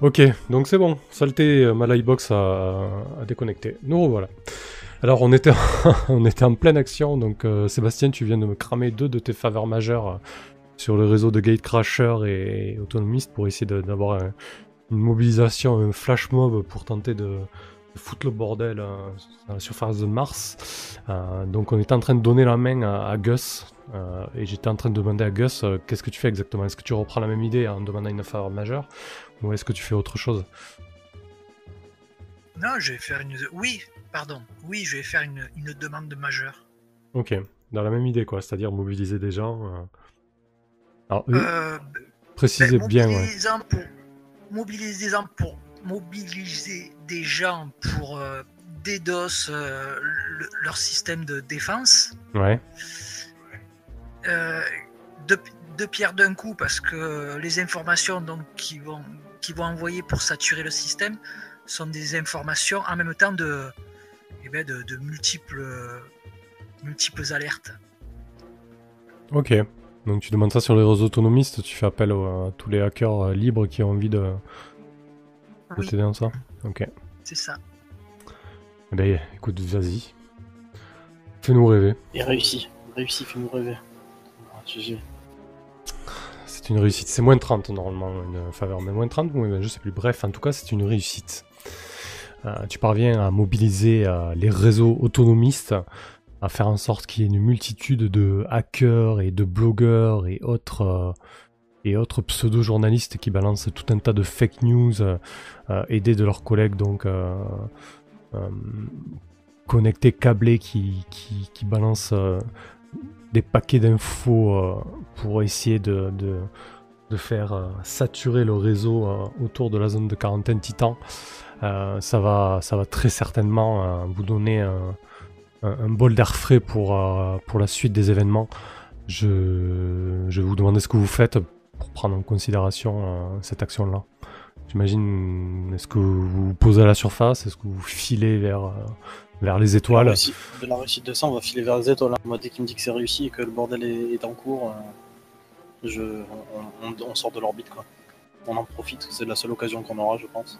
Ok, donc c'est bon. Saleté, euh, ma lightbox a, a déconnecté. Nous revoilà. Alors on était, en, on était en pleine action, donc euh, Sébastien, tu viens de me cramer deux de tes faveurs majeures euh, sur le réseau de Gatecrasher et, et Autonomist pour essayer d'avoir un- une mobilisation, un flash mob pour tenter de, foutre le bordel euh, la surface de Mars. Euh, donc on était en train de donner la main à, à Gus, euh, et j'étais en train de demander à Gus euh, qu'est-ce que tu fais exactement? Est-ce que tu reprends la même idée en demandant une faveur majeure, ou est-ce que tu fais autre chose Non, je vais faire une. Oui, pardon. Oui, je vais faire une, une demande majeure. Ok, dans la même idée quoi, c'est-à-dire mobiliser des gens. euh. Alors, Euh, précisez ben, bien, ouais. mobilisant pour mobiliser des gens pour mobiliser des gens pour euh, DDoS euh, le- leur système de défense. Ouais, Euh, deux, deux pierres d'un coup parce que les informations donc qui vont qui vont envoyer pour saturer le système sont des informations en même temps de eh ben, de, de multiples multiples alertes. ok. Donc tu demandes ça sur les réseaux autonomistes, tu fais appel à tous les hackers euh, libres qui ont envie de, de Oui, t'aider dans ça Ok. c'est ça. Eh ben écoute, vas-y. Fais-nous rêver. Et réussi. Réussi, fais-nous rêver. Ah. C'est une réussite. C'est moins 30 normalement, une faveur. Mais moins 30, oui, je sais plus. Bref, en tout cas, c'est une réussite. Euh, tu parviens à mobiliser euh, les réseaux autonomistes, à faire en sorte qu'il y ait une multitude de hackers et de blogueurs et autres, euh, et autres pseudo-journalistes qui balancent tout un tas de fake news, aidés de leurs collègues, donc connectés, câblés, qui, qui, qui balancent des paquets d'infos pour essayer de, de, de faire euh, saturer le réseau euh, autour de la zone de quarantaine Titan. Euh, ça, va, ça va très certainement vous donner un, bol d'air frais pour, pour la suite des événements. Je, je vais vous demander ce que vous faites pour prendre en considération cette action-là. J'imagine, est-ce que vous vous posez à la surface? Est-ce que vous filez vers, vers les étoiles? La réussite de ça, on va filer vers les étoiles. hein. Moi, dès qu'il me dit que c'est réussi et que le bordel est, en cours, je, on, on- on sort de l'orbite. quoi. On en profite, c'est la seule occasion qu'on aura, je pense.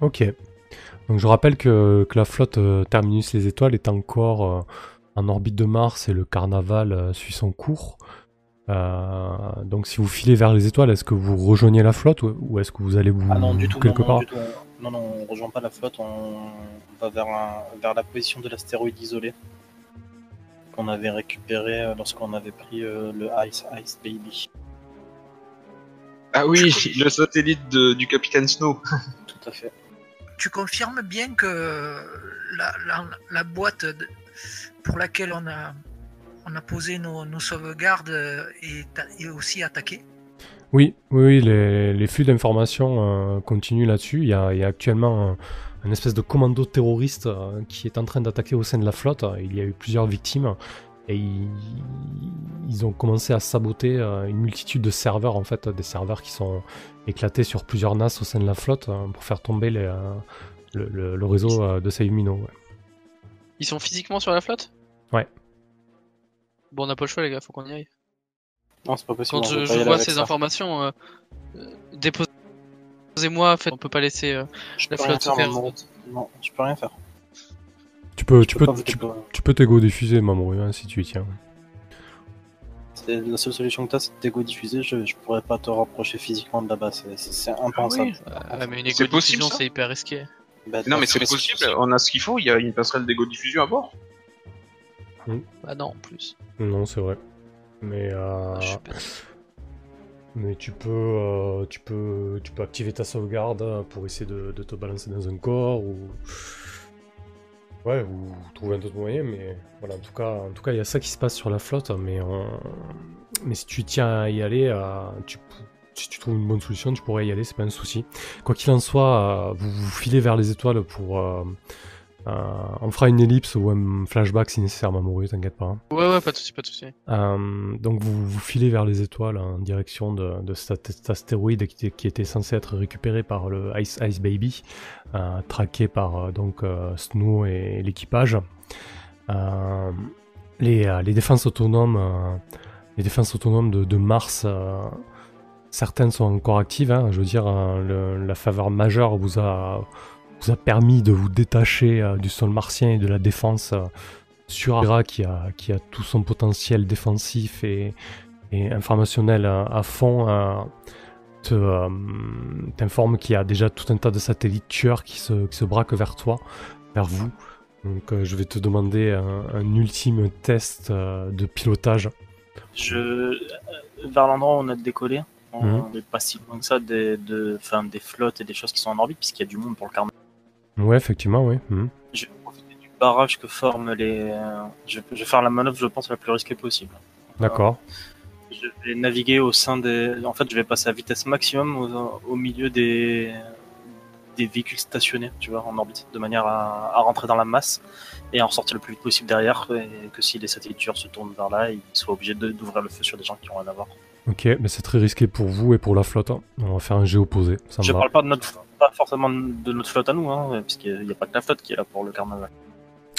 Ok. Donc je rappelle que, que la flotte euh, Terminus les Étoiles est encore euh, en orbite de Mars et le carnaval euh, suit son cours. Donc si vous filez vers les étoiles, est-ce que vous rejoignez la flotte ou, ou est-ce que vous allez vous Ah non, du tout. quelque non, non, part du tout. Non, non, on rejoint pas la flotte, on va vers, un- vers la position de l'astéroïde isolé qu'on avait récupéré euh, lorsqu'on avait pris euh, le Ice Ice Baby. Ah oui, le satellite de- du capitaine Snow. Tout à fait. Tu confirmes bien que la, la- la boîte de- pour laquelle on a, on a posé nos, nos sauvegardes euh, est, aussi attaquée? Oui, oui, oui, les, les flux d'informations euh, continuent là-dessus. Il y a, il y a actuellement un espèce de commando terroriste euh, qui est en train d'attaquer au sein de la flotte. Il y a eu plusieurs victimes et ils, ils ont commencé à saboter euh, une multitude de serveurs, en fait, des serveurs qui sont éclatés sur plusieurs NAS au sein de la flotte euh, pour faire tomber les, euh, le, le- le réseau euh, de Save Mino. ouais. Ils sont physiquement sur la flotte? Ouais. Bon, on n'a pas le choix, les gars, faut qu'on y aille. Non, c'est pas possible. Quand je, vois ces ça. informations, euh, euh, déposez-moi, faites- on peut pas laisser. euh, Je la peux rien flotte faire. Non, je peux rien faire. Tu peux, Je tu peux peux, tu, peux t'égo diffuser, Mamoru, hein, si tu y tiens. C'est la seule solution que t'as, c'est de t'égo diffuser. Je, je pourrais pas te rapprocher physiquement de là-bas. C'est- impensable. oui. euh, mais une C'est possible, éco-diffusion, ça c'est hyper risqué. Bah, Non, mais c'est possible, on a ce qu'il faut, il y a une passerelle d'égo diffusion à bord. Bah non, en plus. Non, c'est vrai. Mais, euh, Ah, je suis bête. Mais tu peux, euh, tu peux, tu peux activer ta sauvegarde pour essayer de, te balancer dans un corps ou, ouais, ou trouver un autre moyen. Mais voilà, en tout cas, en tout cas, il y a ça qui se passe sur la flotte. Mais mais si tu tiens à y aller, euh, si tu trouves une bonne solution, tu pourrais y aller, c'est pas un souci. Quoi qu'il en soit, euh, vous vous filez vers les étoiles pour. Euh, on fera une ellipse ou un flashback si nécessaire, Mamoru, t'inquiète pas. Ouais, ouais, pas de soucis, pas de soucis. Euh, donc vous vous filez vers les étoiles en direction de, de cet, cet astéroïde qui, était- qui était censé être récupéré par le Ice Ice Baby, euh, traqué par donc Snow et l'équipage. Les, les défenses autonomes, les défenses autonomes de, de Mars certaines sont encore actives. hein. Je veux dire, euh, le- la faveur majeure vous a, vous a permis de vous détacher euh, du sol martien et de la défense euh, sur Ara qui a, qui a tout son potentiel défensif et, et informationnel à fond. euh, te, euh, t'informe qu'il y a déjà tout un tas de satellites tueurs qui se, qui se braquent vers toi, vers vous. Donc je vais te demander un, un ultime test de pilotage. Je... Vers l'endroit où on a décollé, on n'est pas si loin que ça des, de... des flottes et des choses qui sont en orbite, puisqu'il y a du monde pour le carnet. Ouais, effectivement, oui. Mhm. Je vais profiter du barrage que forment les. Je, je vais faire la manœuvre, je pense, la plus risquée possible. D'accord. Je vais naviguer au sein des. En fait, je vais passer à vitesse maximum au, au milieu des des véhicules stationnés, tu vois, en orbite, de manière à, à rentrer dans la masse et à en sortir le plus vite possible derrière, et que si les satellites tueurs se tournent vers là, ils soient obligés d'ouvrir le feu sur des gens qui ont rien à voir. Ok, mais c'est très risqué pour vous et pour la flotte. hein. On va faire un jet opposé. Ça me Je va. parle pas de notre, pas forcément de notre flotte à nous, hein, puisqu'il n'y a pas que la flotte qui est là pour le carnaval.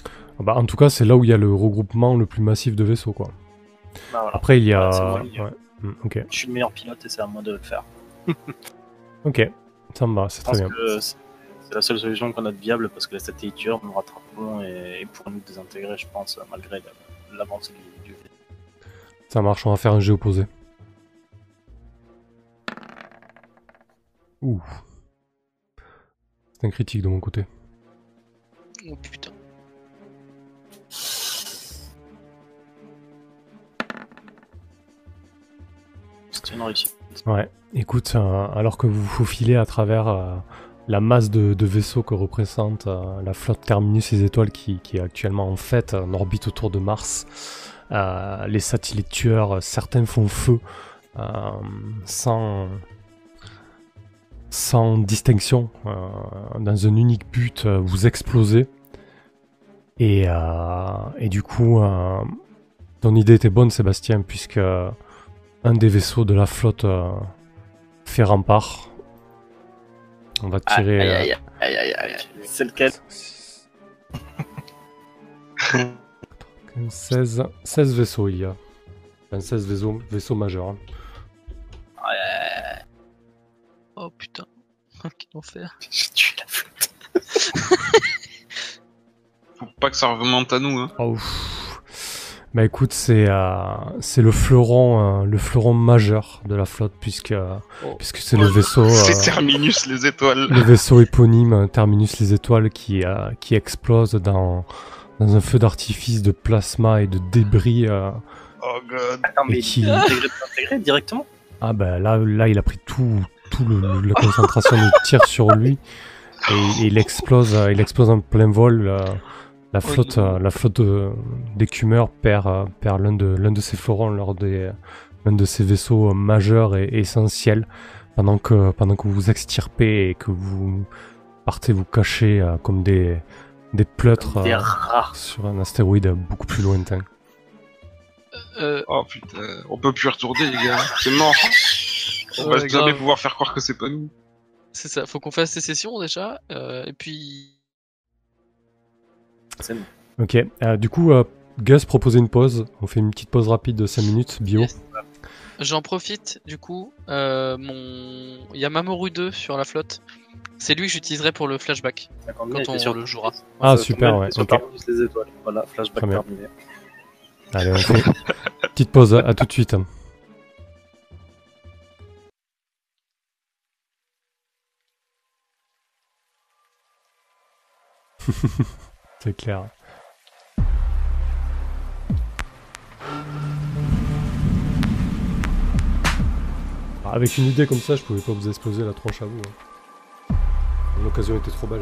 Ah bah, en tout cas, c'est là où il y a le regroupement le plus massif de vaisseaux, quoi. Bah, voilà. Après, il y a. Ouais, c'est moi, il y a- ouais. Mm, Ok, Je suis le meilleur pilote et c'est à moi de le faire. ok, ça me va, c'est très bien. c'est la seule solution qu'on a de viable parce que les satellites tueurs nous rattraperont et, et pourront nous désintégrer, je pense, malgré la- l'avancée du, du Ça marche, on va faire un jet opposé. Ouh. C'est un critique de mon côté. Oh putain. C'est une réussite. Ouais, écoute, euh, alors que vous vous faufilez à travers euh, la masse de, de vaisseaux que représente euh, la flotte Terminus et les étoiles qui, qui est actuellement en fait en orbite autour de Mars, les satellites tueurs, certains font feu sans, sans distinction, euh, dans un unique but, euh, vous explosez. Et, euh, et du coup, ton idée était bonne, Sébastien, puisque un des vaisseaux de la flotte fait rempart. On va tirer. Aïe, aïe, aïe, aïe. C'est lequel? 16, 16 vaisseaux il y a. Enfin, 16 vaisseaux, vaisseaux majeurs. Oh putain. Quel enfer. J'ai tué la flotte. Faut pas que ça remonte à nous. Hein. Oh. Bah écoute, c'est euh, c'est le fleuron, euh, le fleuron majeur de la flotte puisque euh, Oh. puisque c'est le vaisseau, C'est Terminus les étoiles. le vaisseau éponyme Terminus les étoiles qui euh, qui explose dans dans un feu d'artifice de plasma et de débris. euh. Oh god. Attends, mais Et qui- il est intégré, intégré directement? Ah bah là là il a pris tout tout le, le- la concentration de tir sur lui et, et il explose euh, il explose en plein vol. euh, la Oh flotte, euh, la flotte d'écumeurs perd, euh, perd l'un de, l'un de ses fleurons lors des, l'un de ses vaisseaux euh, majeurs et, et essentiels pendant que, pendant que vous vous extirpez et que vous partez vous cacher euh, comme des, des pleutres Des euh, sur un astéroïde beaucoup plus lointain. Euh, Oh putain. On peut plus retourner les gars. C'est mort. On Ouais, va jamais pouvoir faire croire que c'est pas nous. c'est ça, faut qu'on fasse ces sessions déjà. euh, et puis. C'est nous. Ok, euh, du coup, euh, Gus proposait une pause. On fait une petite pause rapide de 5 minutes, bio. Yes. J'en profite, du coup. euh, mon... Il y a Mamoru 2 sur la flotte. C'est lui que j'utiliserai pour le flashback. D'accord, Quand on sur- le jouera. Ah, super, ouais, sur les étoiles. Voilà, flashback terminé. Allez, on fait petite pause, à, à tout de suite. C'est clair. Ah, Avec une idée comme ça, je pouvais pas vous exploser la tronche à vous. hein. L'occasion était trop belle.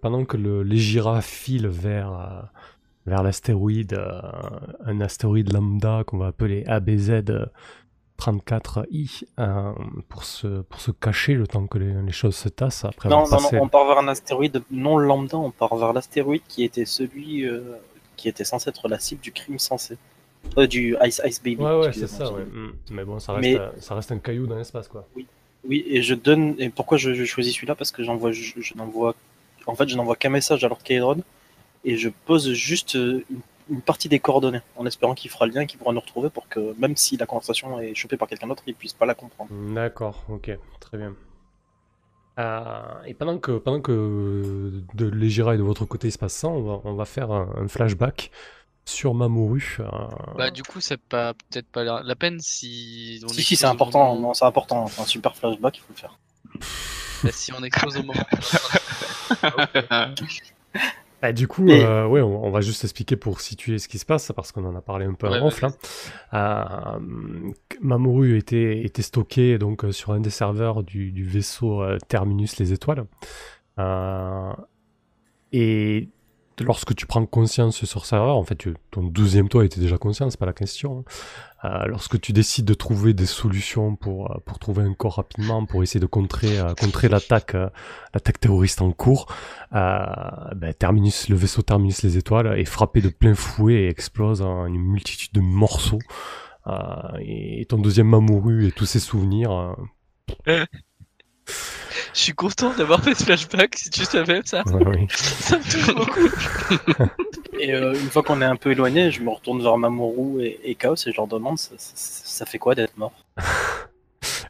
Pendant que le, les girafes filent vers, euh, vers l'astéroïde, euh, un astéroïde lambda qu'on va appeler ABZ 34I, euh, pour, se, pour se cacher le temps que les, les choses se tassent après Non, non, non, on part vers un astéroïde non lambda, on part vers l'astéroïde qui était celui euh, qui était censé être la cible du crime censé. Euh, du Ice Ice Baby. Ouais, ouais, c'est ça, ouais. Mm. Mais bon, ça reste, Mais- ça reste un caillou dans l'espace, quoi. Oui, et je donne. Et pourquoi je, je choisis celui-là? Parce que j'envoie, je, je n'envoie. En fait, je n'envoie qu'un message à Lord Caedron et je pose juste euh, une, une partie des coordonnées en espérant qu'il fera le lien et qu'il pourra nous retrouver pour que même si la conversation est chopée par quelqu'un d'autre, il puisse pas la comprendre. D'accord, ok, très bien. Euh, et pendant que, pendant que de l'Egira et de votre côté il se passe ça, on va, on va faire un, un flashback sur Mamoru. euh, Bah, du coup, c'est pas peut-être pas la, la peine si on Si, si, c'est important. Non, c'est important. C'est un super flashback, il faut le faire. Bah, si on expose au moment. bah, du coup, Et- euh, ouais, on, on va juste expliquer pour situer ce qui se passe, parce qu'on en a parlé un peu Ouais, en off là. Euh, Mamoru était, était stocké donc euh, sur un des serveurs du, du vaisseau euh, Terminus les Étoiles. Euh, et lorsque tu prends conscience sur serveur, en fait, tu- ton douzième toi était déjà conscient, c'est pas la question. Euh, lorsque tu décides de trouver des solutions pour, euh, pour trouver un corps rapidement, pour essayer de contrer, euh, contrer l'attaque, l'attaque terroriste en cours, ben, Terminus, le vaisseau Terminus les Étoiles est frappé de plein fouet et explose en une multitude de morceaux. Et ton deuxième Mamoru et tous ses souvenirs. Je suis content d'avoir fait ce flashback, si tu savais ça. ouais. Ça me touche beaucoup. Et euh, une fois qu'on est un peu éloigné, je me retourne vers Mamoru et, et Chaos et je leur demande ça, ça- ça fait quoi d'être mort?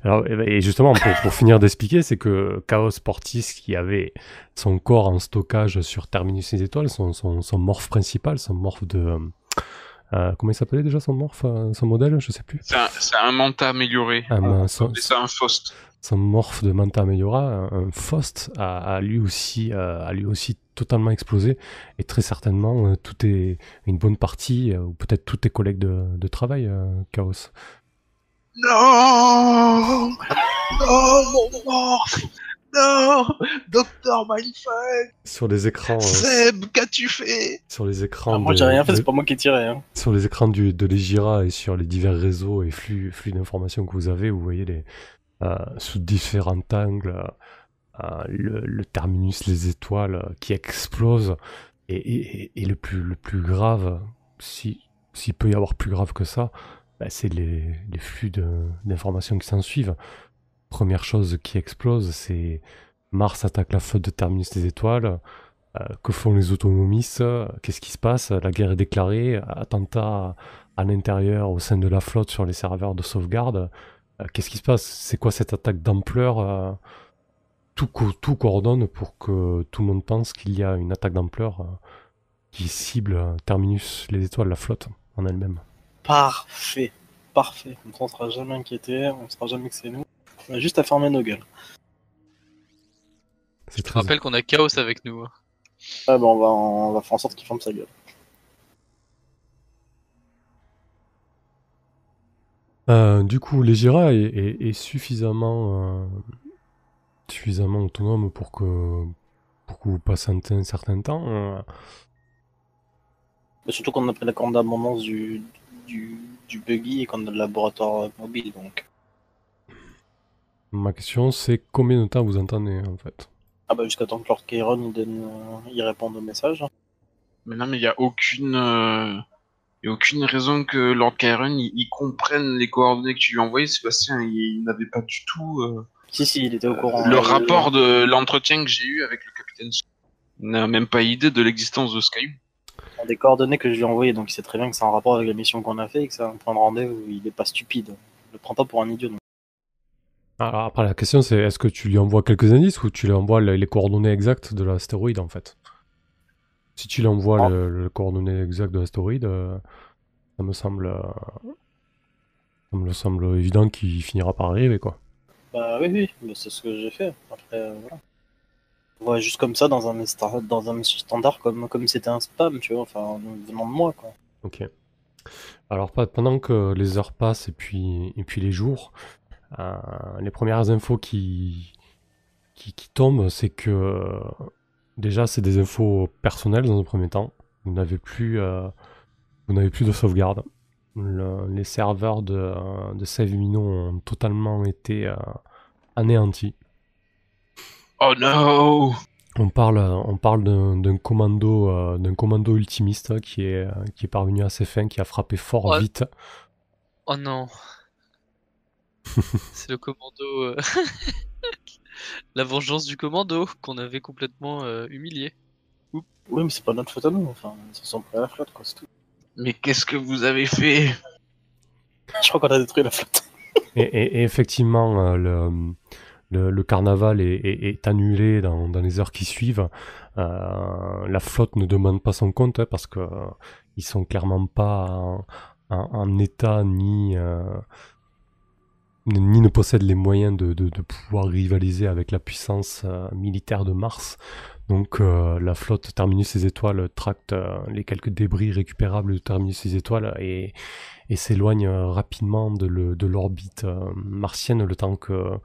Alors, et ben, et justement, pour, pour finir d'expliquer, c'est que Chaos Portis, qui avait son corps en stockage sur Terminus les Étoiles, son, son, son morph principal, son morph de. Euh, comment il s'appelait déjà son morph, son modèle Je sais plus. C'est un, un manta amélioré. Ah, On mince. appelle ça un Faust. son morph de Manta Meliora, un, Faust, a, a lui aussi, euh, a lui aussi totalement explosé. Et très certainement, euh, tout est une bonne partie, euh, ou peut-être tous tes collègues de, de travail, euh, Chaos. Non Non, mon morph Non Docteur Mindfuck Sur les écrans, euh, Seb, qu'as-tu fait? Sur les écrans, Ah, Moi de- j'ai rien fait, c'est pas moi qui ai tiré. Hein. sur les écrans du, de l'Egira et sur les divers réseaux et flux, flux d'informations que vous avez, vous voyez les, euh, sous différents angles euh, le, le terminus, les étoiles euh, qui explosent. Et, et- et- le, plus, le plus grave, si- s'il peut y avoir plus grave que ça, bah, c'est les, les flux de- d'informations qui s'en suivent. Première chose qui explose, c'est Mars attaque la flotte de terminus des étoiles. Euh, que font les autonomistes? Qu'est-ce qui se passe? La guerre est déclarée. Attentat à l'intérieur, au sein de la flotte, sur les serveurs de sauvegarde. Euh, Qu'est-ce qui se passe? C'est quoi cette attaque d'ampleur? Euh, tout, co- tout coordonne pour que tout le monde pense qu'il y a une attaque d'ampleur qui cible Terminus, les étoiles, la flotte en elle-même. Parfait, parfait. On sera jamais inquiété, on sera jamais que c'est nous. On a juste à fermer nos gueules. Je très... rappelle qu'on a Chaos avec nous. hein. Ah bah on va, on va faire en sorte qu'il ferme sa gueule. Euh, du coup, l'Egira est, est- est suffisamment, euh, suffisamment autonome pour que, pour que vous patientez un certain temps. euh. Surtout qu'on a pris la corne d'abondance du, du, du buggy et qu'on a le laboratoire mobile, donc. Ma question, c'est combien de temps vous entendez en fait Ah bah jusqu'à temps que Lord Kairon il, donne, euh, il réponde au message. Mais non, mais il y a aucune, euh, il y a aucune raison que Lord Kyron il, il comprenne les coordonnées que tu lui as envoyées. Sébastien, il, il n'avait pas du tout euh, Si si, il était au courant. le Euh, rapport de l'entretien que j'ai eu avec le capitaine. Il n'a même pas idée de l'existence de Sky. des coordonnées que je lui ai envoyées, donc il sait très bien que c'est en rapport avec la mission qu'on a fait et que c'est un point de rendez-vous. Il est pas stupide. Je le prends pas pour un idiot. non. Alors après, la question, c'est est-ce que tu lui envoies quelques indices ou tu lui envoies le- les coordonnées exactes de l'astéroïde en fait? Si tu lui envoies Ah. le, le coordonnées exactes de l'astéroïde, euh, ça me semble, euh, ça me semble évident qu'il finira par arriver quoi. Bah oui, oui, mais c'est ce que j'ai fait. Après, euh, voilà. Juste comme ça dans un, dans un message standard comme comme c'était un spam, tu vois, enfin, venant de moi, quoi. Ok. Alors pendant que les heures passent et puis, et puis les jours, les premières infos qui, qui, qui tombent, c'est que euh, déjà c'est des infos personnelles dans un premier temps. Vous n'avez plus, euh, vous n'avez plus de sauvegarde. Le- les serveurs de, euh, de Save Mino ont totalement été euh, anéantis. Oh no On parle, on parle d'un d'un commando, euh, d'un commando ultimiste qui est, euh, qui est parvenu à ses fins, qui a frappé fort Ouais. vite. Oh non. C'est le commando. euh, La vengeance du commando qu'on avait complètement euh, humilié. Oui, mais c'est pas notre faute à nous. Enfin, ils se sont pris à la flotte, quoi, c'est tout. Mais qu'est-ce que vous avez fait? Je crois qu'on a détruit la flotte. Et, et- et effectivement, euh, le, le, le carnaval est, est- est annulé dans, dans les heures qui suivent. Euh, la flotte ne demande pas son compte hein, parce que euh, ils sont clairement pas en, en- en état ni euh, ni ne possèdent les moyens de, de- pouvoir rivaliser avec la puissance euh, militaire de Mars. Donc euh, la flotte Terminus des Étoiles tracte euh, les quelques débris récupérables de Terminus des Étoiles et, et s'éloigne rapidement de l'orbite martienne le temps que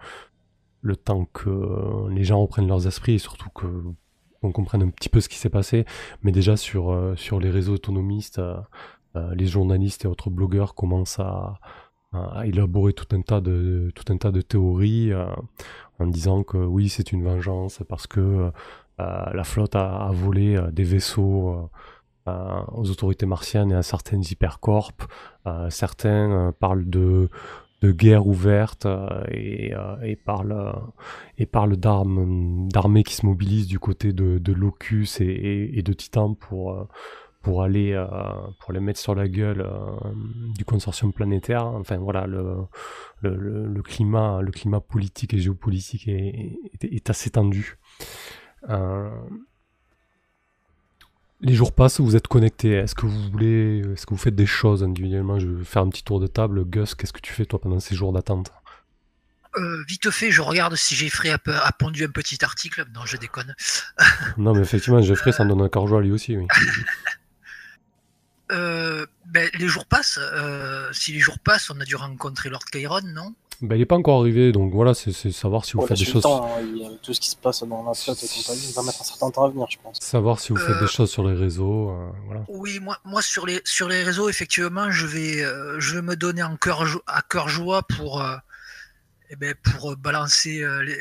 le temps que les gens reprennent leurs esprits et surtout que on comprenne un petit peu ce qui s'est passé. Mais déjà sur sur les réseaux autonomistes, les journalistes et autres blogueurs commencent à élaborer tout un tas de tout un tas de théories euh, en disant que oui c'est une vengeance parce que euh, la flotte a, a volé euh, des vaisseaux aux autorités martiennes et à certaines hypercorps. Certains parlent de, de guerre ouverte et, et parlent, euh, et parlent d'armes, d'armées qui se mobilisent du côté de, de Locus et, et- de Titan pour, pour aller euh, pour les mettre sur la gueule euh, du consortium planétaire. Enfin voilà, le, le, le- le climat, le climat politique et géopolitique est, est- est assez tendu. Euh, les jours passent, vous êtes connectés. Est-ce que vous voulez, est-ce que vous faites des choses individuellement? Je vais faire un petit tour de table. Gus, qu'est-ce que tu fais toi pendant ces jours d'attente? Euh, vite fait, je regarde si Jeffrey a, a pondu un petit article. Non, je déconne. Non, mais effectivement, Jeffrey, ça me donne un corps joie lui aussi. Oui. Euh, ben, les jours passent. euh, si les jours passent, on a dû rencontrer Lord Chiron, non? Ben, il est pas encore arrivé, donc voilà, c'est savoir si vous Ouais, faites des choses. le temps, hein, il y a tout ce qui se passe dans la flotte et compagnie, va mettre un certain temps à venir, je pense. Savoir si vous faites Euh, des choses sur les réseaux, euh, voilà. Oui, moi, moi sur les sur les réseaux, effectivement, je vais euh, je vais me donner en cœur à cœur joie pour euh, eh ben, pour euh, balancer euh, les,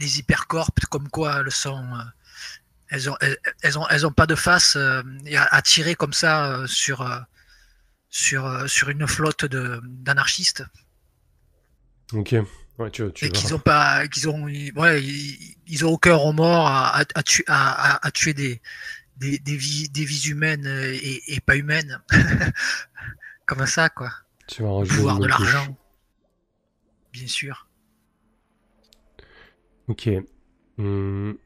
les hypercorps, comme quoi elles sont euh, elles ont elles, elles ont elles ont pas de face euh, à, à tirer comme ça euh, sur euh, sur sur une flotte de d'anarchistes. Ok. Ouais, tu, tu et qu'ils ont pas qu'ils ont ouais ils, ils ont aucun remords à, à, à, tuer, à, tuer des des, des vies des vies humaines et, et pas humaines. Comme ça quoi. Tu vas pouvoir de l'argent. Bien sûr. Ok. Hum,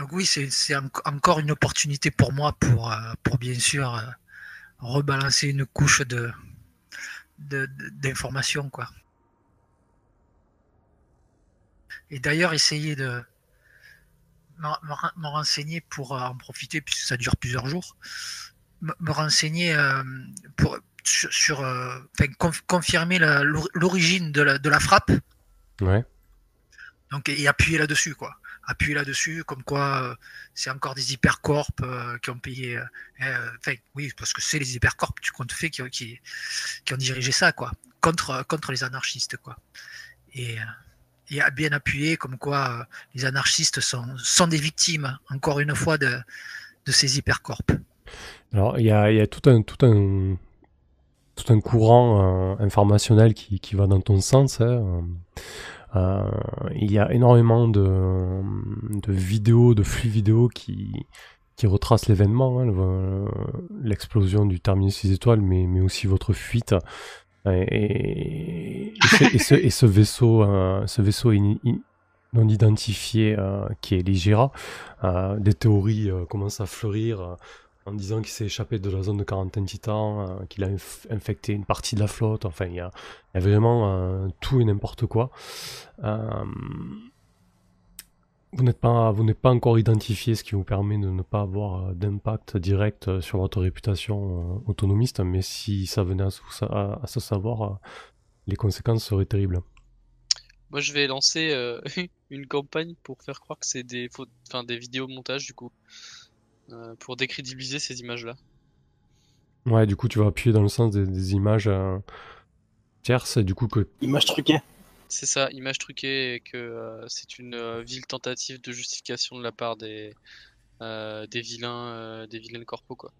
donc oui c'est c'est en- encore une opportunité pour moi pour euh, pour bien sûr euh, rebalancer une couche de d'informations quoi. Et d'ailleurs essayer de me, me ren- me renseigner pour euh, en profiter puisque ça dure plusieurs jours me, renseigner pour sur, sur, enfin, conf- confirmer l'origine de la, de la frappe. Ouais. donc et appuyer là-dessus quoi appuyer là-dessus comme quoi euh, c'est encore des hypercorps euh, qui ont payé euh, euh, enfin oui parce que c'est les hypercorps tu comptes fait qui, ont dirigé ça quoi contre contre les anarchistes quoi et, et à bien appuyer comme quoi les anarchistes sont sont des victimes encore une fois de de ces hypercorps Alors, il y a, y a tout un, tout un, tout un courant informationnel qui, qui va dans ton sens. hein. Euh, il y a énormément de, vidéos, de flux vidéo qui, qui retracent l'événement, hein, le- l'explosion du terminus 6 étoiles, mais, mais aussi votre fuite. Et, et, ce, vaisseau, euh, ce vaisseau non identifié euh, qui est l'Igira, des théories commencent à fleurir. En disant qu'il s'est échappé de la zone de quarantaine titan, euh, qu'il a inf- infecté une partie de la flotte, enfin il y a, vraiment euh, tout et n'importe quoi. Euh, vous n'êtes pas, pas encore identifié, ce qui vous permet de ne pas avoir d'impact direct sur votre réputation autonomiste, mais si ça venait à, se- savoir, les conséquences seraient terribles. Moi, je vais lancer une campagne pour faire croire que c'est des, enfin, des vidéos montage du coup, euh, pour décrédibiliser ces images-là. Ouais, du coup, tu vas appuyer dans le sens des, des images euh, tierces, et du coup, que Image truquée. C'est ça, image truquée et que euh, c'est une euh, vile tentative de justification de la part des euh, des vilains, euh, des vilains corpos quoi.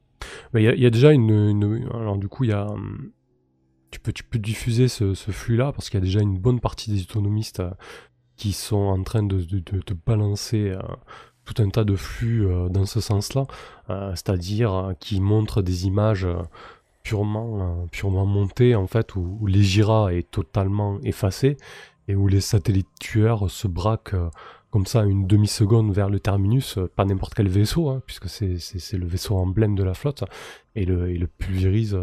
Bah, Il y, a- il y a déjà une, une- Alors, du coup, il y a. hum, Tu peux, tu peux diffuser ce, ce flux-là parce qu'il y a déjà une bonne partie des autonomistes euh, qui sont en train de, de, de- de balancer euh, tout un tas de flux euh, dans ce sens-là, euh, c'est-à-dire euh, qui montrent des images purement, purement montées en fait, où, où est totalement effacée et où les satellites tueurs se braquent comme ça une demi-seconde vers le terminus, pas n'importe quel vaisseau, hein, puisque c'est c'est- le vaisseau emblème de la flotte, et le, et le pulvérise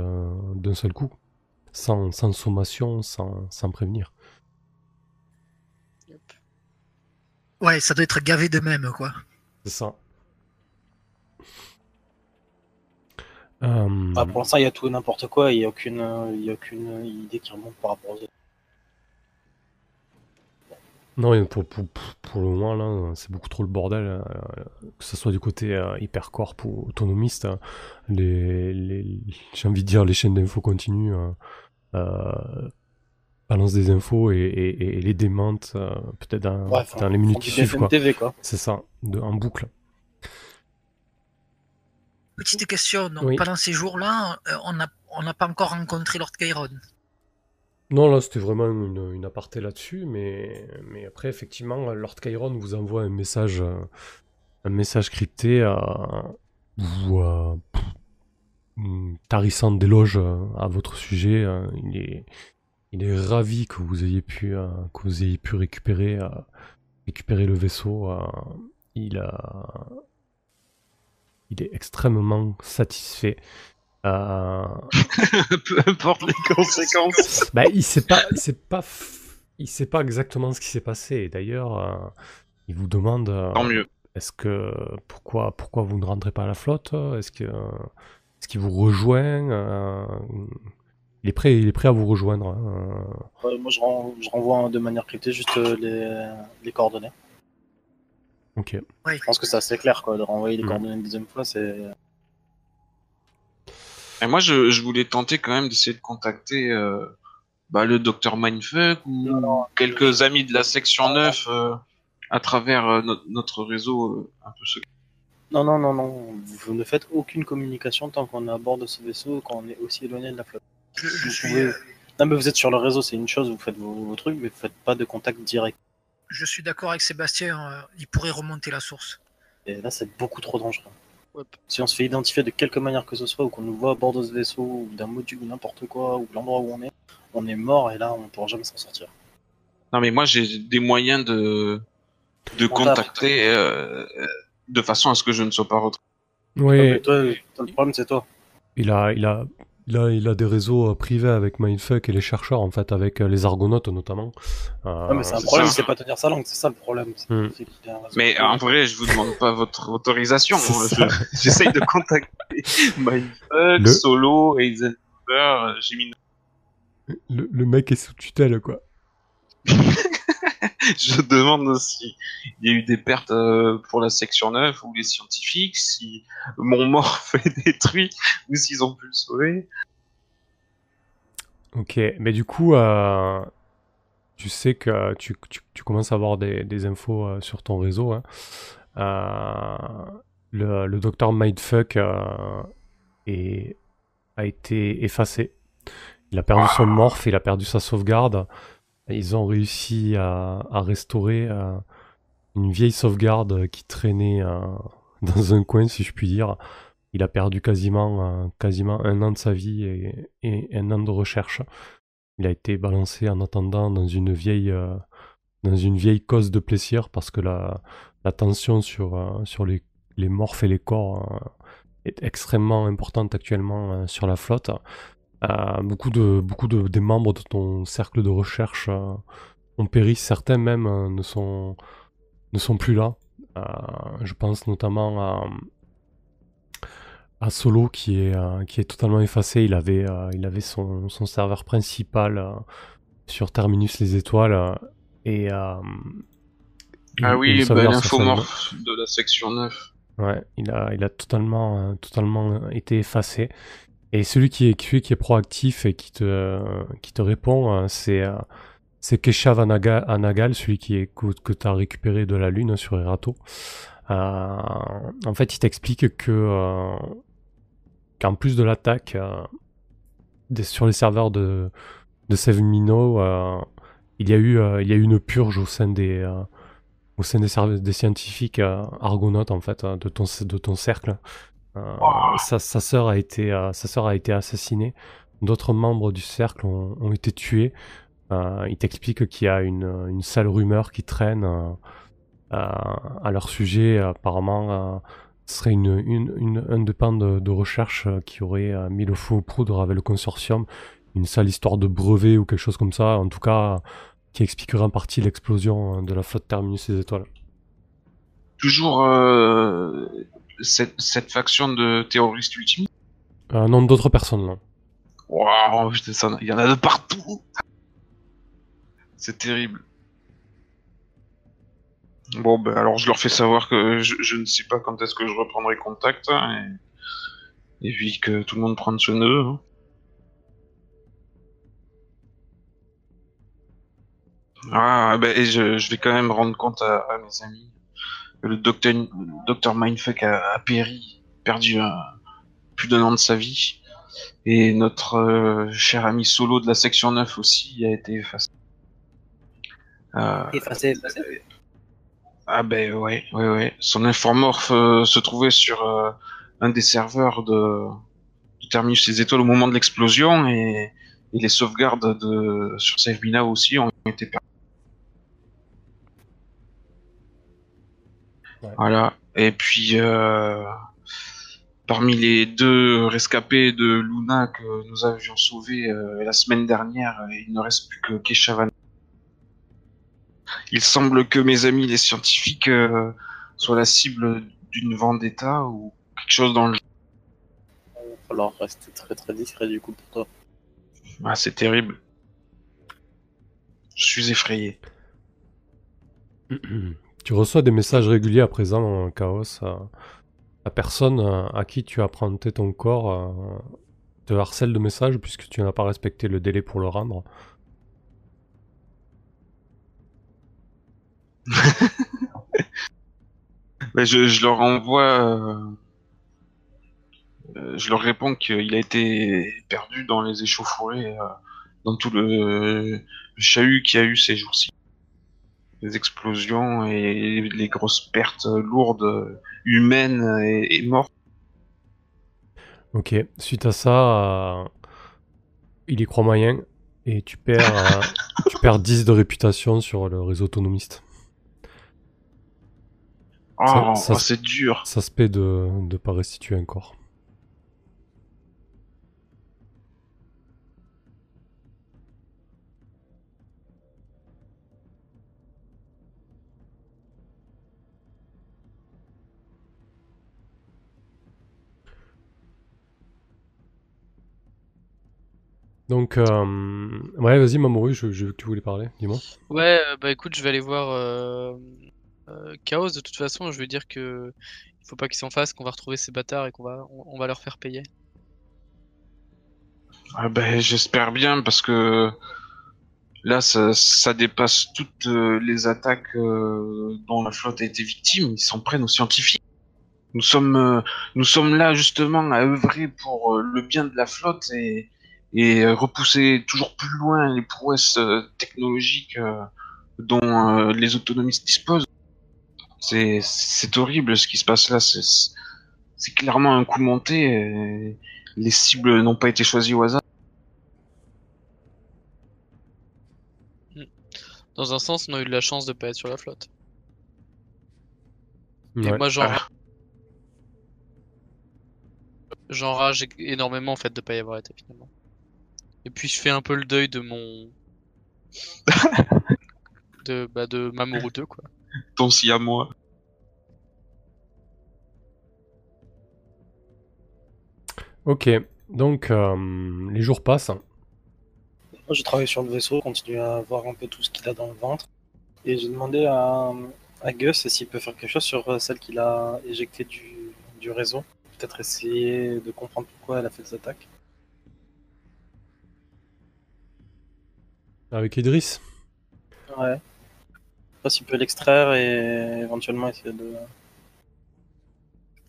d'un seul coup, sans, sans sommation, sans, sans prévenir. Ouais, ça doit être gavé de même, quoi. C'est ça. Euh, Bah, pour l'instant, il y a tout et n'importe quoi, il n'y a, aucune, il y a aucune idée qui remonte par rapport aux autres. Non, pour, pour, le moment, là, c'est beaucoup trop le bordel, euh, que ce soit du côté euh, hypercorp ou autonomiste. hein. les, les- j'ai envie de dire, les chaînes d'infos continues euh, balancent des infos et, et- et- et les démentent euh, peut-être dans, Ouais, dans les minutes qui suivent. C'est ça, de, en boucle. Petite question, donc Oui. pendant ces jours-là, euh, on n'a on n'a pas encore rencontré Lord Chiron. Non, là, c'était vraiment une, une aparté là-dessus, mais, mais après, effectivement, Lord Chiron vous envoie un message, euh, un message crypté euh, vous euh, pff, tarissant d'éloges à votre sujet. il, est, il est ravi que vous ayez pu, euh, que vous ayez pu récupérer, euh, récupérer le vaisseau. euh, il, a, il est extrêmement satisfait. Euh, Peu importe les conséquences. bah, il sait pas, il sait pas, il sait pas exactement ce qui s'est passé. D'ailleurs, il vous demande, Tant mieux. est-ce que pourquoi, pourquoi vous ne rentrez pas à la flotte? Est-ce que, est-ce qu'il vous rejoint? Il est prêt, il est prêt à vous rejoindre. hein. Ouais, moi, je, ren- je renvoie de manière cryptée juste euh, les, les coordonnées. Ok. Je pense que c'est assez clair, quoi, de renvoyer les Mhm. coordonnées une deuxième fois, c'est... Et moi, je, je voulais tenter quand même d'essayer de contacter euh, bah, le docteur Mindfuck ou quelques amis de la section 9 euh, à travers euh, no- notre réseau euh, un peu secret. Non, non, non, non, vous ne faites aucune communication tant qu'on est à bord de ce vaisseau, quand on est aussi éloigné de la flotte. Je, je Vous suis, pouvez- euh, Non, mais vous êtes sur le réseau, c'est une chose, vous faites vos, vos trucs, mais vous faites pas de contact direct. je suis d'accord avec Sébastien, euh, il pourrait remonter la source. Et là, c'est beaucoup trop dangereux. Ouais. Si on se fait identifier de quelque manière que ce soit, ou qu'on nous voit à bord de ce vaisseau, ou d'un module, ou n'importe quoi, ou de l'endroit où on est, on est mort, et là, on pourra jamais s'en sortir. Non, mais moi, j'ai des moyens de, de On contacter euh, de façon à ce que je ne sois pas retrouvé. Oui, Ah, mais toi, toi, le problème, c'est toi. il a, il a, il a, il a des réseaux euh, privés avec Mindfuck et les chercheurs en fait, avec euh, les Argonautes notamment. Euh, Ouais, mais c'est un problème, c'est pas tenir sa langue, c'est ça le problème. Hmm. Mais en vrai, je vous demande pas votre autorisation. Hein. Je- J'essaye de contacter Mindfuck, Le- Solo, Eisenhower, j'ai mis le, le mec est sous tutelle quoi. Je demande si il y a eu des pertes euh, pour la section 9 ou les scientifiques, si mon morph est détruit ou s'ils ont pu le sauver. Ok, mais du coup, euh, tu sais que tu, tu- tu commences à avoir des, des infos euh, sur ton réseau. hein. Euh, le, le docteur Mindfuck euh, est- a été effacé. Il a perdu son morph, il a perdu sa sauvegarde. Ils ont réussi à, à restaurer euh, une vieille sauvegarde qui traînait euh, dans un coin, si je puis dire. Il a perdu quasiment, euh, quasiment un an de sa vie et, un an de recherche. Il a été balancé en attendant dans une vieille, dans une vieille cause de plaisir parce que la, la tension sur, sur les, les morphes et les corps est extrêmement importante actuellement sur la flotte. Euh, beaucoup de, beaucoup de, des membres de ton cercle de recherche euh, ont péri, certains même euh, ne, sont, ne sont plus là. Je pense notamment à, à Solo qui est, qui est totalement effacé. Il avait, il avait son, son serveur principal sur Terminus les Étoiles et, Ah oui, bah, l'infomorphe de la section 9. Ouais, il a, il a totalement, euh, totalement été effacé. Et celui qui est, celui qui est proactif et qui te, qui te répond, euh, c'est euh, c'est Keshav Anaga- Anagal, celui qui est, que, tu as récupéré de la Lune sur Erato. Euh, en fait, il t'explique que euh, qu'en plus de l'attaque sur les serveurs de, de euh, il, y a eu, il y a eu une purge au sein des, au sein des, scientifiques argonautes en fait euh, de ton de ton cercle. Euh, Oh. sa, sa sœur a été euh, sa sœur a été assassinée. D'autres membres du cercle ont, été tués. Euh, il t'explique qu'il y a une, sale rumeur qui traîne euh, euh, à leur sujet. Apparemment, euh, ce serait une, une, une, un des pans de, de recherche euh, qui aurait euh, mis le feu aux poudres avec le consortium. Une sale histoire de brevet ou quelque chose comme ça. En tout cas, qui expliquerait en partie l'explosion euh, de la flotte Terminus des étoiles. Toujours euh, cette, cette faction de terroristes ultimes? Euh, non, d'autres personnes, non. Waouh, il y en a de partout. C'est terrible. Bon, ben alors je leur fais savoir que je, je ne sais pas quand est-ce que je reprendrai contact. hein, et, et puis que tout le monde prenne ce nœud. hein. Ah, ben et je, je vais quand même rendre compte à, à mes amis que le docteur, le docteur Mindfuck a, a péri, perdu un- plus d'un an de sa vie. Et notre euh, cher ami solo de la section 9 aussi a été effacé. Euh, Effacé, effacé. ah ben ouais, ouais, ouais. Son informorphe euh, se trouvait sur un des serveurs de, de Terminus les Étoiles au moment de l'explosion et, et les sauvegardes de, sur Savemina aussi ont été perdues. Ouais. Voilà. Et puis, euh, parmi les deux rescapés de Luna que nous avions sauvés euh, la semaine dernière, il ne reste plus que Keshavan. Il semble que mes amis les scientifiques euh, soient la cible d'une vendetta ou quelque chose dans le... Il va falloir rester très très discret du coup pour toi. Ah, c'est terrible. Je suis effrayé. Tu reçois des messages réguliers à présent Chaos. la personne à qui tu as prêté ton corps te harcèle de messages puisque tu n'as pas respecté le délai pour le rendre. Mais je, je leur envoie... euh, euh, je leur réponds qu'il a été perdu dans les échauffourées, euh, dans tout le, le chahut qu'il y a eu ces jours-ci. Les explosions et les grosses pertes lourdes, humaines et, et mortes. Ok, suite à ça, euh, il y croit moyen et tu perds, euh, tu perds 10 de réputation sur le réseau autonomiste. Oh, ça- oh, c'est dur. Ça se paie de ne pas restituer un corps. Donc, euh, ouais, vas-y, Mamoru, je, je, tu voulais parler, dis-moi. Ouais, euh, bah écoute, je vais aller voir euh, euh, Chaos de toute façon. Je vais dire que il faut pas qu'ils s'en fassent, qu'on va retrouver ces bâtards et qu'on va, on, on va leur faire payer. Ah ben, j'espère bien parce que là, ça, ça dépasse toutes les attaques dont la flotte a été victime. Ils s'en prennent aux scientifiques. Nous sommes, nous sommes là justement à œuvrer pour le bien de la flotte et, et euh, repousser toujours plus loin les prouesses euh, technologiques euh, dont les autonomistes disposent. C'est, horrible ce qui se passe là. C'est, clairement un coup monté. et les cibles n'ont pas été choisies au hasard. Dans un sens, on a eu de la chance de pas être sur la flotte. Et moi, j'en Ah. j'enrage é- énormément en fait de pas y avoir été finalement. Et puis je fais un peu le deuil de mon de bah de Mamoru 2 quoi. ton si à moi. Ok, donc euh, les jours passent. Moi, je travaille sur le vaisseau, continue à voir un peu tout ce qu'il a dans le ventre. Et j'ai demandé à, à Gus s'il peut faire quelque chose sur euh, celle qu'il a éjectée du, du réseau. Peut-être essayer de comprendre pourquoi elle a fait des attaques. Avec Idriss Ouais. Je sais pas s'il peut l'extraire et éventuellement essayer de.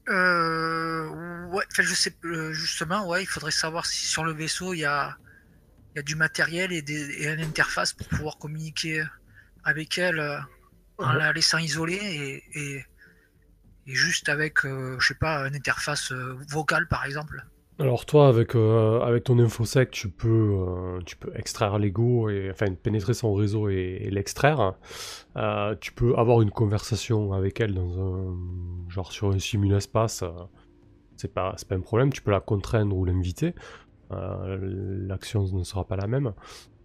Euh, ouais, enfin, je sais euh, justement, ouais, il faudrait savoir si sur le vaisseau il y a, il y a du matériel et, des, et une interface pour pouvoir communiquer avec elle euh, en la laissant isolée et, et, et juste avec, euh, je sais pas, une interface euh, vocale par exemple. Alors toi, avec, euh, avec ton infosec, tu peux, euh, tu peux extraire l'ego, enfin pénétrer son réseau et, l'extraire. Euh, tu peux avoir une conversation avec elle dans un genre sur un simul-espace. c'est pas, pas un problème. Tu peux la contraindre ou l'inviter. L'action ne sera pas la même.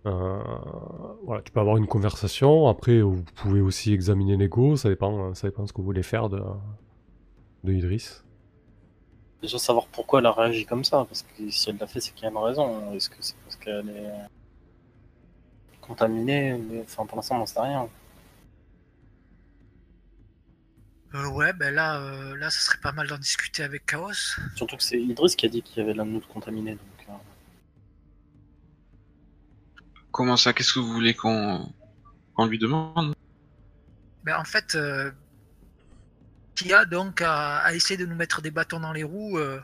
Voilà, tu peux avoir une conversation. Après, vous pouvez aussi examiner l'ego. Ça dépend, ça dépend ce que vous voulez faire de, de. Déjà savoir pourquoi elle a réagi comme ça, parce que si elle l'a fait, c'est qu'il y a une raison. Est-ce que c'est parce qu'elle est contaminée? Mais- Enfin, pour l'instant, on n'en sait rien. Euh, ouais, ben là, euh, là, ça serait pas mal d'en discuter avec Chaos. Surtout que c'est Idriss qui a dit qu'il y avait l'un de nous de contaminé. Donc, euh, Comment ça? Qu'est-ce que vous voulez qu'on qu'on lui demande? Ben, en fait, euh, Kia donc a, a essayé de nous mettre des bâtons dans les roues, euh,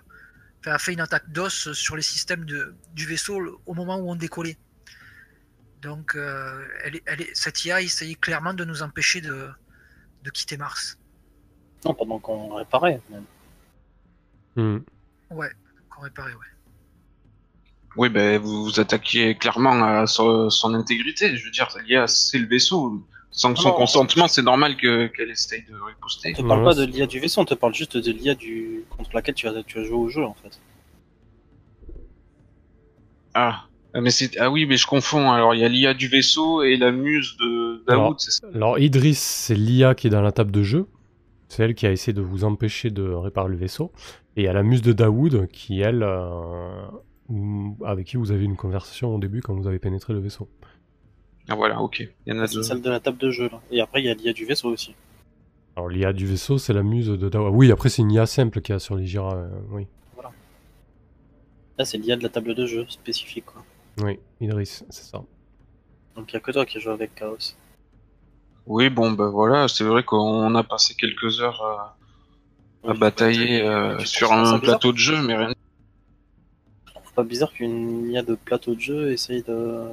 enfin, a fait une attaque d'os sur les systèmes de, du vaisseau au moment où on décollait. Donc, euh, elle, elle cette IA essayait clairement de nous empêcher de, de quitter Mars. Non, pendant qu'on réparait. même. Hmm. Ouais, qu'on réparait, ouais. Oui, ben vous vous attaquiez clairement à son, son intégrité. Je veux dire, l'IA, c'est le vaisseau. Sans son Non. consentement, c'est normal que qu'elle essaye de riposter. On te parle pas de l'IA du vaisseau, on te parle juste de l'IA du... contre laquelle tu as, tu as joué au jeu en fait. Ah, Ah, mais c'est ah oui, mais je confonds. Alors il y a l'IA du vaisseau et la muse de Daoud, c'est ça? Alors Idriss, c'est l'IA qui est dans la table de jeu. C'est elle qui a essayé de vous empêcher de réparer le vaisseau. Et il y a la muse de Daoud qui, elle, euh, avec qui vous avez une conversation au début quand vous avez pénétré le vaisseau. Ah voilà, ok. Il y en a deux. celle de la table de jeu là. Et après il y a l'IA du vaisseau aussi. Alors l'IA du vaisseau, c'est la muse de Daoud. Oui, après c'est une IA simple qu'il y a sur les Jira. euh, oui. Là c'est l'IA de la table de jeu spécifique quoi. oui, Idriss, c'est ça. Donc il y a que toi qui joues avec Chaos. Oui, bon, ben voilà, c'est vrai qu'on a passé quelques heures à, à batailler euh, Tu sur trouves ça un bizarre plateau de jeu, mais rien. Je trouve pas bizarre qu'une IA de plateau de jeu essaye de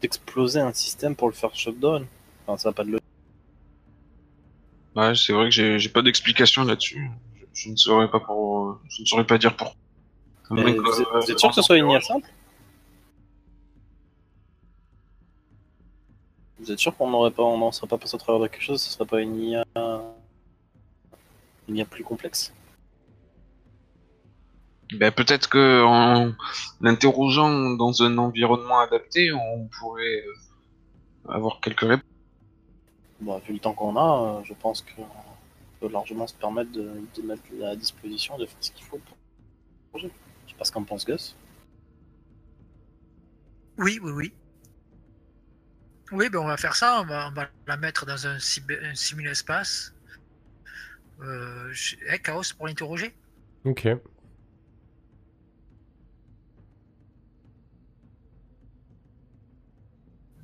d'exploser un système pour le faire shutdown. Enfin ça va pas de. Ouais, c'est vrai que j'ai pas d'explication là-dessus. Je, je ne saurais pas pour, je ne saurais pas dire pour. Mais vous, êtes, vous êtes sûr que ce soit une IA simple? Vous êtes sûr qu'on n'aurait pas, on n'en serait pas passé au travers de quelque chose, ce serait pas une IA, une IA plus complexe? Ben, peut-être que en l'interrogeant dans un environnement adapté, on pourrait euh, avoir quelques réponses. Bon, vu le temps qu'on a, euh, je pense qu'on peut largement se permettre de, de mettre à disposition de faire ce qu'il faut pour le projet. Je sais pas ce qu'en pense Gus. Oui, oui, oui. Oui, ben on va faire ça. On va, on va la mettre dans un, un simul-espace. Euh, je- eh, Chaos pour l'interroger. Ok.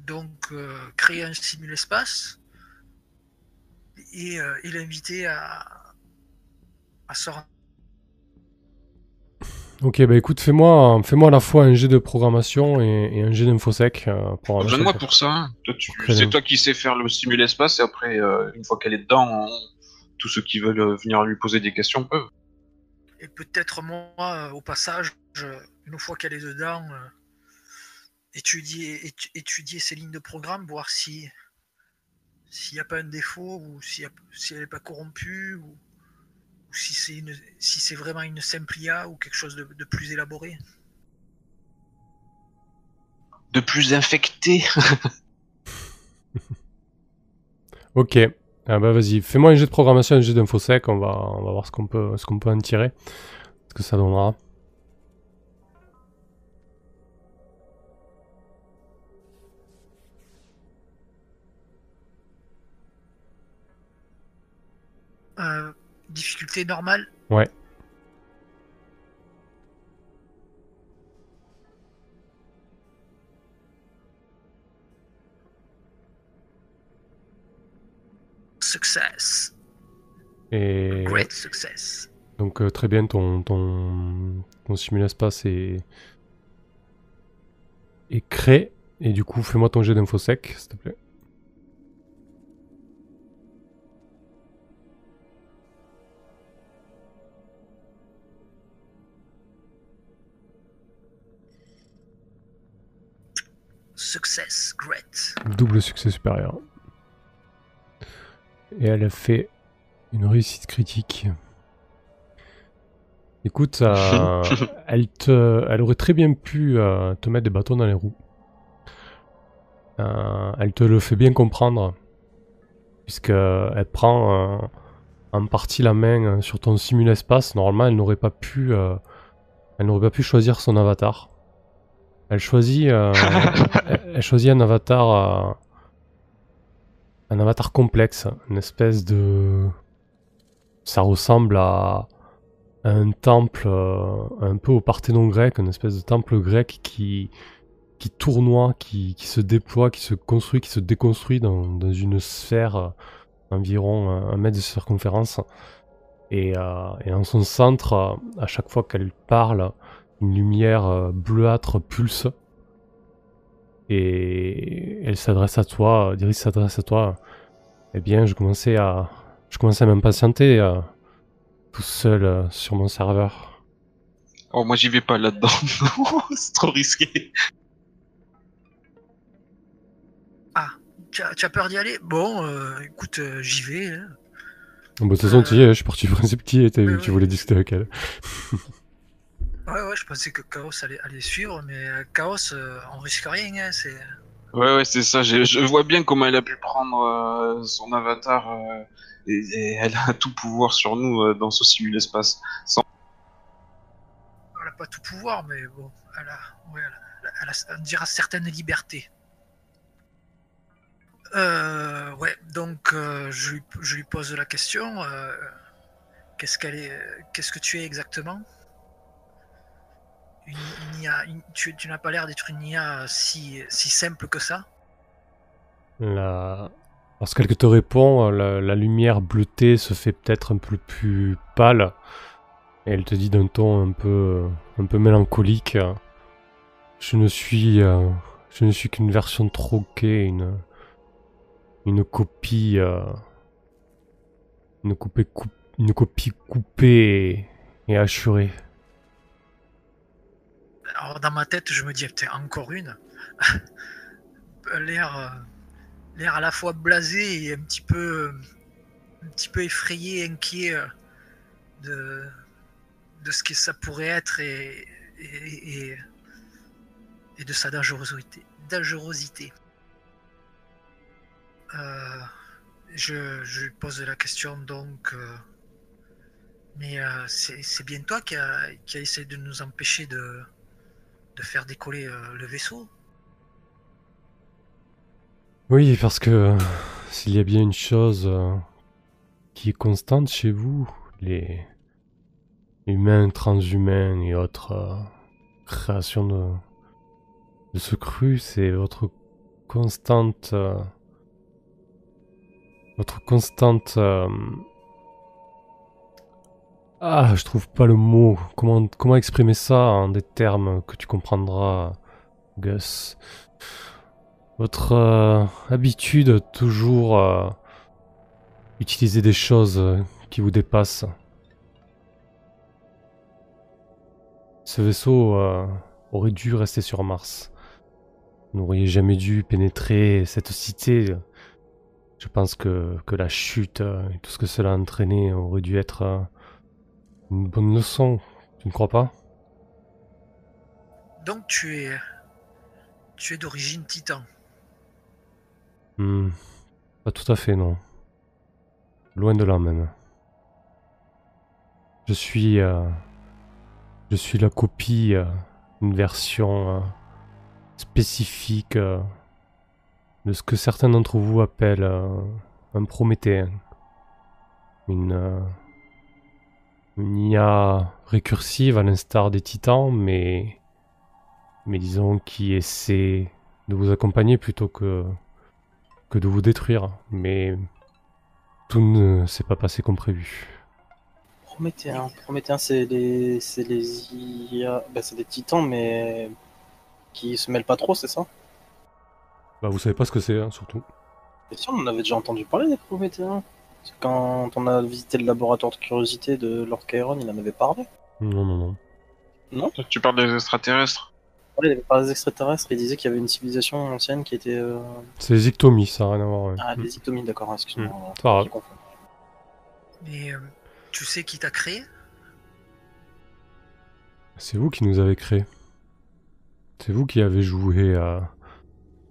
Donc, euh, créer un simul-espace et, euh, et l'inviter à, à se rendre. Ok, bah écoute, fais-moi fais-moi à la fois un jet de programmation et, et un jet d'infosec. Euh, pour Pas besoin de moi pour ça. hein. C'est toi qui sais faire le simul-espace et après, euh, une fois qu'elle est dedans, on- tous ceux qui veulent venir lui poser des questions peuvent. Et peut-être moi, euh, au passage, une fois qu'elle est dedans, euh, étudier, étu- étudier ses lignes de programme, voir si s'il n'y a pas un défaut ou a- si elle n'est pas corrompue ou, ou si c'est une si c'est vraiment une simple IA ou quelque chose de, de plus élaboré. De plus infecté. Ok. Ah bah vas-y, fais-moi un jet de programmation, un jet d'infosec, on va, on va voir ce qu'on peut, ce qu'on peut en tirer. Ce que ça donnera. Euh, difficulté normale Ouais. Success. Et Great success. donc euh, très bien, ton, ton, ton simul-espace est, est créé. Et du coup, fais-moi ton jet d'infosec, s'il te plaît. Success. Great. Double succès supérieur. Et elle a fait une réussite critique. Écoute, euh, elle, te, elle aurait très bien pu euh, te mettre des bâtons dans les roues. Euh, elle te le fait bien comprendre. Puisque elle prend euh, en partie la main sur ton simul-espace. Normalement, elle n'aurait pas pu. euh, elle n'aurait pas pu choisir son avatar. Elle choisit, euh, elle, choisit un avatar, euh, un avatar complexe, une espèce de, ça ressemble à, un temple euh, un peu au Parthénon grec, une espèce de temple grec qui, qui tournoie, qui, qui se déploie, qui se construit, qui se déconstruit dans, dans une sphère environ un un mètre de circonférence. Et, et en son centre, à chaque fois qu'elle parle, une lumière euh, bleuâtre pulse. Et elle s'adresse à toi, Diris s'adresse à toi. Eh bien, je commençais à, je commençais à m'impatienter euh, tout seul euh, sur mon serveur. Oh, moi j'y vais pas là-dedans. c'est trop risqué. Tu as, tu as peur d'y aller? Bon, euh, écoute, euh, j'y vais. hein. Bon, de toute façon, tu y es, je suis parti du principe que tu ouais. voulais discuter avec elle. Ouais, ouais, je pensais que Chaos allait, allait suivre, mais euh, Chaos, euh, on risque rien. Hein, c'est... Ouais, ouais, c'est ça. Je vois bien comment elle a pu prendre euh, son avatar euh, et, et elle a tout pouvoir sur nous euh, dans ce simul-espace. Sans... Elle n'a pas tout pouvoir, mais bon, elle a, ouais, elle a, elle a- on dira certaines libertés. Euh, ouais, donc je, lui, je lui pose la question. qu'est-ce qu'elle est, qu'est-ce que tu es exactement? Tu, n'as pas l'air d'être une IA si, si simple que ça. La... Lorsqu'elle te répond, la, lumière bleutée se fait peut-être un peu plus pâle. Elle te dit d'un ton un peu, un peu mélancolique. Je ne suis, euh, je ne suis qu'une version troquée, une, une copie, euh, une, coupée copie coupée et, et hachurée. Alors dans ma tête, je me dis, encore une. l'air, euh, l'air à la fois blasé et un petit peu, un petit peu effrayé, inquiet euh, de, de ce que ça pourrait être et, et, de sa dangerosité. dangerosité. Euh, je, je pose la question donc. mais euh, c'est, c'est bien toi qui a, qui a essayé de nous empêcher de, de faire décoller euh, le vaisseau. Oui, parce que euh, s'il y a bien une chose euh, qui est constante chez vous, les humains, transhumains et autres créations de, de ce cru, c'est votre constante, votre constante. Ah, je trouve pas le mot. Comment exprimer ça en des termes que tu comprendras, Gus? Votre euh, habitude de toujours euh, utiliser des choses qui vous dépassent. Ce vaisseau euh, aurait dû rester sur Mars. Vous n'auriez jamais dû pénétrer cette cité. Je pense que, que la chute euh, et tout ce que cela a entraîné aurait dû être une bonne leçon. Tu ne crois pas? Donc tu es, tu es d'origine titan. Hmm, Pas tout à fait, non. Loin de là même. Je suis, euh, je suis la copie, euh, une version euh, spécifique euh, de ce que certains d'entre vous appellent un prométhéen. une, une IA récursive à l'instar des titans, mais, mais disons qui essaie de vous accompagner plutôt que, que de vous détruire. Mais tout ne s'est pas passé comme prévu. Prométhéen. Prométhéen, c'est les, c'est les IA, bah, c'est des titans, mais qui se mêlent pas trop, c'est ça? Bah, vous savez pas ce que c'est, hein, surtout. Et si on en avait déjà entendu parler des Prométhéens Quand on a visité le laboratoire de curiosité de Lord Chiron, il en avait parlé. Non, non, non. Tu parles des extraterrestres Ouais, il avait parlé des extraterrestres, il disait qu'il y avait une civilisation ancienne qui était. euh, C'est les ictomies, ça n'a rien à voir. ouais. Ah, des ictomies, d'accord, excuse-moi. C'est pas grave. Je confonds. Mais euh, tu sais qui t'a créé? C'est vous qui nous avez créés. C'est vous qui avez joué à,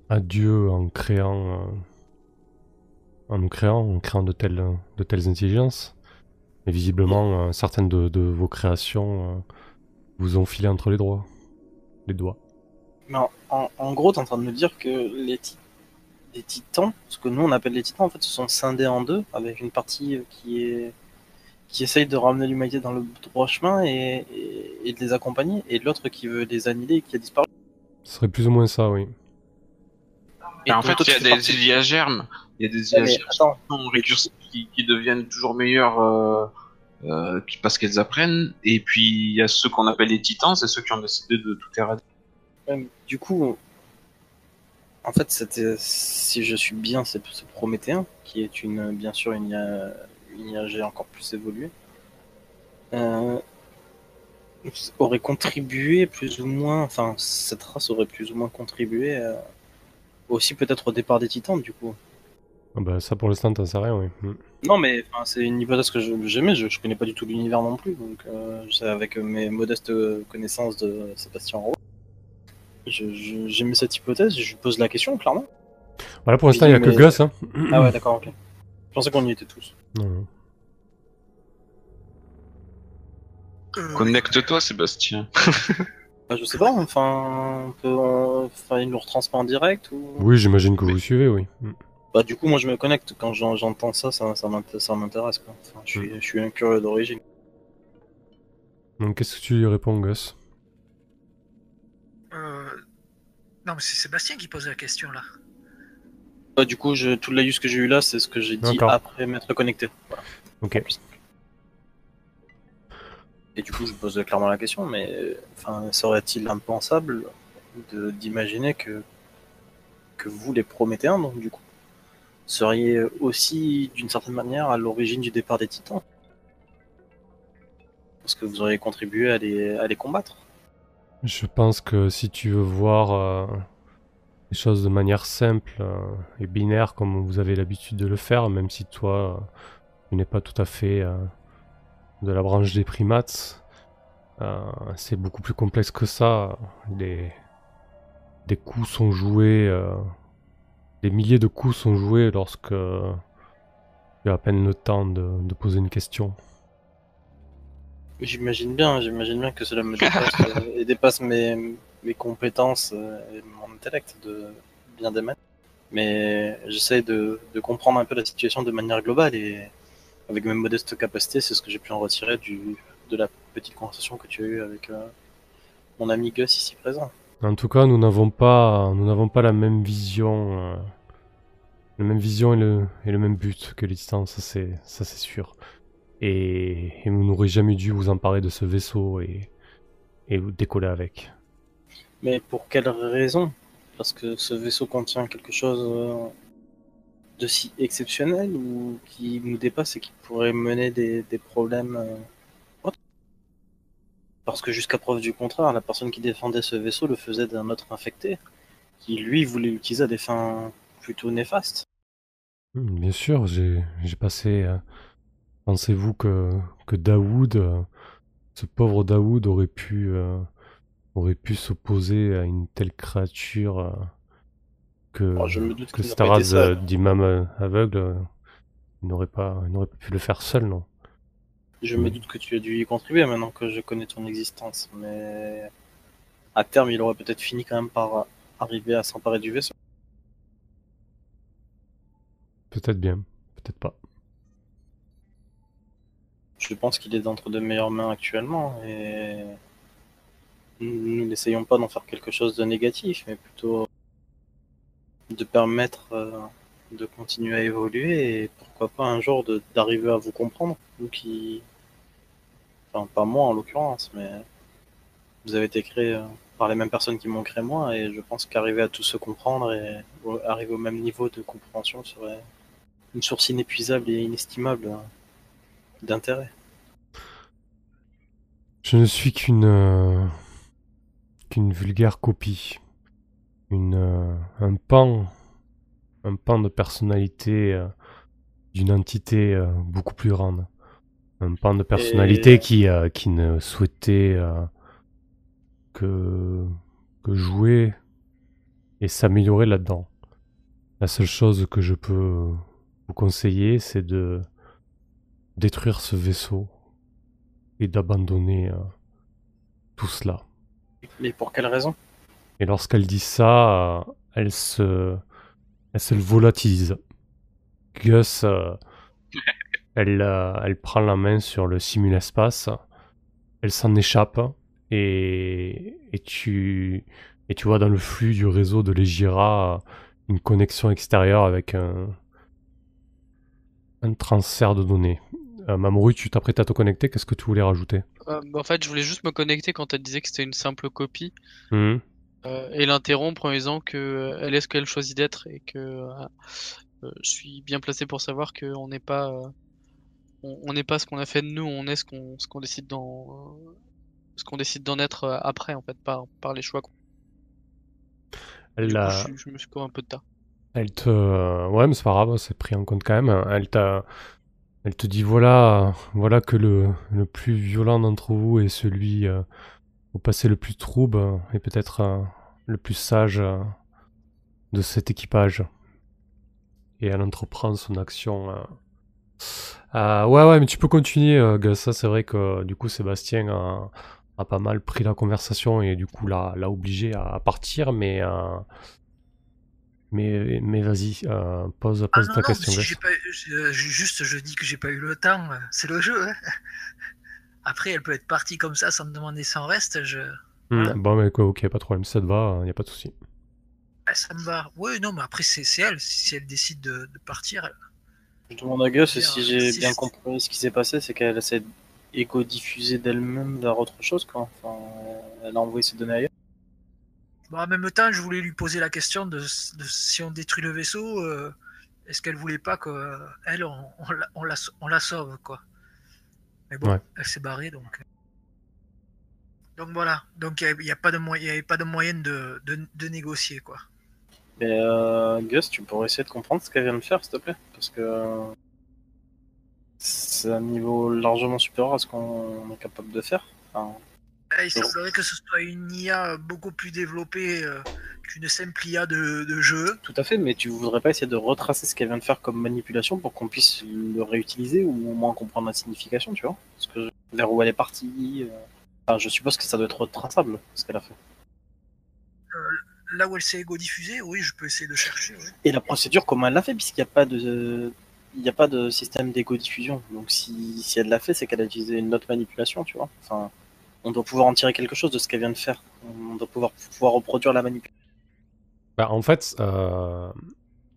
à Dieu en créant, euh, en nous créant, en créant de telles, de telles intelligences. Et visiblement, euh, certaines de, de vos créations euh, vous ont filé entre les doigts. Les doigts. Mais en, en- en gros, t'es en train de me dire que les, ti- les titans, ce que nous on appelle les titans, en fait, se sont scindés en deux, avec une partie euh, qui est qui essaye de ramener l'humanité dans le droit chemin et, et- et de les accompagner, et l'autre qui veut les annihiler et qui a disparu. Ce serait plus ou moins ça, oui. Et en fait, il y a des germes. Il y a des Ouais, IA germes attends, qui deviennent toujours meilleures euh, euh, parce qu'elles apprennent. Et puis, il y a ceux qu'on appelle les titans, c'est ceux qui ont décidé de tout éradiquer. Ouais, Du coup, en fait, c'était, si je suis bien, c'est c'est Prométhéen, qui est une, bien sûr une, IA une IAG encore plus évoluée, euh, aurait contribué plus ou moins, enfin, cette race aurait plus ou moins contribué euh, aussi peut-être au départ des Titans, du coup. Ah bah, ça pour l'instant, t'en sais rien, oui. Mm. Non, mais c'est une hypothèse que je- j'aimais, je, je connais pas du tout l'univers non plus, donc euh, avec mes modestes connaissances de Sébastien Rowe, j'aimais cette hypothèse, je lui pose la question, clairement. Voilà, pour l'instant, il n'y a que Gus. Hein. Ah ouais, d'accord, ok. Je pensais qu'on y était tous. Euh, Connecte-toi, Sébastien. Bah, je sais pas, enfin, on peut, enfin, il nous retransmet en direct ou. Oui, j'imagine que vous suivez, oui. Mm. Bah, du coup, moi je me connecte quand j'en- j'entends ça, ça, ça m'int- ça m'intéresse quoi. Enfin, je suis, je suis un curieux d'origine. Donc, qu'est-ce que tu lui réponds, Gus? Euh, Non, mais c'est Sébastien qui pose la question là. Bah, du coup, je, tout le laïus que j'ai eu là, c'est ce que j'ai dit après m'être connecté. Voilà. Ok. Et du coup, je pose clairement la question, mais enfin, serait-il impensable de- d'imaginer que, que vous, les Prométhéens, donc du coup, seriez aussi d'une certaine manière à l'origine du départ des Titans Parce que vous auriez contribué à les, à les combattre. Je pense que si tu veux voir euh, les choses de manière simple euh, et binaire comme vous avez l'habitude de le faire, même si toi, euh, tu n'es pas tout à fait de la branche des primates, c'est beaucoup plus complexe que ça. Des coups sont joués, des milliers de coups sont joués lorsque tu as à peine le temps de, de poser une question. J'imagine bien, j'imagine bien que cela me dépasse et dépasse mes, mes compétences euh, et mon intellect de bien des. Mais j'essaie de, de comprendre un peu la situation de manière globale et avec mes modestes capacités, c'est ce que j'ai pu en retirer du, de la petite conversation que tu as eue avec euh, mon ami Gus ici présent. En tout cas, nous n'avons pas, nous n'avons pas la même vision, euh, la même vision et le, même but que les Titans, ça c'est, ça c'est sûr. Et, vous n'aurez jamais dû vous emparer de ce vaisseau et, vous décoller avec. Mais pour quelle raison? Parce que ce vaisseau contient quelque chose euh, de si exceptionnel ou qui nous dépasse et qui pourrait mener des, problèmes euh, Parce que jusqu'à preuve du contraire, la personne qui défendait ce vaisseau le faisait d'un autre infecté, qui lui voulait l'utiliser à des fins plutôt néfastes. Hmm, Bien sûr, j'ai, j'ai passé. euh, Pensez-vous que, que Daoud, euh, ce pauvre Daoud, aurait pu, euh, aurait pu s'opposer à une telle créature que, Oh, je me doute que Staraz d'imam aveugle il n'aurait pas, il n'aurait pas pu le faire seul, non? Je me doute que tu as dû y contribuer maintenant que je connais ton existence, mais à terme, il aurait peut-être fini quand même par arriver à s'emparer du vaisseau. Peut-être bien, peut-être pas. je pense qu'il est d'entre de meilleures mains actuellement et nous n'essayons pas d'en faire quelque chose de négatif, mais plutôt de permettre euh, de continuer à évoluer et pourquoi pas un jour d'arriver à vous comprendre, vous qui, enfin pas moi en l'occurrence, mais vous avez été créé euh, par les mêmes personnes qui m'ont créé moi et je pense qu'arriver à tous se comprendre et arriver au même niveau de compréhension serait une source inépuisable et inestimable euh, d'intérêt. Je ne suis qu'une euh, qu'une vulgaire copie, une euh, un pan, un pan de personnalité d'une entité beaucoup plus grande, un pan de personnalité Et- qui euh, qui ne souhaitait euh, que que jouer et s'améliorer là-dedans. La seule chose que je peux vous conseiller, c'est de détruire ce vaisseau et d'abandonner euh, tout cela. Mais pour quelle raison? Et lorsqu'elle dit ça, elle se, elle se volatilise. Gus, elle, euh, elle prend la main sur le simul-espace, elle s'en échappe et, et tu, et tu vois dans le flux du réseau de l'Egira euh, une connexion extérieure avec un, un transfert de données. Euh, Mamoru, tu t'apprêtes à te connecter, qu'est-ce que tu voulais rajouter? Euh, en fait, je voulais juste me connecter quand elle disait que c'était une simple copie Mhm. euh, et l'interrompre en disant que elle est ce qu'elle choisit d'être et que je suis bien placé pour savoir qu'on n'est pas on n'est pas ce qu'on a fait de nous, on est ce qu'on ce qu'on décide d'en ce qu'on décide d'en être euh, après en fait par par les choix. qu'on- Elle, coup, a- je, je me suis couru un peu de tas. Elle te. Ouais, mais c'est pas grave, c'est pris en compte quand même. Elle t'a. Elle te dit voilà, voilà que le, le plus violent d'entre vous est celui euh, au passé le plus trouble euh, et peut-être euh, le plus sage euh, de cet équipage. Et elle entreprend son action. Euh. Ouais, ouais, mais tu peux continuer, euh, Gus. Ça, c'est vrai que du coup, Sébastien a, a pas mal pris la conversation et du coup l'a l'a obligé à, à partir, mais. euh, mais, mais vas-y, euh, pose, Ah pose non, ta non, question. si Gus. j'ai pas, je- je- juste je dis que j'ai pas eu le temps, c'est le jeu. hein. Après, elle peut être partie comme ça sans me demander sans reste. Je... Hmm. Bon, mais quoi, ok, pas de problème. Ça te va, il n'y a pas de souci. Ah, ça me va. Oui, non, mais après, c'est c'est elle. Si elle décide de, de partir, elle- Je demande à Gus si j'ai bien compris ce qui s'est passé, c'est qu'elle essaie d'égo-diffuser d'elle-même vers autre chose, quoi. Enfin, elle a envoyé ses données ailleurs. Bon, en même temps, je voulais lui poser la question de, de si on détruit le vaisseau, euh, est-ce qu'elle voulait pas qu'elle, on, on, la, on, la, on la sauve, quoi. Mais bon, Ouais. elle s'est barrée, donc. euh. Donc voilà. Donc il n'y a, pas de moyen, il y avait pas de moyen de, de, de négocier, quoi. Mais euh, Gus, tu pourrais essayer de comprendre ce qu'elle vient de faire, s'il te plaît Parce que euh, c'est un niveau largement supérieur à ce qu'on est capable de faire. Enfin, Eh, Il semblerait que ce soit une IA beaucoup plus développée euh, qu'une simple IA de, de jeu. tout à fait, mais tu voudrais pas essayer de retracer ce qu'elle vient de faire comme manipulation pour qu'on puisse le réutiliser ou au moins comprendre la signification, tu vois Parce que vers où elle est partie. euh, Enfin, je suppose que ça doit être retraçable, ce qu'elle a fait. Là où elle s'est égo-diffusée, oui, je peux essayer de chercher. oui. Et la procédure, comment elle l'a fait, puisqu'il n'y a pas de, il n'y a pas de système d'égo-diffusion. Donc si, si elle l'a fait, c'est qu'elle a utilisé une autre manipulation, tu vois. Enfin, on doit pouvoir en tirer quelque chose de ce qu'elle vient de faire. On doit pouvoir pouvoir reproduire la manipulation. Bah, en fait, euh,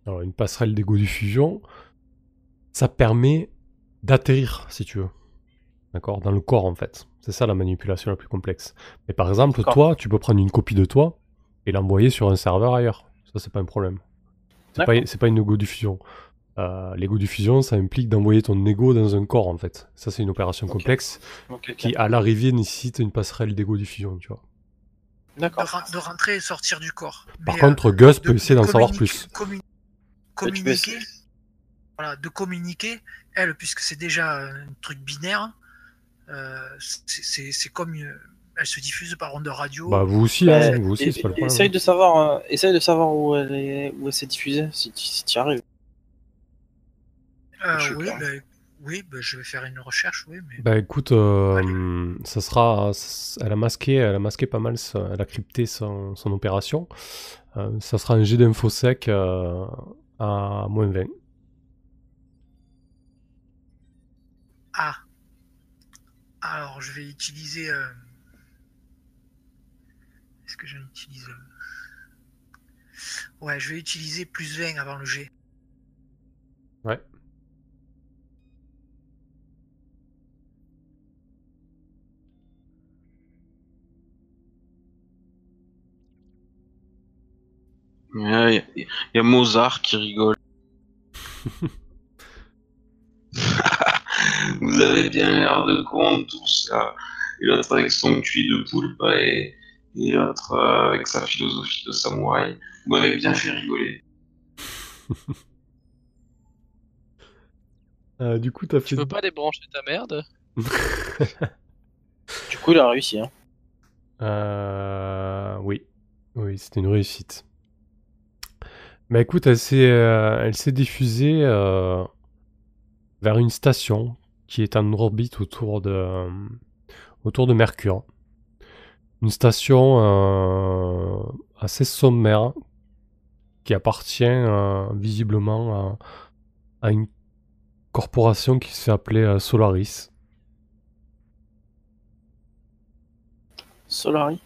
alors, une passerelle d'égo-diffusion, ça permet d'atterrir, si tu veux. D'accord? Dans le corps, en fait. C'est ça la manipulation la plus complexe. Mais par exemple, toi, tu peux prendre une copie de toi et l'envoyer sur un serveur ailleurs. Ça, c'est pas un problème. C'est pas, pas une égo-diffusion. Euh, L'égo-diffusion, ça implique d'envoyer ton ego dans un corps, en fait. Ça, c'est une opération complexe qui, à l'arrivée, nécessite une passerelle d'égo-diffusion, tu vois. De, D'accord. de rentrer et sortir du corps. Par Mais, contre, euh, Gus peut essayer d'en savoir communiquer- plus. commu- tu peux communiquer. Voilà, de communiquer. Elle, puisque c'est déjà un truc binaire, euh, c'est- comme une- elle se diffuse par onde radio. Bah, vous aussi, hein, vous aussi, c'est pas le problème. essaye de savoir, euh, essaye de savoir où elle est, où elle s'est diffusée, si tu si y arrives. Euh, oui, bah, oui bah, je vais faire une recherche, oui, mais Bah écoute, euh, ça sera, elle a masqué, elle a masqué pas mal, elle a crypté son, son opération. Euh, ça sera un jet d'infosec euh, à moins 20. ah, Alors, je vais utiliser. euh, Que j'en utilise Ouais, je vais utiliser plus 20 avant le G. Ouais. Il y, a- y a Mozart qui rigole. Vous avez bien l'air de con, tout ça. Et l'autre avec son cul de poulpe et, et l'autre euh, avec sa philosophie de samouraï. Vous m'avez bien fait rigoler. Euh, du coup, t'as Tu fait. peux pas débrancher ta merde Du coup, il a réussi. Hein. Euh, oui, oui, c'était une réussite. Bah écoute, elle s'est, euh, elle s'est diffusée euh, vers une station qui est en orbite autour de, euh, autour de Mercure. Une station euh, assez sommaire qui appartient euh, visiblement à, une corporation qui se fait appeler euh, Solaris. Solari.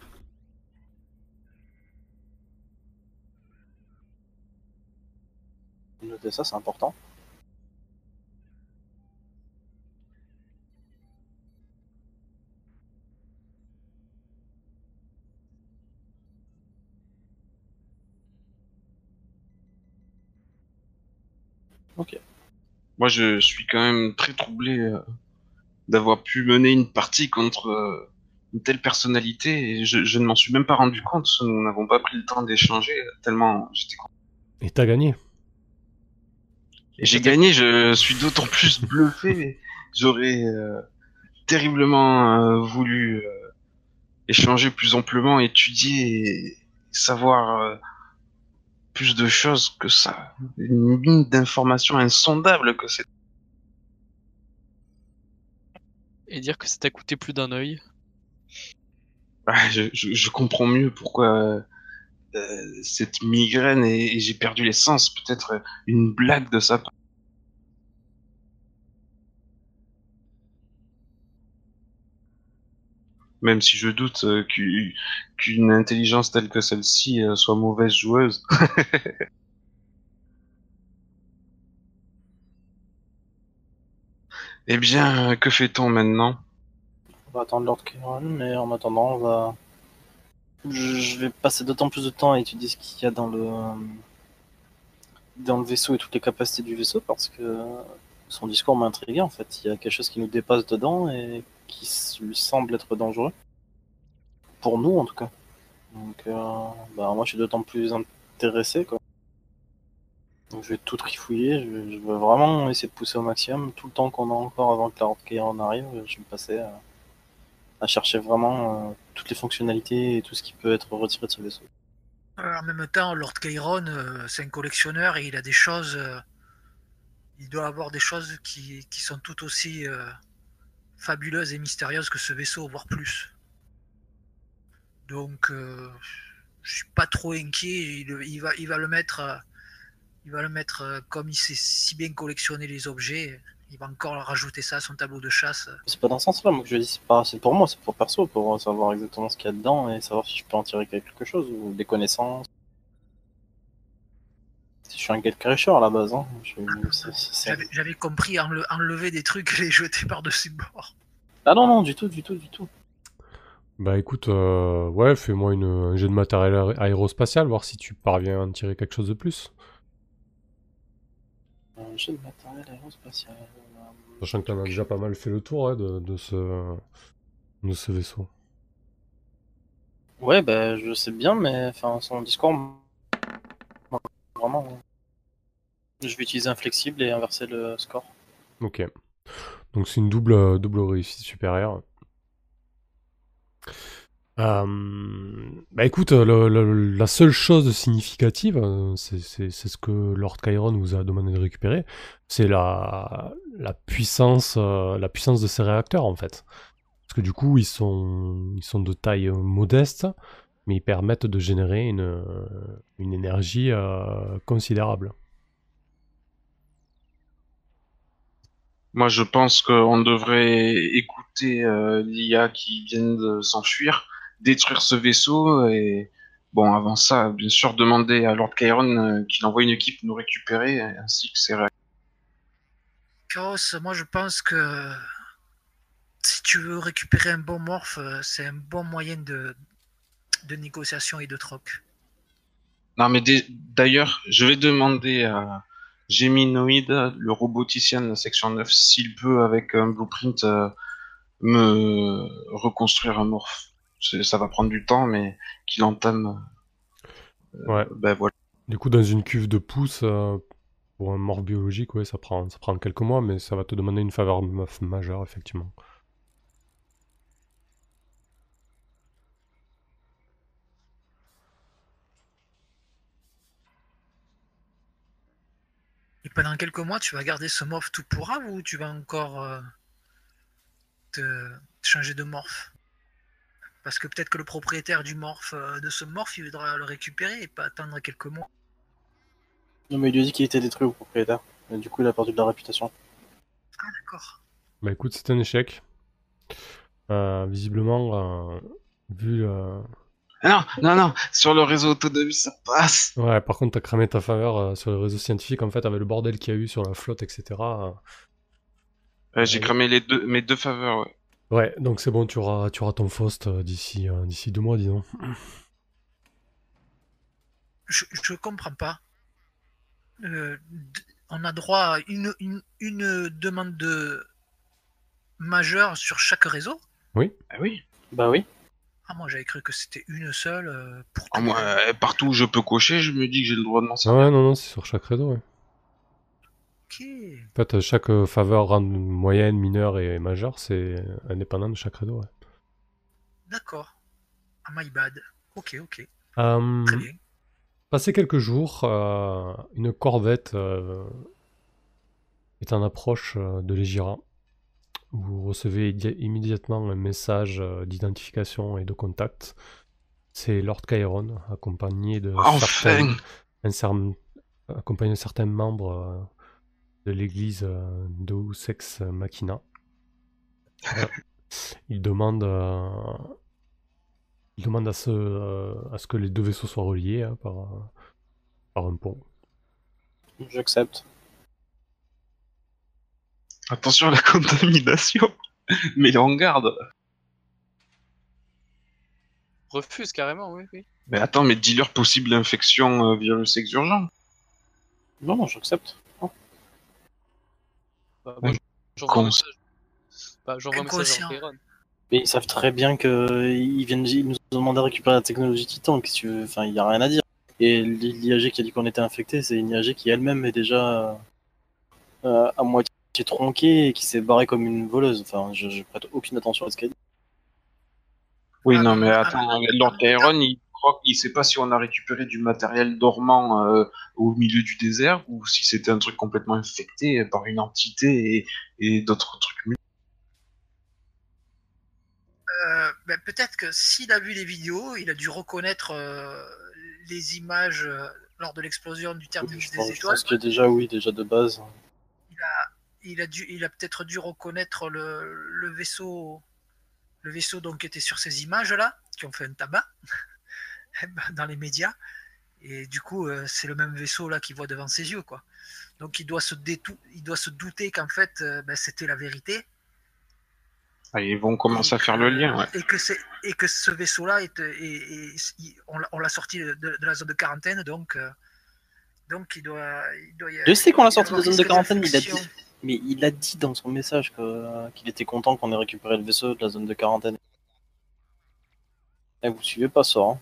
Notez ça, c'est important. Moi, je suis quand même très troublé euh, d'avoir pu mener une partie contre euh, une telle personnalité et je, je ne m'en suis même pas rendu compte. Nous n'avons pas pris le temps d'échanger tellement j'étais. Et t'as gagné. Et j'ai gagné, je suis d'autant plus bluffé. J'aurais euh, terriblement voulu échanger plus amplement, étudier et savoir plus de choses que ça. Une mine d'informations insondable que c'est. et dire que ça t'a coûté plus d'un œil. Ah, je, je, je comprends mieux pourquoi euh, cette migraine et, et j'ai perdu les sens. Peut-être une blague de sa part. Même si je doute euh, qu'u- qu'une intelligence telle que celle-ci euh, soit mauvaise joueuse. eh bien, que fait-on maintenant? On va attendre Lord Kieran, mais en attendant, on va. Je vais passer d'autant plus de temps à étudier ce qu'il y a dans le dans le vaisseau et toutes les capacités du vaisseau parce que son discours m'a intrigué en fait. Il y a quelque chose qui nous dépasse dedans et qui lui semble être dangereux pour nous en tout cas. Donc, euh, bah, moi je suis d'autant plus intéressé quoi. Donc je vais tout trifouiller. Je, je veux vraiment essayer de pousser au maximum tout le temps qu'on a encore avant que Lord Kieran arrive. Je vais me passer à chercher vraiment euh, toutes les fonctionnalités et tout ce qui peut être retiré de ce vaisseau. Euh, en même temps, Lord Kairon, c'est un collectionneur et il a des choses. il doit avoir des choses qui, qui sont tout aussi fabuleuses et mystérieuses que ce vaisseau, voire plus. Donc, euh, je suis pas trop inquiet. Il, va, le mettre. euh, euh, comme il sait si bien collectionner les objets. Il va encore rajouter ça à son tableau de chasse. C'est pas dans ce sens-là, moi je dis, c'est pas, c'est pour moi, c'est pour perso, pour savoir exactement ce qu'il y a dedans et savoir si je peux en tirer quelque chose ou des connaissances. Je suis un gatecrasher à la base, hein. J'avais compris enle- enlever des trucs et les jeter par-dessus bord. Ah non, non, du tout, du tout, du tout. Bah écoute, euh, ouais, fais-moi une, un jet de matériel aé- aérospatial, voir si tu parviens à en tirer quelque chose de plus. Un jeu de matériel aérospatial. Sachant que t'en as déjà pas mal fait le tour hein, de, de ce, de ce vaisseau. Ouais, bah je sais bien, mais enfin, son discours. Vraiment. Je vais utiliser un flexible et inverser le score. Ok. Donc c'est une double, double réussite supérieure. Euh, bah écoute, le- le- la seule chose significative, euh, c'est ce que Lord Chiron vous a demandé de récupérer, c'est la, la puissance, euh, la puissance de ces réacteurs en fait. Parce que du coup, ils sont, ils sont de taille euh, modeste, mais ils permettent de générer une, euh, une énergie euh, considérable. Moi, je pense qu'on devrait écouter euh, l'IA qui vient de s'enfuir, détruire ce vaisseau et bon, avant ça, bien sûr, demander à Lord Chiron euh, qu'il envoie une équipe nous récupérer ainsi que ses réacteurs. Chaos, moi je pense que si tu veux récupérer un bon morph, c'est un bon moyen de, de négociation et de troc. Non, mais d'ailleurs, je vais demander à Geminoid, le roboticien de la section 9, s'il peut, avec un blueprint, euh, me reconstruire un morph. Ça va prendre du temps, mais qu'il entame. euh, Ouais. Ben voilà. Du coup, dans une cuve de pouce, euh, pour un mort biologique, ouais, ça prend, ça prend quelques mois, mais ça va te demander une faveur ma- majeure, effectivement. Et pendant quelques mois, tu vas garder ce morph tout pour Ave ou tu vas encore euh, te changer de morph? Parce que peut-être que le propriétaire du morph, euh, de ce morph, il voudra le récupérer et pas attendre quelques mois. Non, mais il lui a dit qu'il était détruit au propriétaire. Et du coup, il a perdu de la réputation. Ah d'accord. Bah écoute, c'est un échec. Euh, visiblement, euh, vu... Non, non, non, sur le réseau autonomie, ça passe. Ouais, par contre, t'as cramé ta faveur euh, sur les réseaux scientifiques, en fait, avec le bordel qu'il y a eu sur la flotte, etc. euh, Ouais, J'ai cramé les deux, mes deux faveurs, ouais. Ouais, donc c'est bon, tu auras, tu auras ton Faust euh, d'ici euh, d'ici deux mois, disons. Je, je comprends pas. Euh, on a droit à une, une, une demande de majeure sur chaque réseau? Ah oui. Bah oui. Ah moi j'avais cru que c'était une seule euh, pour Ah, tout. moi, euh, partout où je peux cocher, je me dis que j'ai le droit de m'en Ah servir. ouais, non, non, c'est sur chaque réseau, ouais. Ok. En fait, euh, chaque euh, faveur moyenne, mineure et majeure, c'est indépendant de chaque réseau, ouais. D'accord. Ah my bad. Ok, ok. Euh, Très bien. Passé quelques jours, euh, une corvette euh, est en approche euh, de l'Egira. Vous recevez immédiatement un message euh, d'identification et de contact. C'est Lord Chiron, accompagné de Enfin certains, un cer- accompagné de certains membres euh, de l'église euh, Deus Ex Machina. Il demande, euh, il demande à ce, euh, à ce que les deux vaisseaux soient reliés hein, par, par un pont. J'accepte. Attention à la contamination. Mais en garde. Refuse carrément, oui, oui. Mais attends, mais dis-leur possible infection euh, virus exurgent. Non, non, j'accepte. Bah, moi, Ouais. j'envoie un Cons. message. Bah, j'envoie un message Inconscient. à Kairon. Mais ils savent très bien que ils viennent, ils nous ont demandé de récupérer la technologie Titan. Qu'est-ce que tu veux? Enfin, il y a rien à dire. Et l'IAG qui a dit qu'on était infecté, c'est une IAG qui elle-même est déjà euh, à moitié tronquée et qui s'est barrée comme une voleuse. Enfin, je, je prête aucune attention à ce qu'elle dit. Oui, non, mais ah, attends, Lord Chiron, il croit il sait pas si on a récupéré du matériel dormant euh, au milieu du désert ou si c'était un truc complètement infecté par une entité et, et d'autres trucs. Euh, ben, Peut-être que s'il a vu les vidéos, il a dû reconnaître euh, les images euh, lors de l'explosion du terminus Je des pense, je étoiles. pense que déjà, oui, déjà de base. Il a, dû, il a peut-être dû reconnaître le, le vaisseau, le vaisseau donc qui était sur ces images-là, qui ont fait un tabac dans les médias. Et du coup, euh, c'est le même vaisseau là qu'il voit devant ses yeux, quoi. Donc il doit se, détou- il doit se douter qu'en fait, euh, ben, c'était la vérité. Ah, ils vont commencer à faire le lien, ouais. Et que, c'est, et que ce vaisseau-là, est, il- on, l'a, on l'a sorti de, de la zone de quarantaine, donc, euh, donc il doit, il doit y Je sais qu'on l'a il sorti de la zone de quarantaine, il a d'infection. dit. Mais il a dit dans son message que- qu'il était content qu'on ait récupéré le vaisseau de la zone de quarantaine. Eh, vous suivez pas ça, hein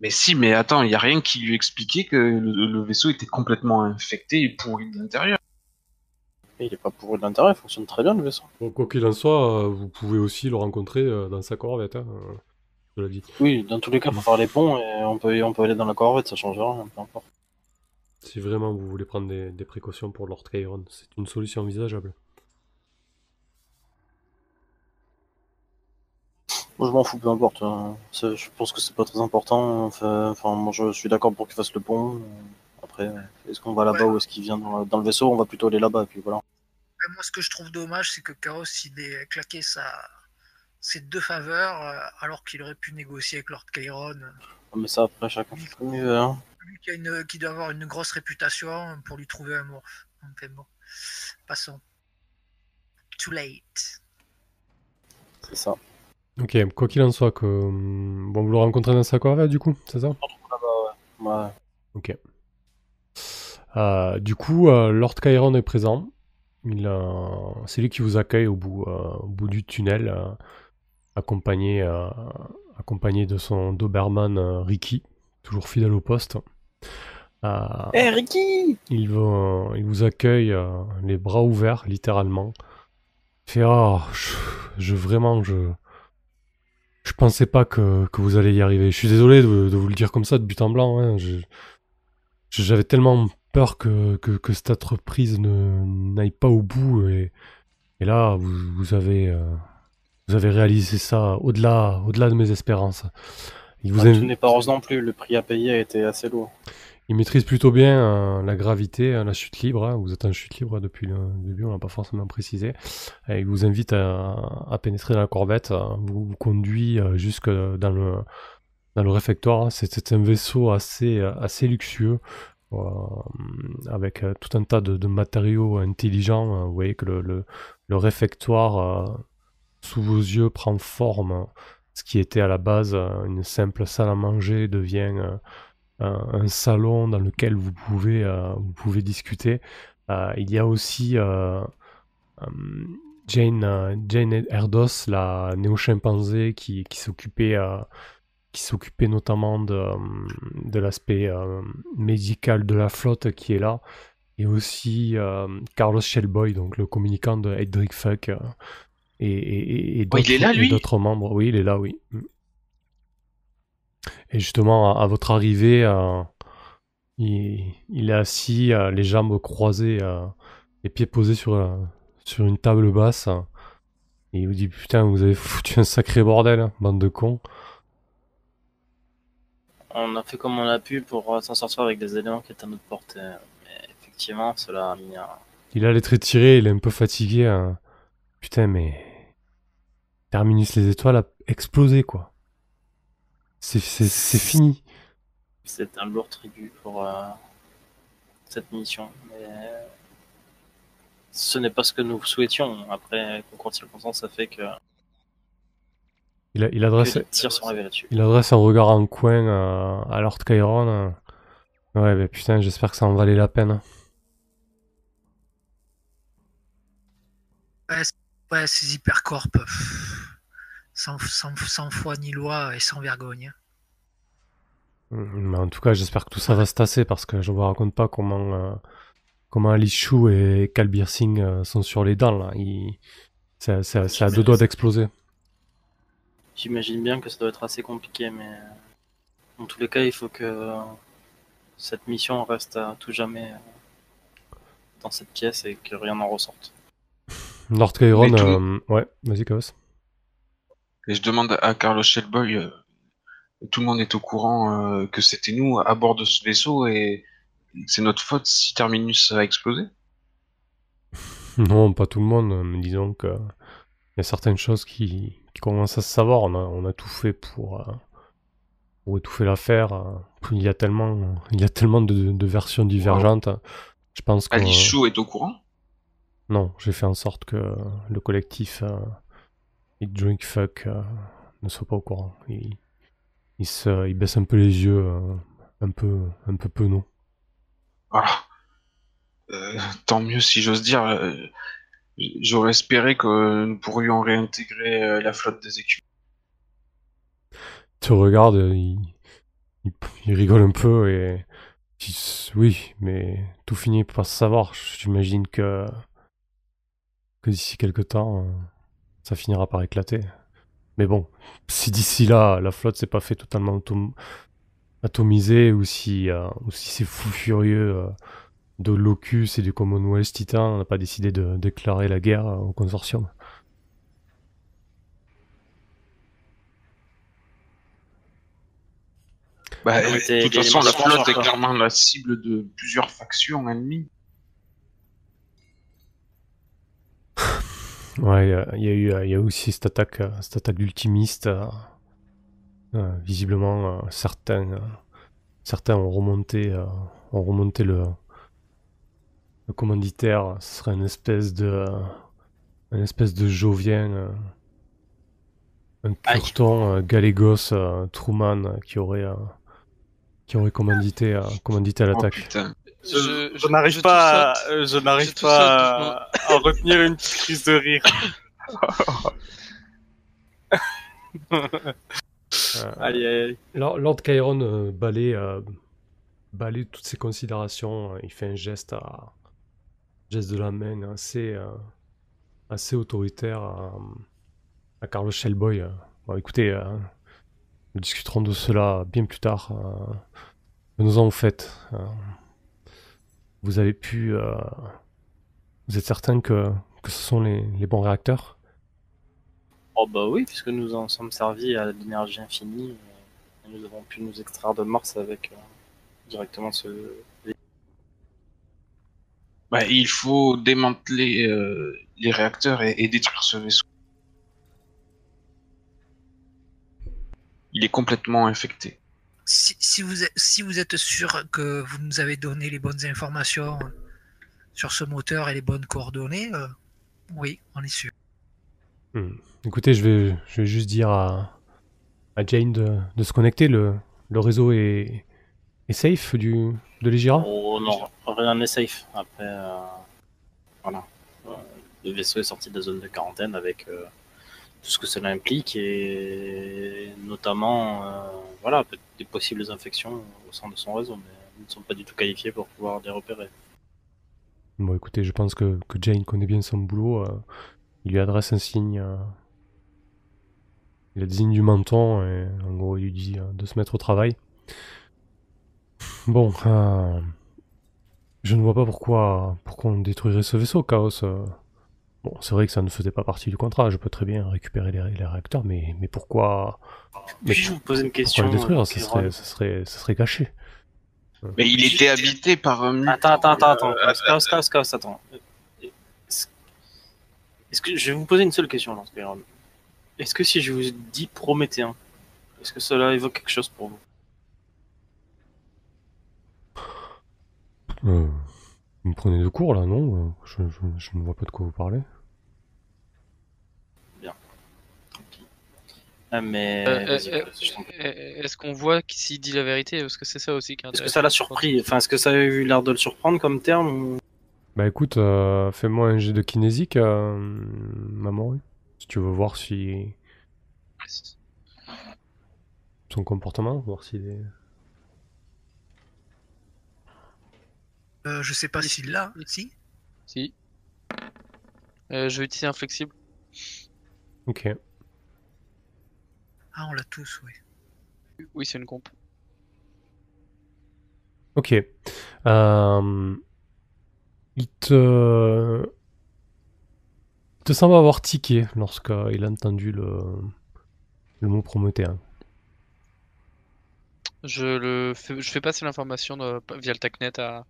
Mais si, mais attends, il y a rien qui lui expliquait que le, le vaisseau était complètement infecté et pourri de l'intérieur. Et il est pas pourri de l'intérieur, il fonctionne très bien le vaisseau. Bon, quoi qu'il en soit, euh, vous pouvez aussi le rencontrer euh, dans sa corvette, hein, euh, je l'ai dit. Oui, dans tous les cas, faut faire les ponts et on peut, on peut aller dans la corvette, ça change rien, peu importe. Si vraiment vous voulez prendre des, des précautions pour Lord Chiron, c'est une solution envisageable. Moi, je m'en fous, peu importe. hein. Je pense que c'est pas très important. Enfin, moi, je suis d'accord pour qu'il fasse le pont. Après, est-ce qu'on va là-bas ou est-ce qu'il vient dans, dans le vaisseau? On va plutôt aller là-bas, et puis voilà. Ben, moi, ce que je trouve dommage, c'est que Chaos, il ait claqué sa... ses deux faveurs, euh, alors qu'il aurait pu négocier avec Lord Chiron. Mais ça, après, chacun fait comme il veut. Hein. Lui qui, a une- qui doit avoir une grosse réputation pour lui trouver un morph. Enfin bon, passons. Too late. C'est ça. Ok, quoi qu'il en soit, que... hum, bon, vous le rencontrez dans sa corvée, du coup, c'est ça? Ouais. Ok. Euh, du coup, euh, Lord Chiron est présent. Il, euh, c'est lui qui vous accueille au bout, euh, au bout du tunnel, euh, accompagné, euh, accompagné de son Doberman euh, Ricky, toujours fidèle au poste. Euh, Eh, Ricky il, va- il vous accueille euh, les bras ouverts, littéralement. Il fait Ah, je, je- vraiment, je. Je pensais pas que, que vous allez y arriver. Je suis désolé de, de vous le dire comme ça de but en blanc. hein. J'avais tellement peur que, que, que cette entreprise n'aille pas au bout. Et, et là, vous, vous avez. euh, vous avez réalisé ça au-delà au-delà de mes espérances. Il vous n'est pas rose non plus, le prix à payer a été assez lourd. il maîtrise plutôt bien euh, la gravité, euh, la chute libre. hein. Vous êtes en chute libre depuis le début, on l'a pas forcément précisé. Et il vous invite à, à pénétrer dans la corvette. euh, vous, vous conduit euh, jusque dans le, dans le réfectoire. hein. C'est un vaisseau assez, assez luxueux. euh, avec euh, tout un tas de, de matériaux intelligents. hein. Vous voyez que le, le, le réfectoire euh, sous vos yeux prend forme. Ce qui était à la base euh, une simple salle à manger devient euh, un, salon dans lequel vous pouvez, euh, vous pouvez discuter. Il y a aussi Jane, Jane Erdos, la néo-chimpanzé qui, qui s'occupait qui s'occupait notamment de, de l'aspect médical de la flotte qui est là. Et aussi Carlos Shellboy, donc le communicant de Hedrick Fuck. Et, et, et, et Oh, il est d'autres- là, lui? d'autres membres. Oui, il est là, oui. Mm. Et justement, à, à votre arrivée, euh, il, il est assis, euh, les jambes croisées, euh, les pieds posés sur, euh, sur une table basse. Et il vous dit Putain, vous avez foutu un sacré bordel, bande de cons. On a fait comme on a pu pour s'en sortir avec des éléments qui étaient à notre portée. Mais effectivement, cela a mis un... Il a les traits tirés, il est un peu fatigué. hein. Putain, mais. Terminus les étoiles a explosé, quoi. C'est fini. C'est un lourd tribut pour euh, cette mission. Mais ce n'est pas ce que nous souhaitions. Après, concours de circonstances, ça fait que, Il, a- il que adresse, les tirs sont révélés dessus. il adresse un regard en coin euh, à Lord Chiron. euh. Ouais, bah putain, j'espère que ça en valait la peine. Ouais, c'est- ouais, ces hypercorps, sans, sans, sans foi ni loi et sans vergogne. Mais en tout cas, j'espère que tout ça va se tasser parce que je vous raconte pas comment, euh, comment Alice Chou et Kalbir Singh euh, sont sur les dents là. Ils- C'est c'est- c'est à deux doigts d'exploser. J'imagine bien que ça doit être assez compliqué, mais dans tous les cas, il faut que cette mission reste à tout jamais euh, dans cette pièce et que rien n'en ressorte. Lord tout- euh, ouais, vas-y, Chaos. Et je demande à Carlos Shellboy, euh, tout le monde est au courant euh, que c'était nous à bord de ce vaisseau et c'est notre faute si Terminus a explosé Non, pas tout le monde, mais disons que il y a certaines choses qui, qui commencent à se savoir. On a, on a tout fait pour, euh, pour étouffer l'affaire. euh. Il y a tellement, il y a tellement de, de versions divergentes. Je pense que Alice Chou est au courant? Non, j'ai fait en sorte que le collectif Eat Drink Fuck euh, ne soit pas au courant. Il, il, se, il baisse un peu les yeux, euh, un peu, un peu penaud. Voilà. Euh, tant mieux si j'ose dire. J'aurais espéré que nous pourrions réintégrer la flotte des écus. Te regarde, il, il, il rigole un peu et oui, mais tout finit par se savoir. J'imagine que, que d'ici quelque temps, ça finira par éclater. Mais bon, si d'ici là, la flotte s'est pas fait totalement autom- atomiser ou si, euh, ou si ces fous furieux euh, de Locus et du Commonwealth Titan n'a pas décidé de déclarer la guerre euh, au consortium. Bah, de toute façon, la flotte est clairement la cible de plusieurs factions ennemies. Ouais, euh, il y a eu, euh, il y a aussi cette attaque, euh, cette attaque d'ultimiste. euh, euh, visiblement, euh, certains, euh, certains ont remonté, euh, ont remonté le, le commanditaire. Ce serait une espèce de, euh, une espèce de Jovien, euh, un curton euh, Galégos euh, Truman euh, qui aurait, euh, qui aurait commandité, euh, commandité Oh, l'attaque. putain. Je, je n'arrive pas, à- euh, je n'arrive je pas à, à retenir une petite crise de rire. Euh, Aïe, aïe, aïe. Lord, Chiron euh, balaye, euh, balaye toutes ces considérations. euh, il fait un geste, à, geste de la main assez, euh, assez autoritaire à, à Carlos Shellboy. euh. Bon, écoutez, euh, nous discuterons de cela bien plus tard. Euh, Venons-en au fait. Vous avez pu... euh, vous êtes certain que, que ce sont les, les bons réacteurs? Oh bah oui, puisque nous en sommes servis à l'énergie infinie, euh, et nous avons pu nous extraire de Mars avec euh, directement ce... Bah, il faut démanteler euh, les réacteurs et, et détruire ce vaisseau. Il est complètement infecté. Si, si vous êtes, si vous êtes sûr que vous nous avez donné les bonnes informations sur ce moteur et les bonnes coordonnées, euh, oui, on est sûr. Hmm. Écoutez, je vais, je vais juste dire à, à Jane de, de se connecter. Le, le réseau est, est safe du, de l'Egira Oh non, rien n'est safe. Après, euh, voilà. Euh, le vaisseau est sorti de la zone de quarantaine avec euh, tout ce que cela implique et notamment, euh, voilà, des possibles infections au sein de son réseau, mais nous ne sommes pas du tout qualifiés pour pouvoir les repérer. Bon, écoutez, je pense que, que Jane connaît bien son boulot. euh, il lui adresse un signe. euh, il a désigne du menton et en gros, il lui dit euh, de se mettre au travail. Bon, je ne vois pas pourquoi, pourquoi on détruirait ce vaisseau, Chaos. Euh. Bon, c'est vrai que ça ne faisait pas partie du contrat. Je peux très bien récupérer les, les réacteurs, mais, mais pourquoi, Mais Puis-je vous poser une pourquoi question le détruire? euh, ça Kéron serait, ça, serait, ça serait caché. Mais il était habité par un mutant. Attends, attends, attends, attends. Euh, Chaos, chaos, chaos, attends. Est-ce que je vais vous poser une seule question, Lance. Est-ce que si je vous dis Prométhéen, est-ce que cela évoque quelque chose pour vous? Euh, vous me prenez de court là, non? Je, je, je ne vois pas de quoi vous parlez. Ah, mais Euh, euh, euh, Est-ce qu'on voit s'il dit la vérité? Parce que c'est ça aussi qui est Est-ce que ça l'a surpris? Enfin, est-ce que ça a eu l'air de le surprendre comme terme ou... Bah écoute, euh, fais-moi un jet de kinésique, euh, Mamoru. Si tu veux voir si son comportement, voir s'il est. Euh, je sais pas s'il l'a, si. Si. Euh, je vais utiliser un flexible. Ok. Ah, on l'a tous, oui. Oui, c'est une comp. Ok. Euh, il te. Il te semble avoir tiqué lorsqu'il a entendu le, le mot prométhéen. Je le fais, je fais passer l'information de- via le TACnet à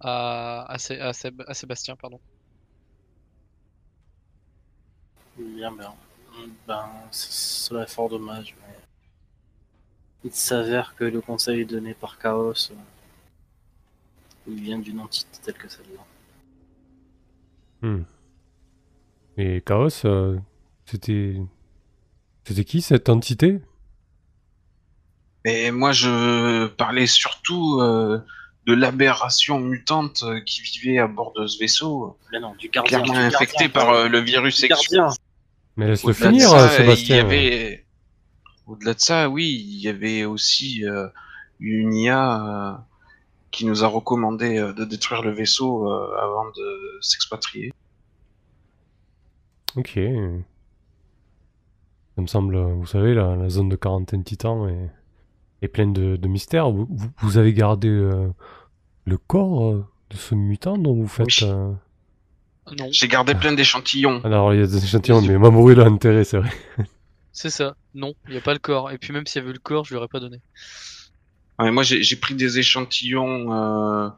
à, à, Sé- à Séb- à Sébastien, pardon. Bien, bien. Ben, cela est fort dommage, mais... Il s'avère que le conseil donné par Chaos, euh, il vient d'une entité telle que celle-là. Hmm. Et Chaos, euh, c'était. C'était qui cette entité? Mais moi, je parlais surtout euh, de l'aberration mutante qui vivait à bord de ce vaisseau, Mais non, du gardien. clairement du infecté gardien, par euh, le virus sexuel. Mais laisse-le finir, ça, euh, Sébastien. Il y avait... Au-delà de ça, oui, il y avait aussi euh, une IA euh, qui nous a recommandé euh, de détruire le vaisseau euh, avant de s'expatrier. Ok. Ça me semble, vous savez, la, la zone de quarantaine titan est, est pleine de, de mystères. Vous, vous- vous avez gardé euh, le corps euh, de ce mutant dont vous faites. Oui. euh, Non, J'ai gardé plein d'échantillons. Alors, il y a des échantillons, mais Mamoru il a intérêt, c'est vrai. c'est ça. Non, il n'y a pas le corps. Et puis même s'il y avait eu le corps, je lui aurais pas donné. Ouais, moi, j'ai pris des échantillons euh,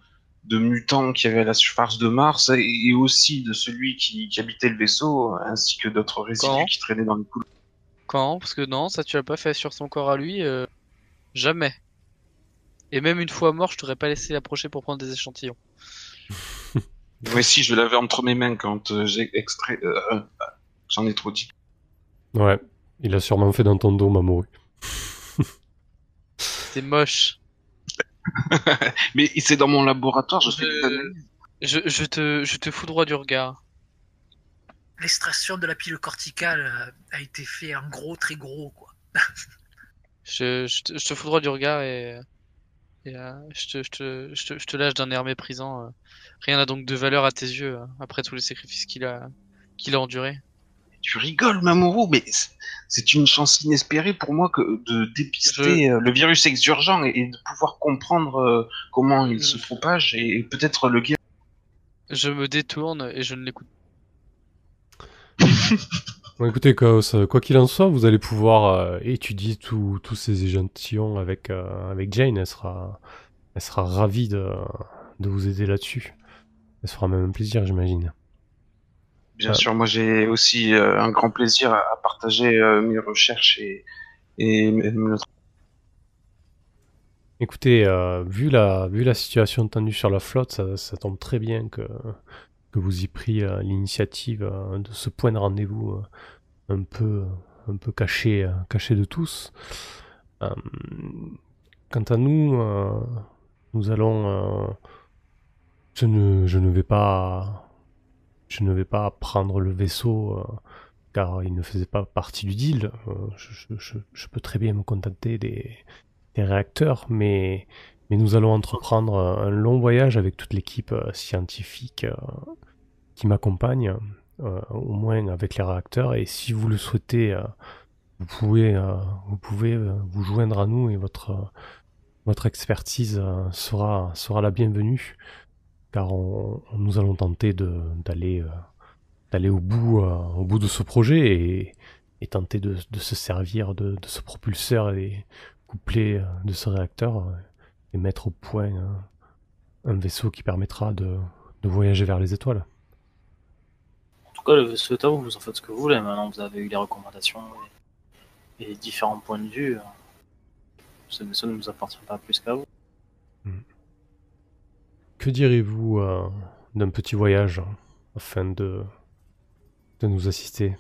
de mutants qui avaient à la surface de Mars et, aussi de celui qui, qui habitait le vaisseau, ainsi que d'autres résidus Quand qui traînaient dans les couloirs. Quand? Parce que non, ça tu l'as pas fait sur son corps à lui. euh, Jamais. Et même une fois mort, je t'aurais pas laissé l'approcher pour prendre des échantillons. Mais si, je l'avais entre mes mains quand euh, j'ai extrait. euh, euh, J'en ai trop dit. Ouais, il a sûrement fait dans ton dos, Mamoru. C'est moche. Mais c'est dans mon laboratoire, je fais Je- des analyses. Je, je te, je te fous droit du regard. L'extraction de la pile corticale a été fait en gros, très gros, quoi. Je, je, te, je te fous droit du regard et, et euh, je, te, je, te, je, te, je te lâche d'un air méprisant. euh. Rien n'a donc de valeur à tes yeux euh, après tous les sacrifices qu'il a, qu'il a endurés. Tu rigoles, Mamoru, mais c'est- c'est une chance inespérée pour moi que de dépister euh, le virus exurgent et, et de pouvoir comprendre euh, comment il se Je- propage et, et peut-être le guérir. Je me détourne et je ne l'écoute Bon, écoutez, Chaos, euh, quoi qu'il en soit, vous allez pouvoir euh, étudier tous ces échantillons avec, euh, avec Jane. Elle sera, elle sera ravie de, de vous aider là-dessus. Elle se fera même un plaisir, j'imagine. Bien Ah. sûr, moi j'ai aussi euh, un grand plaisir à, à partager mes recherches et, et le Écoutez, vu, la, vu la situation tendue sur la flotte, ça, ça tombe très bien que, que vous ayez pris euh, l'initiative euh, de ce point de rendez-vous euh, un peu, un peu caché, caché de tous. Quant à nous, nous allons... je, ne, je ne vais pas... Je ne vais pas prendre le vaisseau car il ne faisait pas partie du deal. Je, je- peux très bien me contenter des, des réacteurs, mais, mais nous allons entreprendre euh, un long voyage avec toute l'équipe euh, scientifique euh, qui m'accompagne, au moins avec les réacteurs. Et si vous le souhaitez, vous pouvez, vous joindre à nous et votre, expertise sera, sera la bienvenue, car on, nous allons tenter d'aller au bout, au bout de ce projet et, tenter de, se servir de, de ce propulseur et couplé de ce réacteur et mettre au point un vaisseau qui permettra de, de voyager vers les étoiles. En tout cas, le vaisseau est à vous, vous en faites ce que vous voulez. Maintenant, vous avez eu les recommandations et, et les différents points de vue. Ce vaisseau ne nous appartient pas plus qu'à vous. Que direz-vous euh, d'un petit voyage afin de, de nous assister?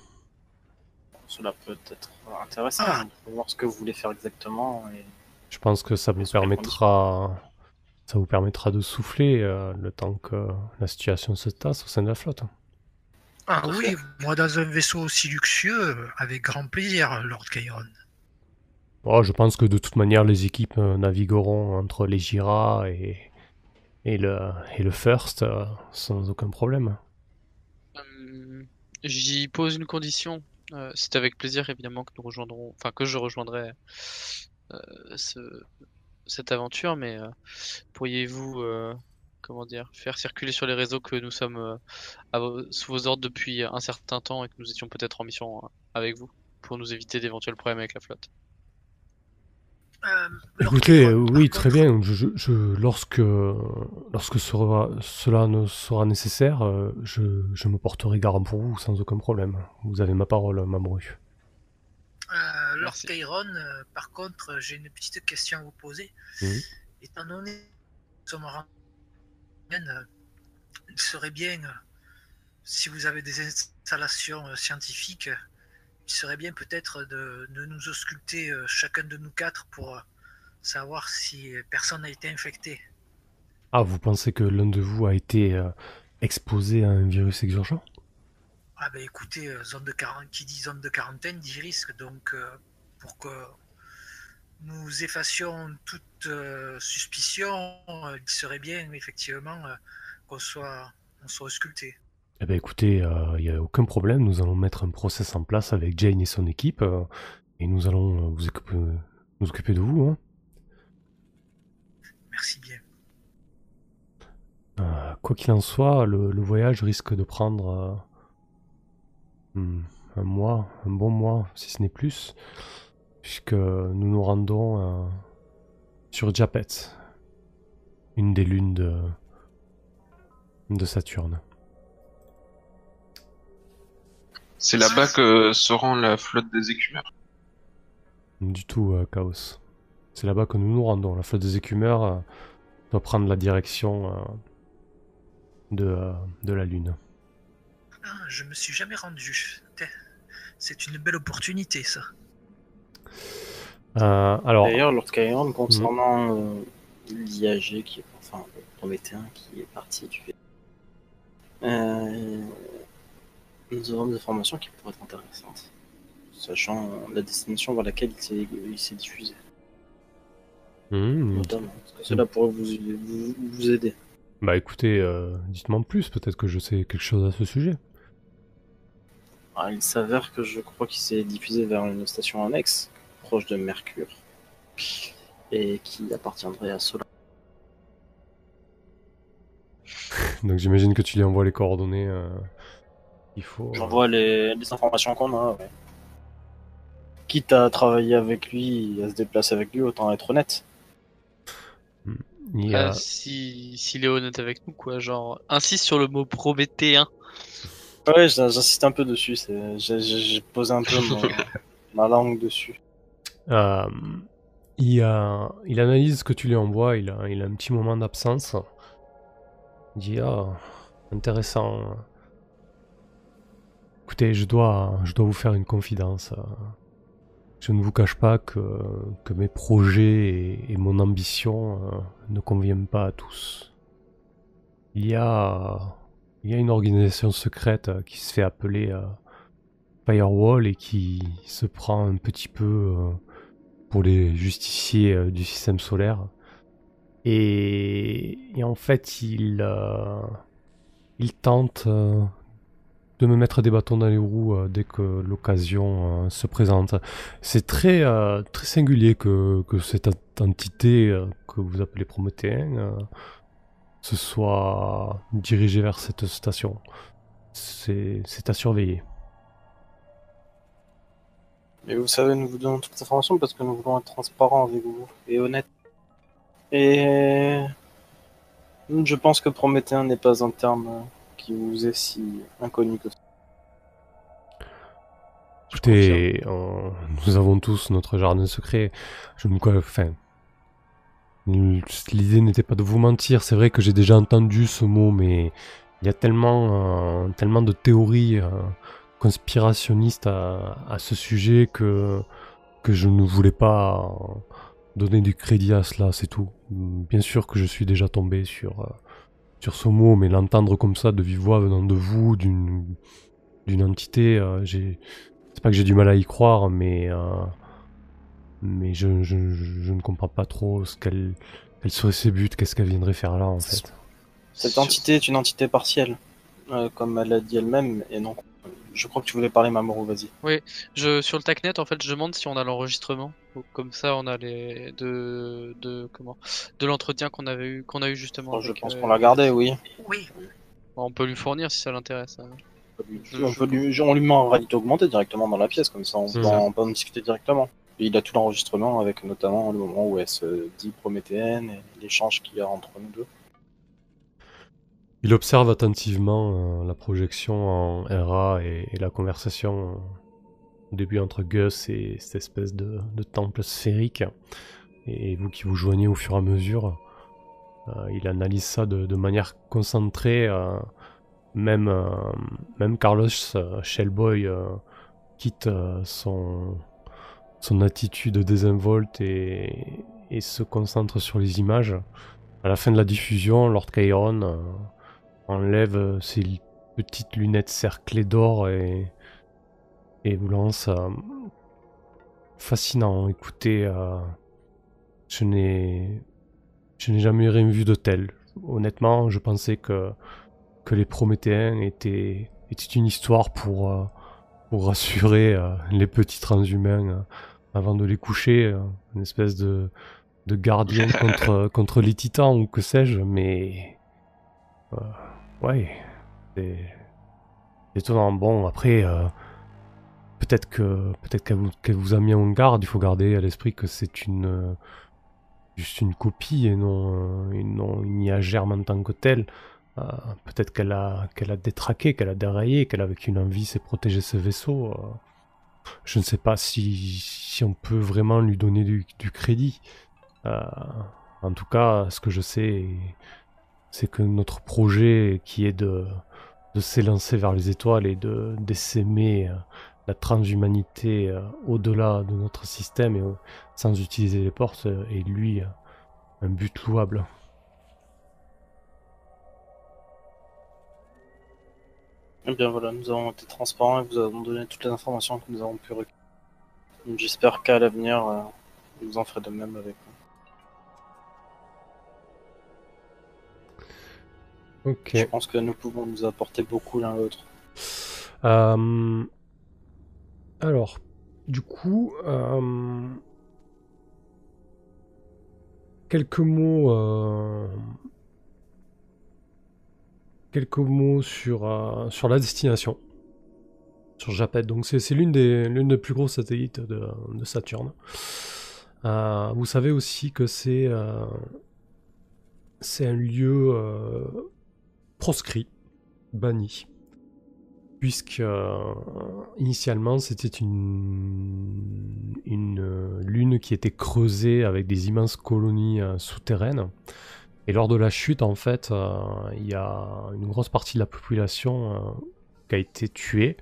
Cela peut être intéressant. Ah. Voir ce que vous voulez faire exactement. Et... Je pense que ça vous permettra, ça vous permettra de souffler euh, le temps que la situation se tasse au sein de la flotte. Ah oui, moi dans un vaisseau aussi luxueux, avec grand plaisir, Lord Kairon. Oh, je pense que de toute manière, les équipes euh, navigueront entre les Jira et, et, le, et le First euh, sans aucun problème. Hum, J'y pose une condition. Euh, c'est avec plaisir évidemment que nous rejoindrons, enfin que je rejoindrai ce- cette aventure, mais euh, pourriez-vous, euh, comment dire, faire circuler sur les réseaux que nous sommes euh, à vos- sous vos ordres depuis un certain temps et que nous étions peut-être en mission euh, avec vous pour nous éviter d'éventuels problèmes avec la flotte? Euh, Écoutez, euh, oui, très bien. Je, je, je- lorsque lorsque sera- cela ne sera nécessaire, euh, je, je me porterai garde pour vous sans aucun problème. Vous avez ma parole, Mamru. Euh, Lord. Kairon, euh, par contre, j'ai une petite question à vous poser. Étant donné que nous sommes en euh, il serait bien, euh, si vous avez des installations euh, scientifiques, euh, il serait bien peut-être de, de nous ausculter euh, chacun de nous quatre pour euh, savoir si personne n'a été infecté. Ah, vous pensez que l'un de vous a été euh, exposé à un virus exurgent Ah ben écoutez, euh, zone de qui dit zone de quarantaine dit risque, donc euh, pour que nous effacions toute euh, suspicion, euh, il serait bien effectivement qu'on soit, on soit ausculté. Eh ben écoutez, il n'y a aucun problème. Nous allons mettre un process en place avec Jane et son équipe et nous allons vous occuper, nous occuper de vous. hein. Merci bien. Quoi qu'il en soit, le, le voyage risque de prendre un mois, un bon mois, si ce n'est plus, puisque nous nous rendons euh, sur Japet, une des lunes de, de Saturne. C'est là-bas que se rend la flotte des écumeurs. Du tout, euh, Chaos. C'est là-bas que nous nous rendons. La flotte des écumeurs euh, doit prendre la direction de, de la Lune. Ah, je me suis jamais rendu. C'est une belle opportunité, ça. Euh, alors, D'ailleurs, Lord Kyron, concernant euh, l'IAG, qui est, enfin, le Prométhéen qui est parti du euh, nous avons des informations qui pourraient être intéressantes, sachant la destination vers laquelle il s'est, il s'est diffusé, hmm, notamment. Parce que cela pourrait vous, vous, vous aider? bah écoutez, euh, dites-moi en plus, peut-être que je sais quelque chose à ce sujet. Ah, il s'avère que je crois qu'il s'est diffusé vers une station annexe, proche de Mercure, et qui appartiendrait à Solar. Donc j'imagine que tu lui envoies les coordonnées. euh, il faut. euh, J'envoie les, les informations qu'on a, ouais. Quitte à travailler avec lui, à se déplacer avec lui, autant être honnête. il y a- Ah, si s'il est honnête avec nous, quoi. Genre, insiste sur le mot prométhéen. Ouais, j'insiste un peu dessus, j'ai posé un peu mon- ma langue dessus. Euh, il, a- il analyse ce que tu lui envoies, il a, il a un petit moment d'absence. Il dit Ah, intéressant. Écoutez, je dois, je dois vous faire une confidence. Je ne vous cache pas que, que mes projets et, et mon ambition euh, ne conviennent pas à tous. Il y a, il y a une organisation secrète euh, qui se fait appeler euh, Firewall et qui se prend un petit peu euh, pour les justiciers du système solaire. Et, en fait, il, tente de me mettre des bâtons dans les roues dès que l'occasion se présente. C'est très, très singulier que, cette entité que vous appelez Prométhéen se soit dirigée vers cette station. C'est à surveiller. Et vous savez, nous vous donnons toutes les informations parce que nous voulons être transparents avec vous et honnêtes. Et je pense que Prométhéen n'est pas un terme qui vous est si inconnu que ça. Écoutez, on- nous avons tous notre jardin secret. Je ne enfin, l'idée n'était pas de vous mentir. C'est vrai que j'ai déjà entendu ce mot, mais il y a tellement, euh, tellement de théories euh, conspirationnistes à, ce sujet que que je ne voulais pas euh, donner du crédit à cela. C'est tout. Bien sûr que je suis déjà tombé sur sur ce mot, mais l'entendre comme ça de vive voix venant de vous, d'une entité, c'est pas que j'ai du mal à y croire, mais mais je, je, je- je ne comprends pas trop ce qu'elle quels seraient ses buts, qu'est-ce qu'elle viendrait faire là en fait. Cette entité est une entité partielle, euh, comme elle l'a dit elle-même, et non. Je crois que tu voulais parler, Mamoru, vas-y. Je, sur le TACnet, en fait, je demande si on a l'enregistrement. Comme ça, on a les de de comment de l'entretien qu'on avait eu qu'on a eu justement. je avec, pense euh, qu'on l'a gardé, oui. Oui, On peut lui fournir si ça l'intéresse. hein. On, peut lui, on lui met en réalité augmentée directement dans la pièce, comme ça on peut, on peut en discuter directement. Il a tout l'enregistrement avec notamment le moment où elle se dit prométhéenne et l'échange qu'il y a entre nous deux. Il observe attentivement euh, la projection en RA et, la conversation euh, au début entre Gus et cette espèce de, temple sphérique. Et vous qui vous joignez au fur et à mesure, euh, il analyse ça de, de manière concentrée. même, même Carlos Shellboy quitte son, son attitude désinvolte et, se concentre sur les images. À la fin de la diffusion, Lord Chiron euh, enlève ses petites lunettes cerclées d'or et, et vous lance. euh, fascinant, écoutez, euh, je n'ai je n'ai jamais rien vu de tel. Honnêtement, je pensais que, que les Prométhéens étaient, étaient une histoire pour, euh, pour rassurer euh, les petits transhumains avant de les coucher, euh, une espèce de, de gardien contre, contre les titans ou que sais-je, mais euh, ouais, c'est c'est étonnant. Bon, après, euh, peut-être que peut-être qu'elle vous, a mis en garde. Il faut garder à l'esprit que c'est une euh, juste une copie et non, et non une IA germe en tant que telle. Peut-être qu'elle a, qu'elle a détraqué, qu'elle a déraillé, qu'elle avec une envie s'est protéger ce vaisseau. Je ne sais pas si, on peut vraiment lui donner du, crédit. Euh, en tout cas, ce que je sais, c'est que notre projet qui est de, s'élancer vers les étoiles et de d'essaimer euh, la transhumanité euh, au-delà de notre système sans utiliser les portes est lui un but louable. Eh bien voilà, nous avons été transparents et vous avons donné toutes les informations que nous avons pu recueillir. J'espère qu'à l'avenir, euh, vous en ferez de même avec nous. Ok. Je pense que nous pouvons nous apporter beaucoup l'un l'autre. Euh, alors, du coup, euh, quelques mots, quelques mots sur, euh, sur la destination, sur Japet. Donc, c'est l'une des, des plus gros satellites de, de Saturne. Euh, vous savez aussi que c'est euh, un lieu proscrit, banni puisque initialement c'était une, une lune qui était creusée avec des immenses colonies souterraines. Et lors de la chute, en fait, euh, il y a une grosse partie de la population euh, qui a été tuée,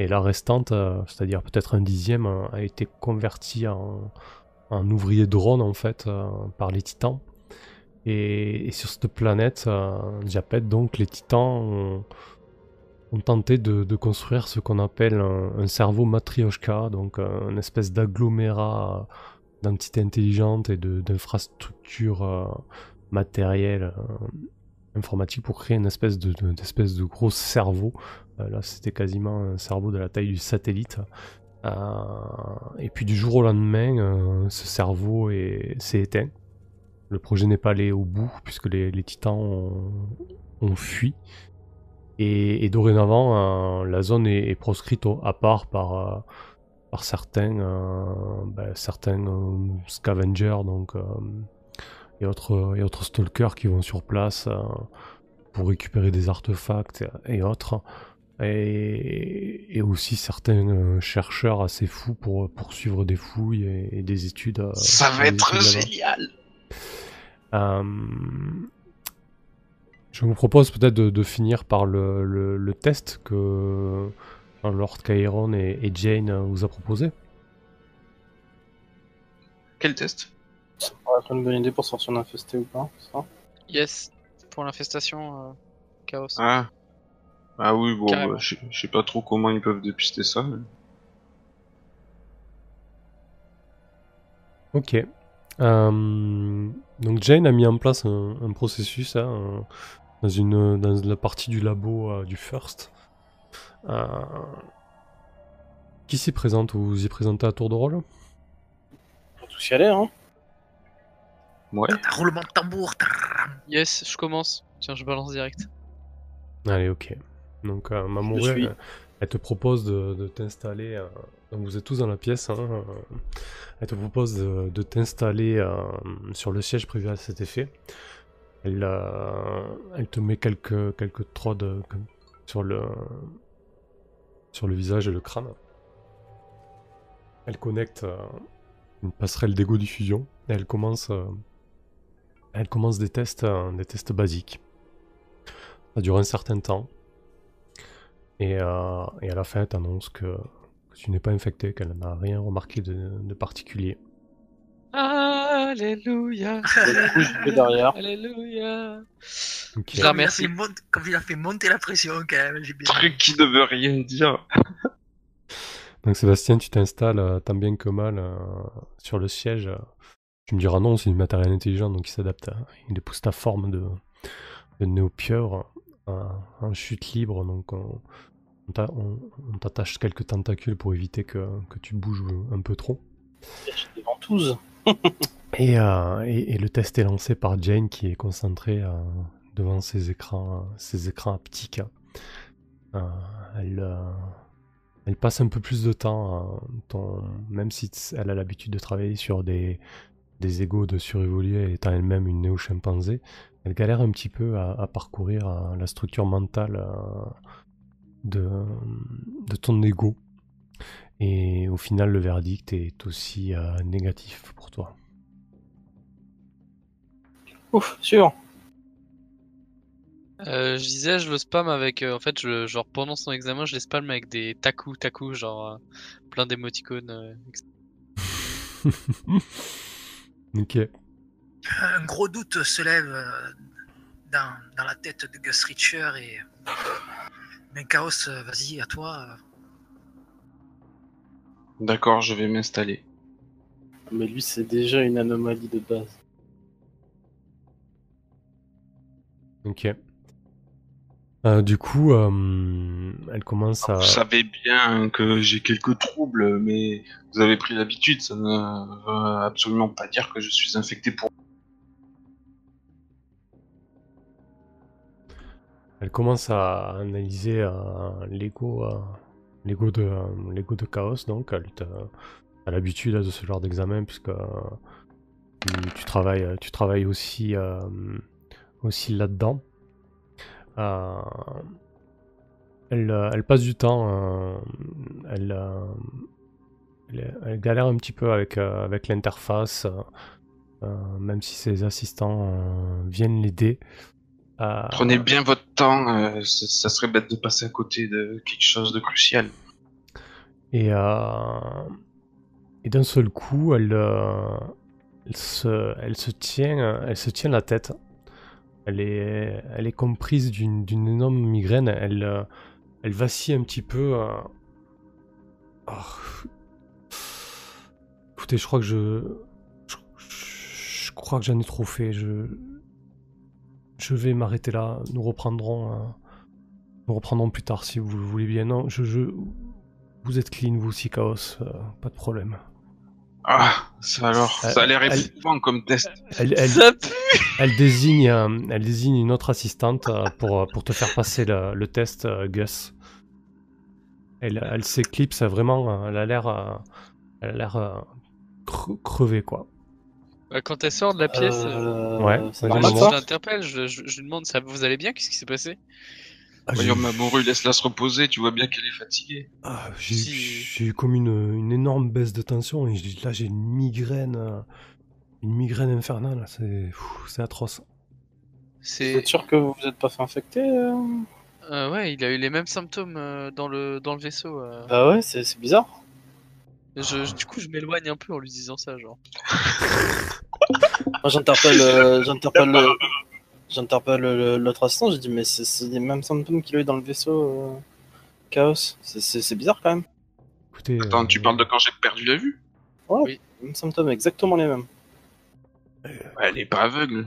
et la restante, euh, c'est-à-dire peut-être un dixième, a été convertie en, ouvrier drone en fait par les titans. Et, sur cette planète, Japet, donc les titans ont, tenté de, construire ce qu'on appelle un, un cerveau matrioshka, donc une espèce d'agglomérat d'entités intelligentes et d'infrastructures matérielles euh, informatiques pour créer une espèce de, de- gros cerveau. Euh, là, c'était quasiment un cerveau de la taille du satellite. Euh, et puis du jour au lendemain, ce cerveau est- s'est éteint. Le projet n'est pas allé au bout puisque les, titans ont, ont fui. Et, dorénavant, la zone est, proscrite à part par, par certains, ben, certains scavengers donc, et, autres, et autres stalkers qui vont sur place euh, pour récupérer des artefacts et autres. Et, et aussi certains euh, chercheurs assez fous pour poursuivre des fouilles et, et des études. euh, Ça va être génial. Euh, je vous propose peut-être de, de finir par le, le- le test que Lord Chiron et, et Jane vous a proposé. Quel test? Ça pourrait être une bonne idée pour sortir d'infesté ou pas, ça Yes, pour l'infestation, euh, chaos. Ah. Ah oui, bon, bah, je je sais pas trop comment ils peuvent dépister ça. mais- Ok. Euh, donc Jane a mis en place un, un processus hein, un- dans, une, dans la partie du labo euh, du First. Euh, qui s'y présente Vous vous y présentez à tour de rôle? On va tous y aller, hein Ouais. Roulement de tambour. Yes, je commence. Tiens, je balance direct. Allez, ok. Donc, euh, Mamoru, elle, elle te propose de, de t'installer. euh, donc vous êtes tous dans la pièce. hein, euh, elle te propose de, de t'installer euh, sur le siège prévu à cet effet. Elle, euh, elle te met quelques, quelques trodes sur le, sur le visage et le crâne. Elle connecte euh, une passerelle d'égo-diffusion et elle commence, euh, elle commence des tests, euh, des tests basiques. Ça dure un certain temps. Et, euh, et à la fin, elle t'annonce que, que tu n'es pas infecté, qu'elle n'a rien remarqué de, de particulier. Alléluia. Derrière. Alléluia. Je la Comme il a remercie. Comme il a fait monter la pression quand même, j'ai bien. Truc qui ne veut rien dire. Donc Sébastien, tu t'installes euh, tant bien que mal euh, sur le siège. euh. Tu me diras non, c'est du matériel intelligent, donc il s'adapte. à- Il épouse ta forme de, de en chute libre, donc on, on t'a- on- on t'attache quelques tentacules pour éviter que, que tu bouges un peu trop. Des ventouses. Et, euh, et, et le test est lancé par Jane qui est concentrée euh, devant ses écrans, ses écrans haptiques. Euh, elle, elle passe un peu plus de temps, ton- même si elle a l'habitude de travailler sur des, des égos de surévolués étant elle-même une néo-chimpanzé, elle galère un petit peu à, à parcourir euh, la structure mentale euh, de, de ton ego. Et au final, le verdict est aussi euh, négatif pour toi. Ouf, suivant. Euh, je disais, je le spam avec. euh, en fait, je, genre pendant son examen, je les spam avec des taku taku, genre euh, plein d'émoticônes. euh, ok. Un gros doute se lève euh, dans, dans la tête de Gus Richer et. Mais Chaos, euh, vas-y, à toi. euh. D'accord, je vais m'installer. Mais lui, c'est déjà une anomalie de base. Ok. Euh, du coup, euh, elle commence à. Vous savez bien que j'ai quelques troubles, mais vous avez pris l'habitude, ça ne veut absolument pas dire que je suis infecté pour... Elle commence à analyser euh, l'ego, euh, l'ego de, l'ego de Chaos, donc elle a l'habitude de ce genre d'examen puisque tu, tu travailles, tu travailles aussi, aussi là-dedans. Euh, elle, euh, elle passe du temps, euh, elle, elle, elle galère un petit peu avec, avec l'interface, même si ses assistants viennent l'aider. Prenez bien votre temps, ça, ça serait bête de passer à côté de quelque chose de crucial. Et, euh, et d'un seul coup, elle, euh, elle, se, elle, se tient, elle se tient la tête. Elle est, elle est comprise d'une énorme migraine. Elle, euh, elle vacille un petit peu. euh. Oh. Écoutez, je crois que je, je, crois que j'en ai trop fait. Je, je vais m'arrêter là. Nous reprendrons, euh, nous reprendrons plus tard si vous le voulez bien. Non, je, je, vous êtes clean, vous aussi, Chaos, pas de problème. Ah, ça alors, Euh, ça a l'air éprouvant comme test. Elle, elle, Ça pue elle désigne, euh, elle désigne une autre assistante euh, pour, pour te faire passer le, le test, euh, Gus. Elle, elle s'éclipse vraiment, elle a l'air, euh, elle a l'air euh, cre- crevée, quoi. Bah, Quand elle sort de la pièce, euh, Ouais, je l'interpelle, je, je, je lui demande ça, vous allez bien? Qu'est-ce qui s'est passé? Ah, Voyons, ma morue, laisse-la se reposer, tu vois bien qu'elle est fatiguée. ah, j'ai Si. eu comme une, une énorme baisse de tension et là j'ai une migraine, euh, une migraine infernale, c'est atroce. Vous C'est êtes sûr que vous vous êtes pas fait infecter euh euh, ouais, il a eu les mêmes symptômes euh, dans le dans le vaisseau. euh. Bah ouais, c'est bizarre. Je, je- du coup, je m'éloigne un peu en lui disant ça, genre. Moi j'interpelle euh, j'interpelle le- j'interpelle le- l'autre assistant, j'ai dit mais c'est les mêmes symptômes qu'il a eu dans le vaisseau euh, Chaos. C'est- bizarre quand même. Écoutez, Attends, euh, tu parles de quand j'ai perdu la vue? Les mêmes symptômes, exactement les mêmes. Ouais, Elle est pas aveugle.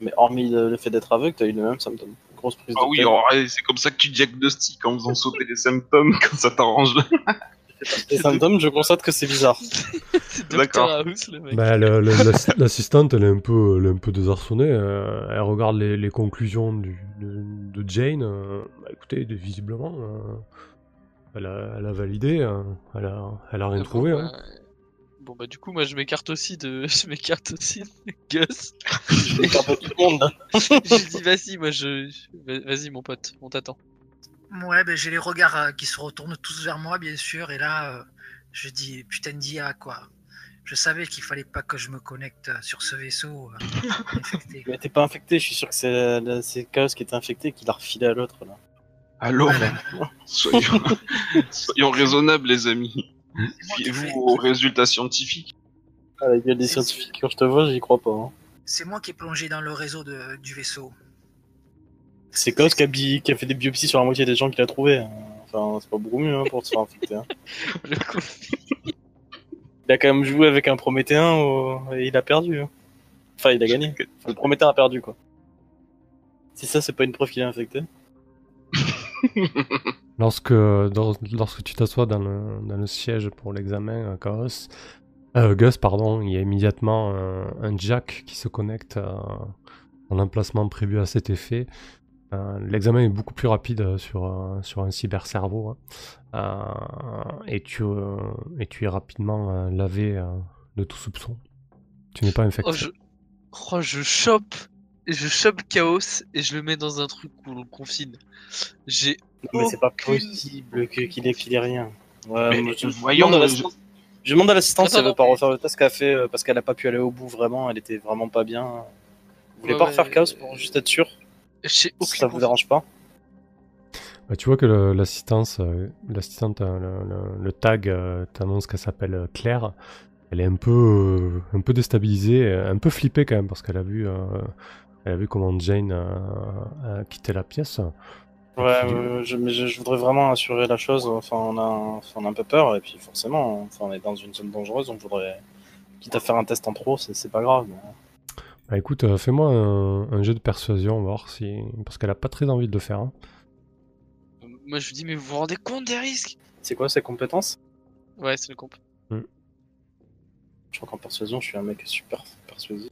Mais hormis le, le fait d'être aveugle, t'as eu les mêmes symptômes. Grosse prise Ah de oui, oh, ouais, c'est comme ça que tu diagnostiques en faisant sauter les symptômes quand ça t'arrange. Les symptômes, je constate que c'est bizarre. D'accord. Dr House, le mec. Bah, l'assistante, elle est un peu, elle est un peu désarçonnée. euh, elle regarde les, les conclusions du- de, de Jane. euh, bah, écoutez, visiblement, euh, elle, a, elle a validé. euh, elle, a, elle a rien Ah, trouvé. bon, hein. bah, Bon bah du coup moi je m'écarte aussi de je m'écarte aussi de Gus. Je m'écarte de tout le monde. J'ai dit vas-y moi je je- vas-y mon pote, on t'attend. Ouais, ben, j'ai les regards euh, qui se retournent tous vers moi, bien sûr. Et là, euh, je dis, putain d'IA, quoi. Je savais qu'il fallait pas que je me connecte euh, sur ce vaisseau euh, infecté. Mais t'es pas infecté, je suis sûr que c'est la- c'est Chaos qui était infecté et qui l'a refilé à l'autre là. Allô Voilà. Soyons... Soyons raisonnables, les amis. C'est moi qui fais- Fiez-vous aux résultats scientifiques. Ah, la gueule des scientifiques, quand je te vois, j'y crois pas. hein. C'est moi qui ai plongé dans le réseau de- du vaisseau. C'est Chaos qui a, bi- qui a fait des biopsies sur la moitié des gens qu'il a trouvé. Enfin, c'est pas beaucoup mieux hein, pour se faire infecter. hein. Il a quand même joué avec un Prométhéen au- et il a perdu. hein. Enfin, il a gagné. Enfin, le Prométhéen a perdu quoi. Si ça, c'est pas une preuve qu'il est infecté? Lorsque, dans- lorsque tu t'assois dans le, dans le siège pour l'examen, euh, Chaos, euh, Gus, pardon, il y a immédiatement un, un jack qui se connecte euh, dans l'emplacement prévu à cet effet. Euh, L'examen est beaucoup plus rapide euh, sur, euh, sur un cybercerveau. hein. Euh, et, tu, euh, et tu es rapidement euh, lavé euh, de tout soupçon. Tu n'es pas infecté. Oh je oh je chope je chope Chaos et je le mets dans un truc où on le confine. J'ai Non, mais c'est pas possible qu'il ait filé rien. Ouais, Mais, moi, je, voyons, demande à je- l'assistante- je demande à l'assistante si Attends, elle veut pas refaire le test qu'elle a fait parce qu'elle a pas pu aller au bout vraiment, elle était vraiment pas bien. Vous voulez Ouais, pas refaire Chaos pour juste être sûr? J'ai Si aucune ça vous dérange pas Bah, tu vois que l'assistance, euh, l'assistante, euh, le, le- le tag euh, t'annonce qu'elle s'appelle euh, Claire. Elle est un peu, euh, un peu déstabilisée, un peu flippée quand même parce qu'elle a vu, euh, elle a vu comment Jane a quitté la pièce. Ouais, puis, euh, je, mais je, je voudrais vraiment assurer la chose. Enfin, on a, enfin, on a un peu peur et puis forcément, enfin, on est dans une zone dangereuse, on voudrait. Quitte à faire un test en trop, c'est c'est pas grave. mais- Bah écoute, euh, fais-moi un, un jeu de persuasion, on va voir si, parce qu'elle a pas très envie de le faire. hein. Moi je lui dis mais vous vous rendez compte des risques? C'est quoi ces compétences Ouais c'est le comp. Je crois qu'en persuasion, je suis un mec super persuasif.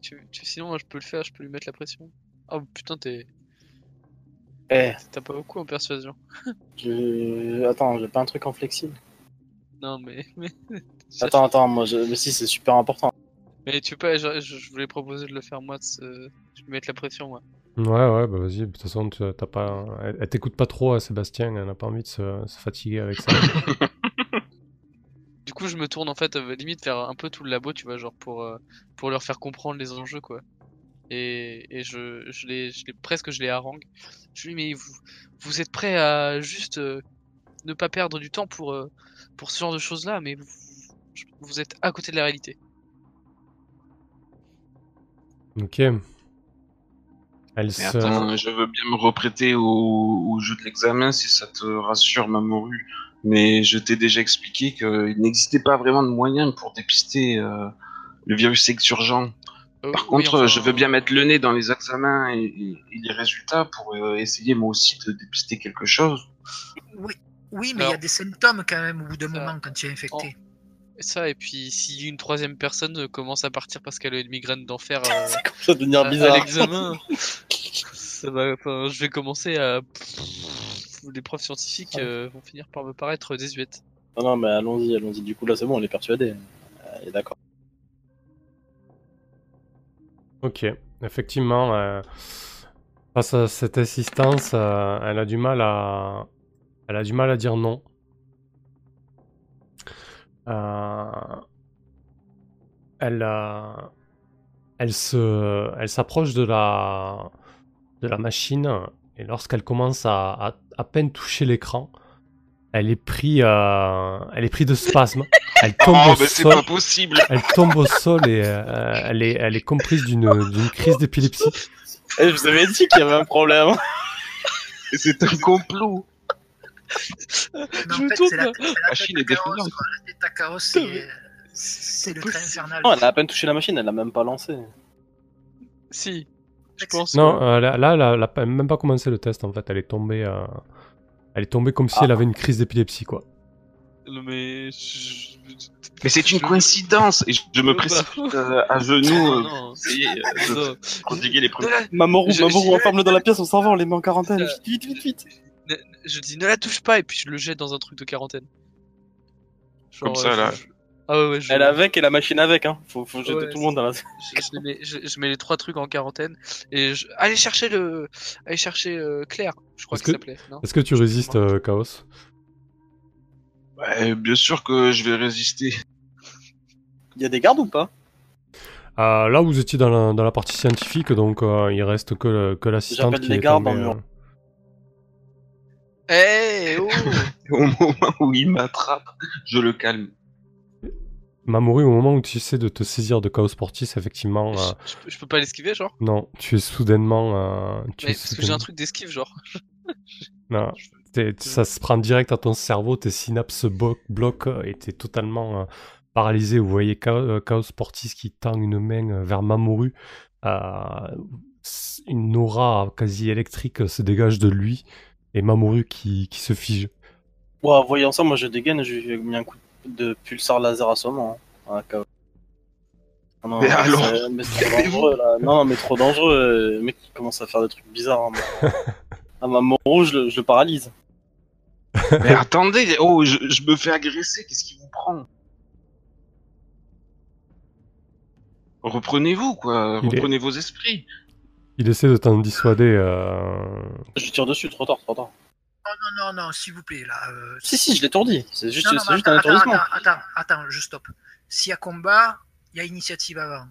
Tu, tu- sinon moi, je peux le faire, je peux lui mettre la pression. Oh putain t'es Eh, t'as pas beaucoup en persuasion. je... attends, j'ai pas un truc en flexible. Non mais mais Attends, attends, moi, je... mais si, c'est super important. Mais tu pas je, voulais proposer de le faire moi de je vais mettre la pression moi. Ouais, ouais, bah vas-y. De toute façon, tu- t'as pas, elle, elle t'écoute pas trop, euh, Sébastien. Elle n'a pas envie de se, se fatiguer avec ça. Du coup je me tourne en fait euh, limite vers un peu tout le labo tu vois genre pour euh, pour leur faire comprendre les enjeux quoi. Et, et je je les je les presque je les harangue. Je lui dis mais vous vous êtes prêts à juste euh, ne pas perdre du temps pour euh, pour ce genre de choses là mais vous, vous êtes à côté de la réalité. Ok. Elle Mais se. attends, je veux bien me reprêter au, au jeu de l'examen si ça te rassure, Mamoru. Mais je t'ai déjà expliqué qu'il n'existait pas vraiment de moyen pour dépister euh, le virus exurgent. Euh, Par oui, contre, enfin, je veux bien mettre le nez dans les examens et, et- et les résultats pour euh, essayer moi aussi de dépister quelque chose. Oui, oui mais il y a des symptômes quand même au bout d'un moment quand tu es infecté. Ça, et puis si une troisième personne euh, commence à partir parce qu'elle a une migraine d'enfer euh, Ça commence à devenir à, à bizarre. l'examen, ça va, enfin, je vais commencer à. Les profs scientifiques euh, vont finir par me paraître désuètes. Non, non, mais allons-y, allons-y. Du coup, là, c'est bon, on est persuadé. Euh, et d'accord. Ok. Effectivement, euh, face à cette assistance, euh, elle a du mal à, elle a du mal à dire non. Euh, elle, euh, elle se, elle s'approche de la, de la machine et lorsqu'elle commence à, à, à peine toucher l'écran, elle est pris, euh, elle est pris de spasme. Elle tombe Oh, au mais c'est sol. pas possible Elle tombe au sol et euh, elle, est, elle est comprise d'une d'une crise d'épilepsie. Eh, je vous avais dit qu'il y avait un problème. C'est un complot Je me tourne, la, Machine est carrosse, c'est le train infernal. Non, elle a à peine touché la machine, elle l'a même pas lancé. Si, je pense. Non, que- euh, là, là, elle a- elle a pas- même pas commencé le test en fait. Elle est tombée, euh, elle est tombée comme si Ah. elle avait une crise d'épilepsie quoi. Non, mais. je- Mais c'est une je- coïncidence et je, je me précipite euh, à genoux Non, euh, non, pour euh, de non. prodiguer les premiers. Mamoru, Mamoru, enferme-le dans la pièce, on s'en va, on les met en quarantaine. Vite, vite, vite, vite. Ne- je dis ne la touche pas et puis je le jette dans un truc de quarantaine. Genre, Comme ça, euh, là. je- Ah ouais, ouais, je, Elle avec et la machine avec, hein. Faut, faut jeter Ouais, tout le monde dans la. je, mets, je, je mets les trois trucs en quarantaine et je... allez chercher le, allez chercher euh, Claire, je crois Est-ce qu'il que- s'appelait. Est-ce que tu résistes, euh, Chaos? Ouais, bien sûr que je vais résister. Il y a des gardes ou pas? Euh, Là, vous étiez dans la, dans la partie scientifique, donc euh, il reste que, que l'assistante J'appelle les gardes tombée, dans euh, Eh oh Au moment où il m'attrape, je le calme. Mamoru, au moment où tu essaies de te saisir de Chaos Portis, effectivement, euh, je, peux- je peux pas l'esquiver, genre? non, tu es soudainement. euh, tu Mais es parce que j'ai un truc d'esquive, genre. Non, ça se prend direct à ton cerveau, tes synapses bloquent et t'es totalement euh, paralysé. Vous voyez Cha- euh, Chaos Portis qui tend une main vers Mamoru. Euh, une aura quasi électrique se dégage de lui et Mamoru qui, qui se fige. Ouais, voyant ça, moi je dégaine, je lui ai mis un coup de pulsar laser assommant. Hein, à. Ah non, Mais alors mais c'est trop dangereux là. Non, mais trop dangereux. euh, Le mec il commence à faire des trucs bizarres. Hein, ah, ma je le, je le paralyse. Mais attendez, oh, je, je me fais agresser, qu'est-ce qui vous prend? Reprenez-vous, quoi, Il est- reprenez vos esprits. Il essaie de t'en dissuader. euh, Je tire dessus, trop tard, trop tard. Oh, non, non, non, s'il vous plaît, là. euh, Si, si, je l'étourdis. C'est juste, Non, juste un étourdissement. attends, attends, attends, je stoppe. S'il y a combat, il y a initiative avant.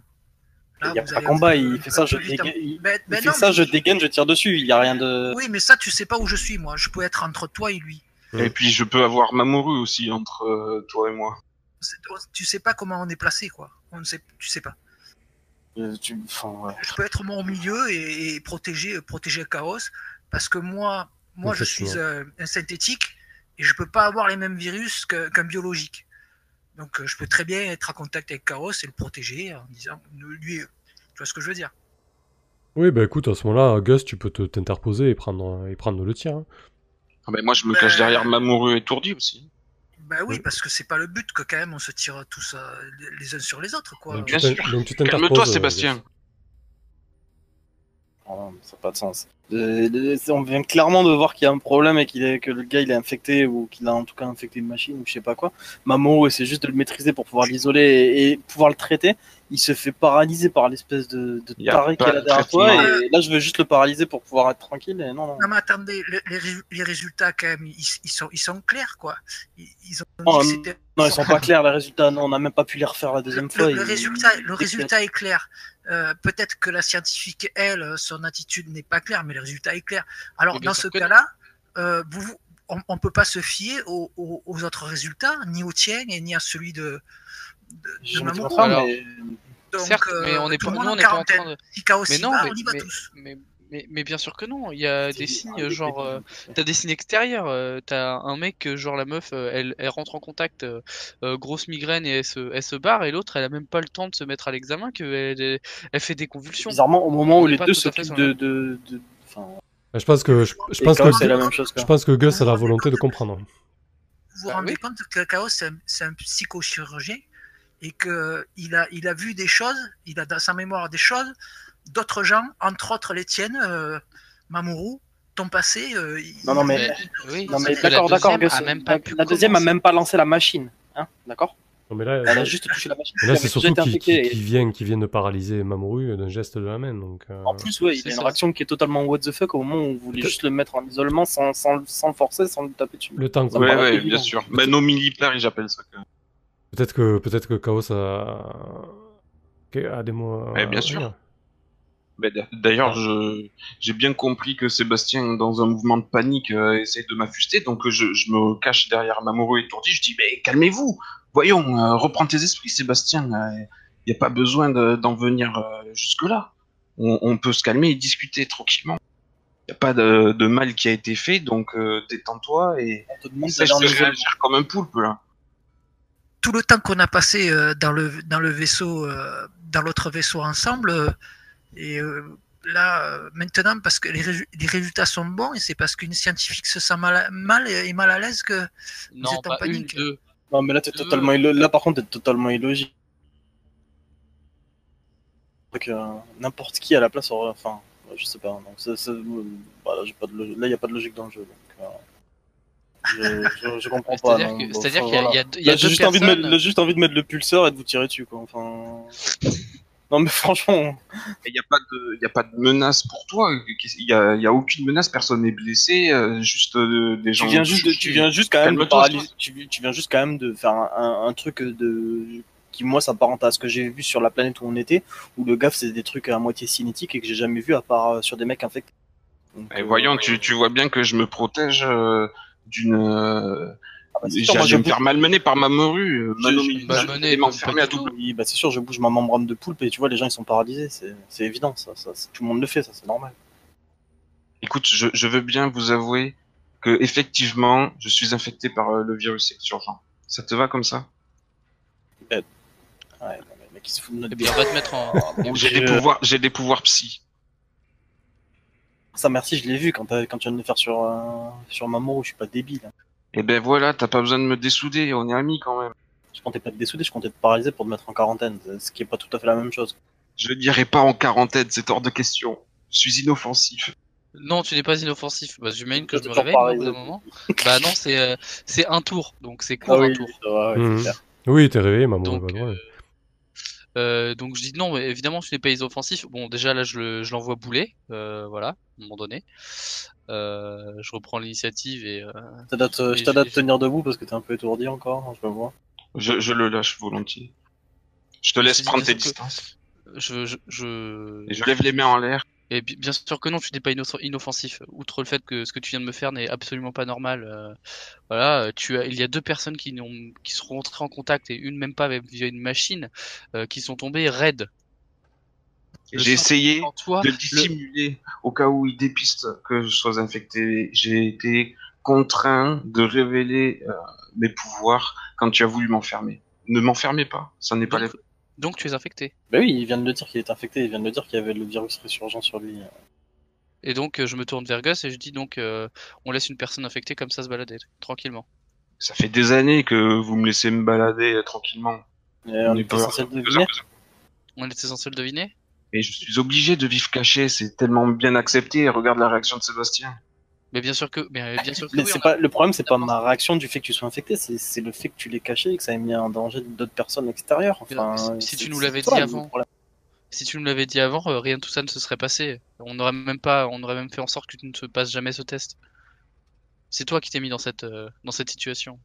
Là, Il n'y a pas combat, un il peu- fait ça, je dégaine. Il Ben- il ben fait non, ça, je dégaine, je tire dessus. Il n'y a rien de. Oui, mais ça, tu sais pas où je suis, moi. Je peux être entre toi et lui. Et puis je peux avoir Mamoru aussi entre euh, toi et moi. C'est- Tu sais pas comment on est placé, quoi. On ne sait, tu sais pas. Euh, tu- Enfin, ouais. Je peux être moi au milieu et, et protéger, protéger le chaos, parce que moi, moi, je suis euh, un synthétique et je peux pas avoir les mêmes virus qu'un biologique. Donc, euh, je peux très bien être en contact avec Chaos et le protéger en disant, lui, tu vois ce que je veux dire? Oui, bah écoute, à ce moment-là, Gus, tu peux te- t'interposer et prendre, et prendre le tir. hein. Ah ben, moi je me Ben- cache derrière Mamoru étourdi aussi. Bah oui, Oui. parce que c'est pas le but que quand même on se tire tous euh, les uns sur les autres, quoi. Donc, bien sûr. donc tu t'interposes. Calme-toi euh, Sébastien. Oh non, ça n'a pas de sens. Euh, on vient clairement de voir qu'il y a un problème et qu'il est, que le gars il est infecté ou qu'il a en tout cas infecté une machine ou je sais pas quoi. Mamo, c'est juste de le maîtriser pour pouvoir l'isoler et, et pouvoir le traiter. Il se fait paralyser par l'espèce de, de taré qu'il a de derrière toi. Et là, je veux juste le paralyser pour pouvoir être tranquille. Et non, non. Non mais attendez, le- les, résu- les résultats quand même, ils, ils sont, ils sont clairs, quoi. Ils, ils ont Oh, Non, ils sont pas clairs les résultats. Non, on n'a même pas pu les refaire la deuxième le, fois. le résultat, le résultat est clair. Euh, Peut-être que la scientifique, elle, son attitude n'est pas claire, mais le résultat est clair. Alors bien dans ce cas-là, euh, on, on peut pas se fier aux, aux- aux autres résultats, ni au tien et ni à celui de, de, Je de Mamoru. Donc, Certes, euh, mais on n'est pas, nous, on n'est pas en quarantaine. train de. Si Chaos Mais non, va, mais, on y va mais, tous. mais, mais, mais bien sûr que non. Il y a des signes, genre, euh, t'as des signes extérieurs. euh, T'as un mec, euh, genre la meuf, euh, elle, elle rentre en contact, euh, grosse migraine et elle se, elle se barre, et l'autre, elle a même pas le temps de se mettre à l'examen que elle, fait des convulsions. Bizarrement, au moment où les deux s'occupent de, de, de- enfin, Je pense que, je, pense Chaos, que, c'est la même chose. Je pense que Gus a la volonté de comprendre. Vous vous Bah rendez oui. compte que Chaos, c'est un, un psychochirurgien et qu'il a, il a vu des choses, il a dans sa mémoire des choses, d'autres gens, entre autres les tiennes, euh, Mamoru, ton passé. euh, Non, non, mais- Mais- oui, Non, mais la d'accord, d'accord, deuxième Gus. a même pas La, la deuxième a même pas lancé la machine. Hein D'accord Non, mais là, Elle a juste touché la machine. mais là, c'est surtout qu'il- infectée. qu'il vient, de paralyser Mamoru d'un geste de la main. Donc, euh, En plus, ouais, il a une ça. réaction qui est totalement what the fuck au moment où vous voulez juste le mettre en isolement sans, sans, sans le forcer, sans le taper dessus. le temps Ouais, ouais, bien sûr. Ben, nos militaires, ils appellent ça. que- Peut-être que, peut-être que Chaos a, a des mots. bien sûr. Ben, D'ailleurs, j'ai bien compris que Sébastien, dans un mouvement de panique, euh, essaye de m'affuster, donc euh, je, je me cache derrière Mamoru étourdi. Je dis, mais calmez-vous, voyons, euh, reprends tes esprits, Sébastien. Il n'y a pas besoin de- d'en venir euh, jusque-là. On, on peut se calmer et discuter tranquillement. Il n'y a pas de, de mal qui a été fait, donc euh, détends-toi et en de réagir comme un poulpe là. Tout le temps qu'on a passé euh, dans, le, dans le vaisseau, euh, dans l'autre vaisseau ensemble, euh, et euh, là, euh, maintenant, parce que les, résu- les résultats sont bons, et c'est parce qu'une scientifique se sent mal, mal et, et mal à l'aise que Non, êtes en pas une, panique. deux. Non, mais là, t'es Deux. totalement Là, par contre, t'es totalement illogique. Donc, euh, n'importe qui à la place aurait. Enfin, je sais pas. Donc, là, j'ai pas de logique- là, il n'y a pas de logique dans le jeu. Donc, euh, je, je, je comprends pas. C'est-à-dire qu'il y a, deux- j'ai juste envie de mettre le pulseur et de vous tirer dessus, quoi. Enfin. Non, mais franchement. Il n'y a, pas de- y a pas de menace pour toi. Il n'y a, y a aucune menace, personne n'est blessé, euh, juste euh, des gens. tu viens juste de- tu viens juste quand même de paralyser tu, tu viens juste quand même de faire un, un- un truc de qui moi s'apparente à ce que j'ai vu sur la planète où on était où le gaf c'est des trucs à moitié cinétiques et que j'ai jamais vu à part euh, sur des mecs infectés Donc, Et euh, voyons, tu, tu vois bien que je me protège euh, d'une. euh, ah bah, c'est sûr, moi, J'allais je me bouge- faire malmener par Mamoru. euh, Je- Mano- je- Malmener, m'enfermer à double. oui, bah c'est sûr je bouge ma membrane de poulpe et tu vois les gens ils sont paralysés c'est c'est évident ça, tout le monde le fait ça c'est normal Écoute, je, je veux bien vous avouer que effectivement, je suis infecté par euh, le virus exurgent. Ça te va comme ça? Ouais non, mais mec il se fout de notre Eh bien, on va te mettre en. J'ai Je- des pouvoirs, j'ai des pouvoirs psy. ça merci je l'ai vu quand, t'as- quand tu viens de le faire sur euh, sur Mamoru je suis pas débile hein. Et ben voilà, t'as pas besoin de me dessouder, on est amis quand même. je comptais pas te dessouder je comptais te paralyser pour te mettre en quarantaine ce qui est pas tout à fait la même chose Je dirais pas en quarantaine, c'est hors de question. Je suis inoffensif. Non, tu n'es pas inoffensif. Bah, j'imagine que je me réveille au bout d'un moment. bah non, c'est euh, c'est un tour, donc c'est Ah court un oui, tour. va, ouais, Mhm. clair. Oui, t'es réveillé, maman. Donc, pas de problème. Euh, donc je dis non, mais évidemment tu n'es pas inoffensif. Bon déjà là je le- je l'envoie bouler, euh, voilà, à un moment donné. Euh, je reprends l'initiative et euh, Je t'aide à te- Et je t'aide à j'ai- te tenir debout parce que t'es un peu étourdi encore, je le vois. Je, je le lâche volontiers. Je te laisse prendre tes distances. je, je, je... Et je lève les mains en l'air. Et bi- bien sûr que non, tu n'es pas inoffensif. Outre le fait que ce que tu viens de me faire n'est absolument pas normal. euh, voilà, tu as, il y a deux personnes qui n'ont, qui seront entrées en contact et une même pas avec- via une machine, euh, qui sont tombées raides. J'ai essayé toi, de le- dissimuler au cas où ils dépistent que je sois infecté. J'ai été contraint de révéler euh, mes pouvoirs quand tu as voulu m'enfermer. Ne m'enfermez pas, ça n'est pas donc, les... donc tu es infecté. Bah oui, il vient de le dire qu'il est infecté, il vient de le dire qu'il y avait le virus résurgent sur lui. Et donc euh, je me tourne vers Gus et je dis donc euh, on laisse une personne infectée comme ça se balader tranquillement. Ça fait des années que vous me laissez me balader euh, tranquillement. Et on est était censé le deviner. On était censé le deviner? Mais je suis obligé de vivre caché, c'est tellement bien accepté. Regarde la réaction de Sébastien. Mais bien sûr que, mais bien sûr que Mais oui, c'est on a- pas, le problème, c'est pas ma réaction du fait que tu sois infecté, c'est le fait que tu l'aies caché et que ça ait mis en danger d'autres personnes extérieures. Enfin, Si- tu nous l'avais dit avant. Si tu nous l'avais dit avant, euh, rien de tout ça ne se serait passé. On aurait même pas, on aurait même fait en sorte que tu ne te passes jamais ce test. C'est toi qui t'es mis dans cette, euh, dans cette situation.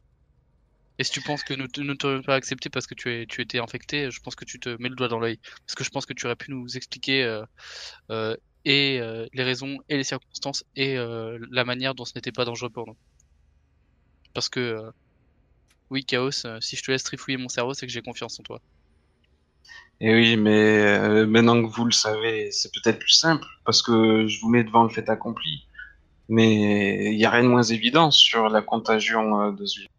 Et si tu penses que nous ne t'aurions pas accepté parce que tu, étais infecté, je pense que tu te mets le doigt dans l'œil. Parce que je pense que tu aurais pu nous expliquer euh, euh, et euh, les raisons et les circonstances et la manière dont ce n'était pas dangereux pour nous. Parce que oui, Chaos, si je te laisse trifouiller mon cerveau, c'est que j'ai confiance en toi. Et oui, mais maintenant que vous le savez, c'est peut-être plus simple parce que je vous mets devant le fait accompli. Mais il y a rien de moins évident sur la contagion de ce virus.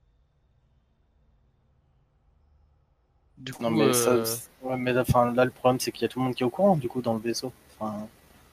Du coup, Non, mais, ça, euh, ouais, mais enfin, là, le problème, c'est qu'il y a tout le monde qui est au courant, du coup, dans le vaisseau. Enfin,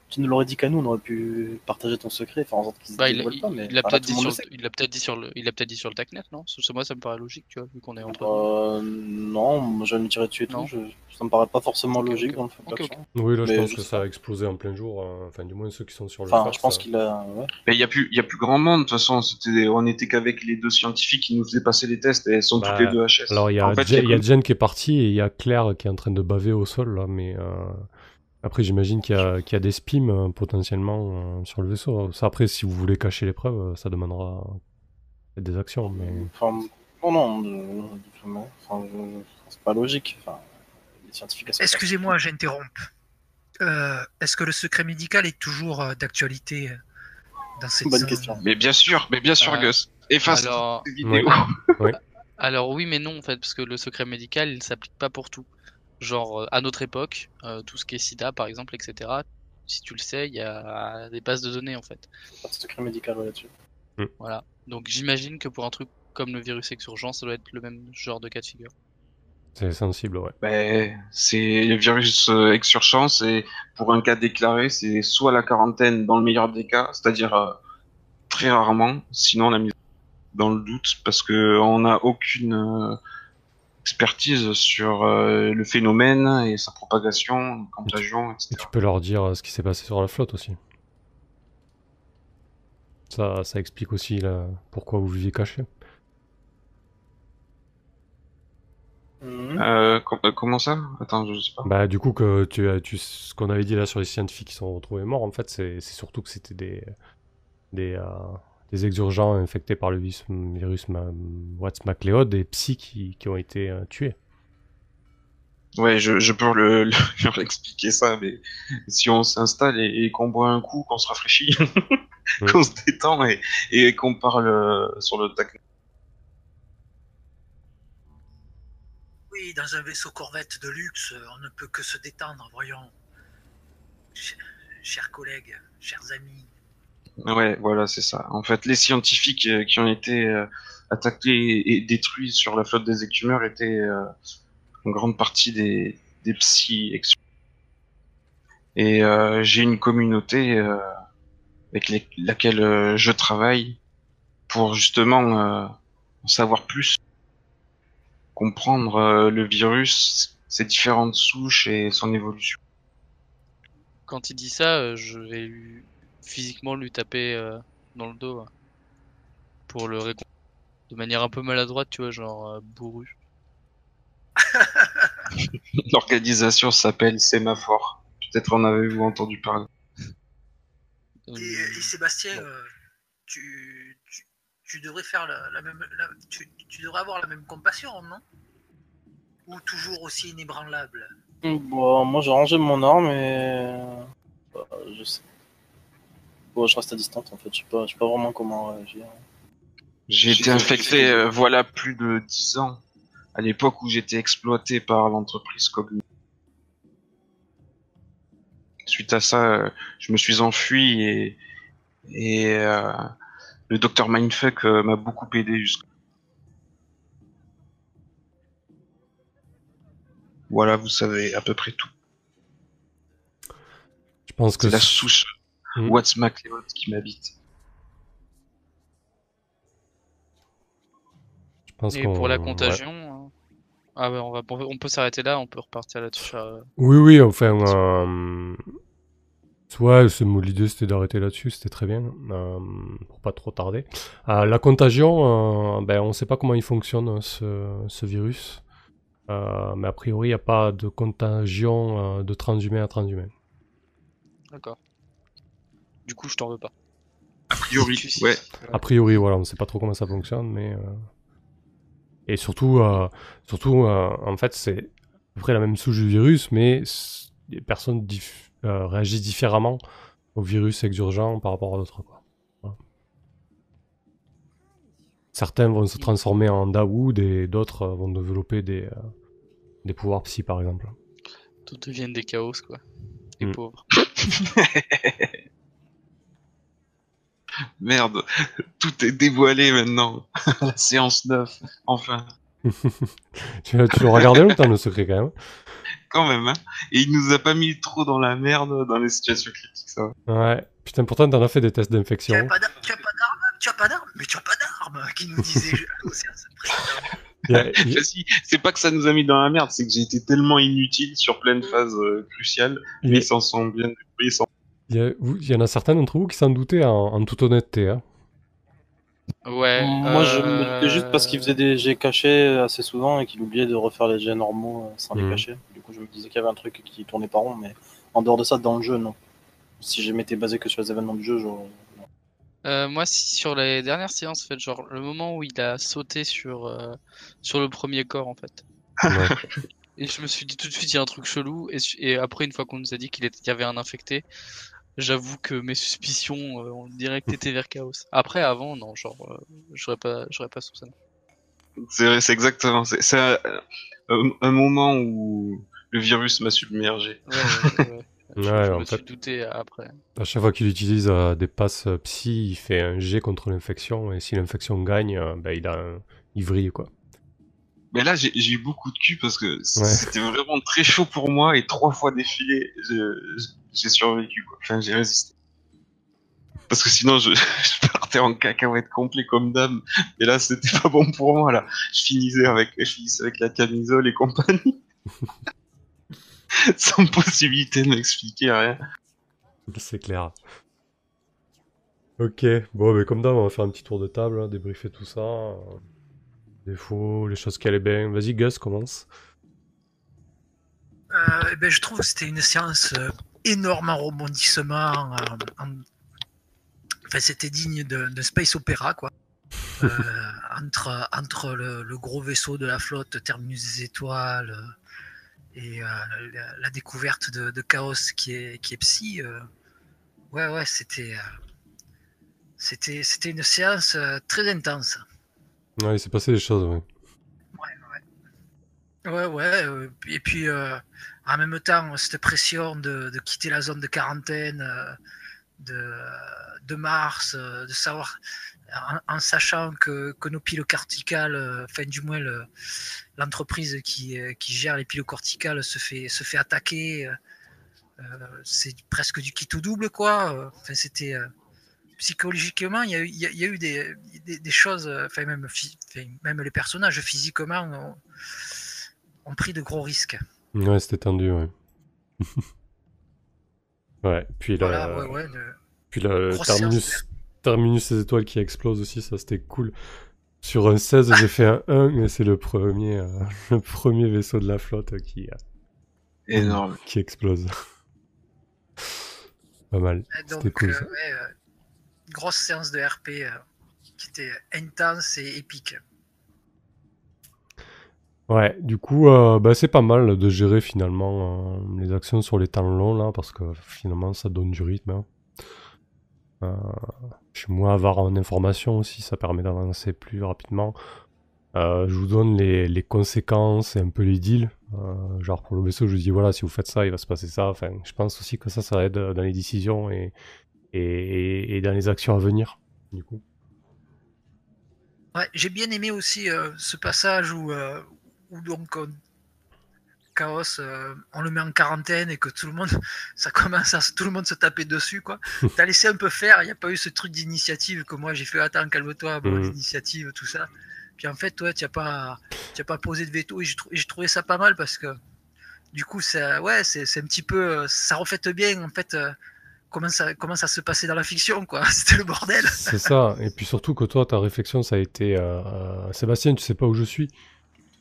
tu nous l'aurais dit qu'à nous, on aurait pu partager ton secret, faire en sorte qu'ils se Bah, il, dévoilent il- pas, mais il l'a peut-être dit sur, le il l'a peut-être dit sur le, il l'a peut-être dit sur le TACnet, non? Moi, ça me paraît logique, tu vois, vu qu'on est entre. Euh, non, moi, je me tirais dessus et tout, je, ça me paraît pas forcément logique dans le fait. Oui, là, je pense je que ça a explosé en plein jour. euh, Enfin, du moins ceux qui sont sur le Enfin, phare, je pense ça- qu'il a. Ouais. Mais il y a plus, il y a plus grand monde de toute façon. C'était, on était qu'avec les deux scientifiques qui nous faisaient passer les tests et elles sont Bah, toutes les deux HS. Alors, il y a, En fait, Jen, y a qui est parti et il y a Claire qui est en train de baver au sol, là, mais euh, après, j'imagine qu'il y, a- qu'il y a des spims euh, potentiellement euh, sur le vaisseau. Ça, après, si vous voulez cacher les preuves, euh, ça demandera des actions, mais... Enfin, non, non, de- enfin, c'est pas logique. Enfin, Excusez-moi, j'interromps. Euh, Est-ce que le secret médical est toujours euh, d'actualité dans cette Bonne zone question. Mais bien sûr, mais bien sûr, Euh, Gus. Efface Alors, cette vidéo. alors oui, mais non, en fait, parce que le secret médical, il s'applique pas pour tout. Genre, euh, à notre époque, euh, tout ce qui est SIDA, par exemple, etc. Si tu le sais, il y a des bases de données, en fait. Pas de secret médical là-dessus. Voilà. Donc, j'imagine que pour un truc comme le virus exurgent, ça doit être le même genre de cas de figure. C'est sensible, ouais. Ben, c'est le virus euh, exurgence et pour un cas déclaré, c'est soit la quarantaine dans le meilleur des cas, c'est-à-dire euh, très rarement, sinon on a mis dans le doute parce que on n'a aucune euh, expertise sur euh, le phénomène et sa propagation, contagion, Et etc. tu peux leur dire euh, ce qui s'est passé sur la flotte aussi. Ça, ça explique aussi là, pourquoi vous viviez caché. Euh, com- euh, comment ça? Attends, je sais pas. Bah, du coup, que tu, tu, ce qu'on avait dit là sur les scientifiques qui sont retrouvés morts, en fait, c'est c'est surtout que c'était des, des, euh, des exurgents infectés par le virus, virus ma, Watts MacLeod et Psy qui, qui ont été euh, tués. Ouais, je, je peux le, le- leur expliquer ça, mais si on s'installe et, et qu'on boit un coup, qu'on se rafraîchit, qu'on se détend et, et qu'on parle euh, sur le tac. Oui, dans un vaisseau corvette de luxe, euh, on ne peut que se détendre, voyons. Ch- Chers collègues, chers amis, Ouais, voilà, c'est ça. En fait, les scientifiques euh, qui ont été euh, attaqués et détruits sur la flotte des écumeurs étaient euh, en grande partie des, des psy Et j'ai une communauté avec laquelle je travaille pour justement en savoir plus, comprendre le virus, ses différentes souches et son évolution. Quand il dit ça, je vais physiquement lui taper euh, dans le dos. hein, pour le récon... De manière un peu maladroite, tu vois, genre euh, bourru. L'organisation s'appelle Sémaphore. Peut-être en avez-vous entendu parler. Et, et Sébastien, euh, tu, tu, tu devrais faire la, la même. la- tu, tu devrais avoir la même compassion, non? Ou toujours aussi inébranlable? Bon, moi j'ai rangé mon arme et. bah, je sais. Je reste à distance en fait, je sais pas, je sais pas vraiment comment réagir. J'ai été infecté euh, voilà plus de 10 ans, à l'époque où j'étais exploité par l'entreprise Cogni. Suite à ça, euh, je me suis enfui et, et euh, le docteur Mindfuck euh, m'a beaucoup aidé jusqu'à. Voilà, vous savez à peu près tout. Je pense que C'est la souche Hmm. Watts MacLeod qui m'habite. je pense Et pour la contagion. euh, Ah ouais, on, va, on peut s'arrêter là, on peut repartir là-dessus. euh, Oui, oui, enfin. Euh... Ouais, c'est- l'idée c'était d'arrêter là-dessus, c'était très bien, euh, pour pas trop tarder. Euh, la contagion, euh, ben, on sait pas comment il fonctionne ce, ce virus, Euh, mais a priori il n'y a pas de contagion euh, de transhumain à transhumain. D'accord. Du coup, je t'en veux pas. A priori, Si, ouais. A priori, voilà, on sait pas trop comment ça fonctionne, mais. euh, Et surtout, euh, surtout euh, en fait, c'est à peu près la même souche du virus, mais les personnes dif- euh, réagissent différemment au virus exurgent par rapport à d'autres. Voilà. Certains vont se transformer en Dawood et d'autres euh, vont développer des, euh, des pouvoirs psy, par exemple. Tout deviennent des chaos, quoi. Les Mm. pauvres. Merde, tout est dévoilé maintenant. La séance 9, enfin, tu tu l'as regardé le secret quand même quand même. Hein. Et il nous a pas mis trop dans la merde dans les situations critiques, ça. Ouais. Putain, pourtant, t'en as fait des tests d'infection. Tu as pas d'arme Tu as pas d'arme Mais tu as pas d'arme Qui nous disait si, c'est pas que ça nous a mis dans la merde, c'est que j'ai été tellement inutile sur plein de phases euh, y Mais ils s'en sont bien débrouillés sans. Il y, a- vous- il y en a certains d'entre vous qui s'en doutaient en, en toute honnêteté. Hein. Ouais. Moi je me euh, doutais juste parce qu'il faisait des jets cachés assez souvent et qu'il oubliait de refaire les jets normaux euh, sans Mhm. les cacher. Du coup, je me disais qu'il y avait un truc qui tournait pas rond, mais en dehors de ça, dans le jeu, non. Si je m'étais basé que sur les événements du jeu, non. Euh, moi, si- sur les dernières séances, en fait, genre le moment où il a sauté sur, euh, sur le premier corps, en fait. Ouais. Et je me suis dit tout de suite, il y a un truc chelou. Et, après, une fois qu'on nous a dit qu'il y avait un infecté, j'avoue que mes suspicions euh, ont direct été vers Chaos. Après, avant, non, genre, euh, j'aurais pas, j'aurais pas soupçonné. C'est vrai, c'est exactement. C'est c'est un, moment où le virus m'a submergé. Ouais, ouais, ouais. Je, Ouais, je en me fait. suis douté après. À chaque fois qu'il utilise euh, des passes psy, il fait un jet contre l'infection. Et si l'infection gagne, euh, ben, il a un... il vrille, quoi. Mais là, j'ai eu beaucoup de cul parce que c'était vraiment très chaud pour moi et trois fois défilé, j'ai survécu. Quoi. Enfin, j'ai résisté. Parce que sinon, je, je partais en cacahuète complet comme dame. Et là, c'était pas bon pour moi. Là, je finissais avec, je finissais avec la camisole et compagnie, sans possibilité de m'expliquer rien. C'est clair. Ok, bon, mais comme d'hab, on va faire un petit tour de table, hein, débriefer tout ça. Défauts, les choses qui allaient bien. Vas-y, Gus, commence. Euh, eh ben, je trouve que c'était une séance euh, énorme en rebondissement. euh, en- Enfin, c'était digne de, de space opéra, quoi. Euh, entre entre le, le gros vaisseau de la flotte, Terminus des Étoiles, et la, la découverte de, de Chaos qui est, qui est psy. ouais, ouais, c'était. c'était, une séance très intense. Ouais, il s'est passé des choses, ouais. Ouais, ouais. euh, et puis, euh, en même temps, cette pression de, quitter la zone de quarantaine euh, de, Mars, euh, de savoir, en, sachant que, que nos piles corticales, enfin, du moins, le- l'entreprise qui, qui gère les piles corticales se fait, se fait attaquer. c'est presque du quitte ou double, quoi. Enfin, c'était. Psychologiquement, il y a eu, il y a- il y a eu des, des, des choses, enfin, même, phy- enfin, même les personnages physiquement ont, ont pris de gros risques. Ouais, c'était tendu, ouais. ouais, puis la, Voilà, ouais, ouais. le- puis Grosse terminus, terminus des étoiles qui explose aussi, ça c'était cool. Sur un 16, j'ai fait un 1 et c'est le premier, euh, le premier vaisseau de la flotte qui, euh, Énorme. qui explose. Pas mal. Et C'était Donc, cool euh, ouais, euh, grosse séance de RP euh, qui était intense et épique. Ouais, du coup, euh, bah, c'est pas mal de gérer finalement euh, les actions sur les temps longs là, parce que finalement ça donne du rythme. hein. Euh, je suis en information aussi, ça permet d'avancer plus rapidement. Je vous donne les, conséquences et un peu les deals. Genre pour le vaisseau, je vous dis voilà, si vous faites ça, il va se passer ça. Enfin, je pense aussi que ça, ça aide dans les décisions et, et, et- et dans les actions à venir. Du coup. Ouais, j'ai bien aimé aussi euh, ce passage où, euh, où donc on- Chaos, euh, on le met en quarantaine et que tout le monde, ça commence à se- tout le monde se taper dessus quoi. T'as laissé un peu faire, il n'y a pas eu ce truc d'initiative que moi j'ai fait. Attends, calme-toi, bon, l'initiative, tout ça. Puis en fait, toi, tu n'as pas, as pas posé de veto et j'ai trouvé ça pas mal parce que du coup, ça, ouais, c'est un petit peu, euh, ça reflète bien en fait euh, comment ça, comment ça se passait dans la fiction quoi. C'était le bordel. C'est ça, et puis surtout que toi, ta réflexion, ça a été euh, euh, Sébastien, tu sais pas où je suis.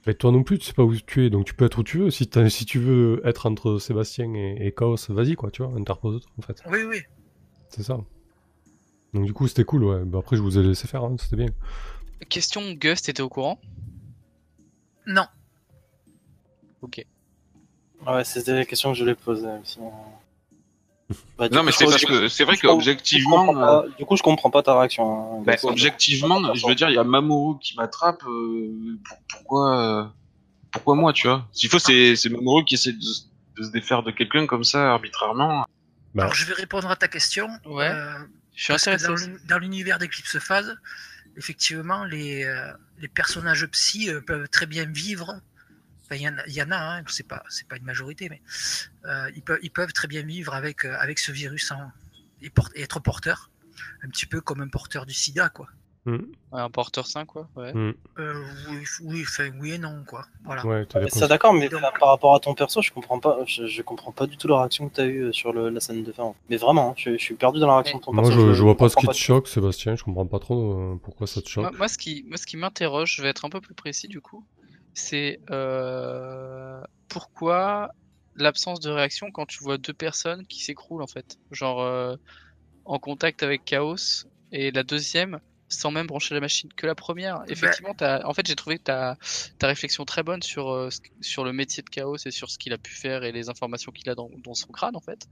Mais toi non plus, tu sais pas où tu es, donc tu peux être où tu veux. Si, t'as- si tu veux être entre Sébastien et, et Chaos, vas-y quoi, tu vois, interpose-toi en fait. Oui, oui. C'est ça. Donc du coup, c'était cool, ouais. Bah, après, je vous ai laissé faire, hein, c'était bien. Question Gus, t'étais au courant? Non. Ok. Ouais, c'était la question que je voulais poser aussi. Bah, Non, mais c'est crois- parce que c'est vrai qu'objectivement, pas- Du coup, je comprends pas ta réaction. hein, Bah, objectivement, je veux dire, il y a Mamoru qui m'attrape. euh, pour- pourquoi, euh, pourquoi moi, tu vois? S'il faut, c'est c'est Mamoru qui essaie de, se- de se défaire de quelqu'un comme ça arbitrairement. Bah. Alors je vais répondre à ta question. Ouais. Euh, Je suis intéressé. dans l'univers d'Eclipse Phase, effectivement, les, euh, les personnages psy euh, peuvent très bien vivre. Enfin, il y, en a- il y en a, hein, c'est pas, c'est pas une majorité, mais euh, ils, peuvent, ils peuvent très bien vivre avec, euh, avec ce virus en- et, être porteur, un petit peu comme un porteur du sida, quoi. Ouais, un porteur 5, quoi. Ouais. hmm. Euh, oui, oui, enfin, oui et non, quoi. Voilà. Ouais, ça d'accord, mais Donc- par rapport à ton perso, je comprends pas, je, je comprends pas du tout la réaction que t'as eu sur le, la scène de fin. Mais vraiment, hein, je, je suis perdu dans la réaction de ton Moi, perso. je, je vois pas ce comprends qui te choque, Sébastien. Je comprends pas trop euh, pourquoi ça te choque. Moi, moi, ce qui, moi, ce qui m'interroge, je vais être un peu plus précis du coup, c'est euh, pourquoi l'absence de réaction quand tu vois deux personnes qui s'écroulent en fait, genre euh, en contact avec Chaos et la deuxième sans même brancher la machine que la première. Effectivement, t'as, en fait, j'ai trouvé ta ta réflexion très bonne sur euh, sur le métier de Chaos et sur ce qu'il a pu faire et les informations qu'il a dans, dans son crâne en fait.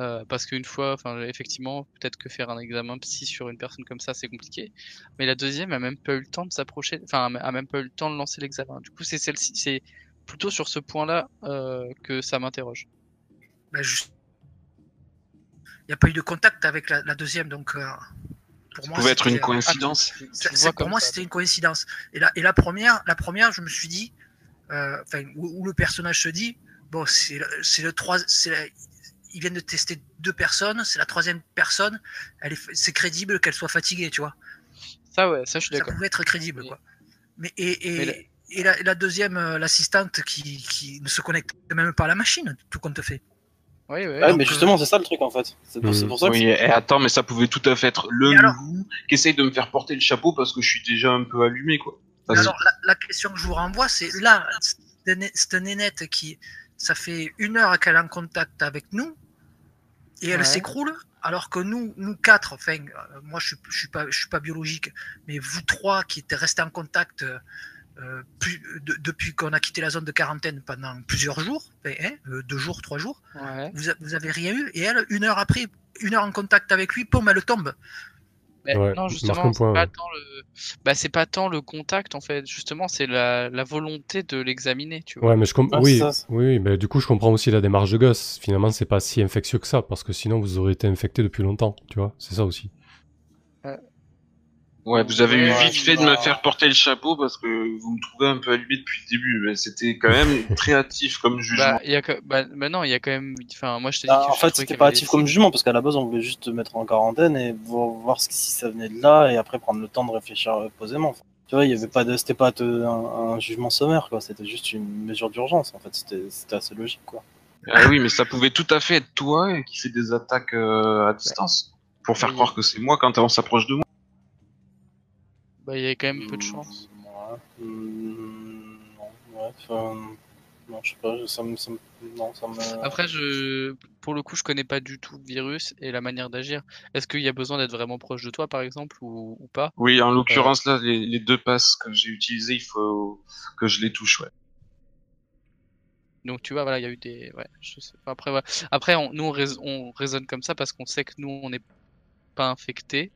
Euh, parce qu'une fois, enfin, effectivement, peut-être que faire un examen psy sur une personne comme ça, c'est compliqué. Mais la deuxième a même pas eu le temps de s'approcher, enfin, a même pas eu le temps de lancer l'examen. Du coup, c'est celle-ci, c'est plutôt sur ce point-là euh, que ça m'interroge. Juste- Il n'y a pas eu de contact avec la, la deuxième, donc euh, pour Ça moi, pouvait être une euh, coïncidence. Tu- tu pour moi, c'était une coïncidence. Et la, et la première, la première, je me suis dit, euh, enfin, où, où le personnage se dit, bon, c'est le, c'est le trois, ils viennent de tester deux personnes, c'est la troisième personne, elle est, c'est crédible qu'elle soit fatiguée, tu vois. Ça, ouais, ça, je suis Ça d'accord. pouvait être crédible, Mais- quoi. Mais et, et, Mais la- et la, deuxième, euh, l'assistante qui, qui ne se connecte même pas à la machine, tout compte fait. Oui, oui. Ouais, Donc, mais euh, justement, c'est ça le truc en fait. C'est pour, Mhm. c'est pour ça que Oui, et attends, mais ça pouvait tout à fait être le loup qui essaye de me faire porter le chapeau parce que je suis déjà un peu allumé, quoi. Alors, la, la question que je vous renvoie, c'est là, cette né- cette nénette qui, ça fait une heure qu'elle est en contact avec nous, et elle Ouais. s'écroule, alors que nous, nous quatre, enfin, euh, moi je suis, je suis pas, je suis pas biologique, mais vous trois qui étaient restés en contact euh, euh, plus- de- depuis qu'on a quitté la zone de quarantaine pendant plusieurs jours, hein, euh, deux jours, trois jours, Ouais. vous, a- vous avez rien eu, et elle, une heure après, une heure en contact avec lui, poum, elle tombe. Mais Ouais, non, justement, un c'est point, pas ouais. tant le, bah, c'est pas tant le contact en fait. Justement, c'est la, la volonté de l'examiner, tu vois. Ouais, mais je comprends. Ah, oui, mais du coup, je comprends aussi la démarche de Gus. Finalement, c'est pas si infectieux que ça, parce que sinon, vous auriez été infecté depuis longtemps, tu vois. C'est ça aussi. Ouais, vous avez eu vite fait de me faire porter le chapeau parce que vous me trouvez un peu allumé depuis le début. Mais c'était quand même très hâtif comme jugement. Bah, il y a, que- bah, bah non, il y a quand même, enfin, moi je te dis Ah, que en fait, c'était pas hâtif des comme jugement parce qu'à la base, on voulait juste te mettre en quarantaine et voir, voir ce- si ça venait de là et après prendre le temps de réfléchir euh, posément. Tu vois, il y avait pas de, c'était pas un, un jugement sommaire, quoi. C'était juste une mesure d'urgence. En fait, c'était, c'était assez logique, quoi. Ah oui, mais ça pouvait tout à fait être toi qui fait des attaques euh, à distance pour faire Oui. croire que c'est moi quand on s'approche de moi. Bah, il y a quand même peu de Hmm, chance. Ouais. Hmm, non, ouais, enfin, non, je sais pas, ça me, ça me- non, ça me. Après, je, pour le coup, je connais pas du tout le virus et la manière d'agir. Est-ce qu'il y a besoin d'être vraiment proche de toi, par exemple, ou, ou pas? Oui, en l'occurrence, là, les, les deux passes que j'ai utilisées, il faut que je les touche, ouais. Donc, tu vois, voilà, il y a eu des, ouais, je sais pas. Après, voilà. Après, on- nous, on, rais- on raisonne comme ça parce qu'on sait que nous, on n'est pas infectés.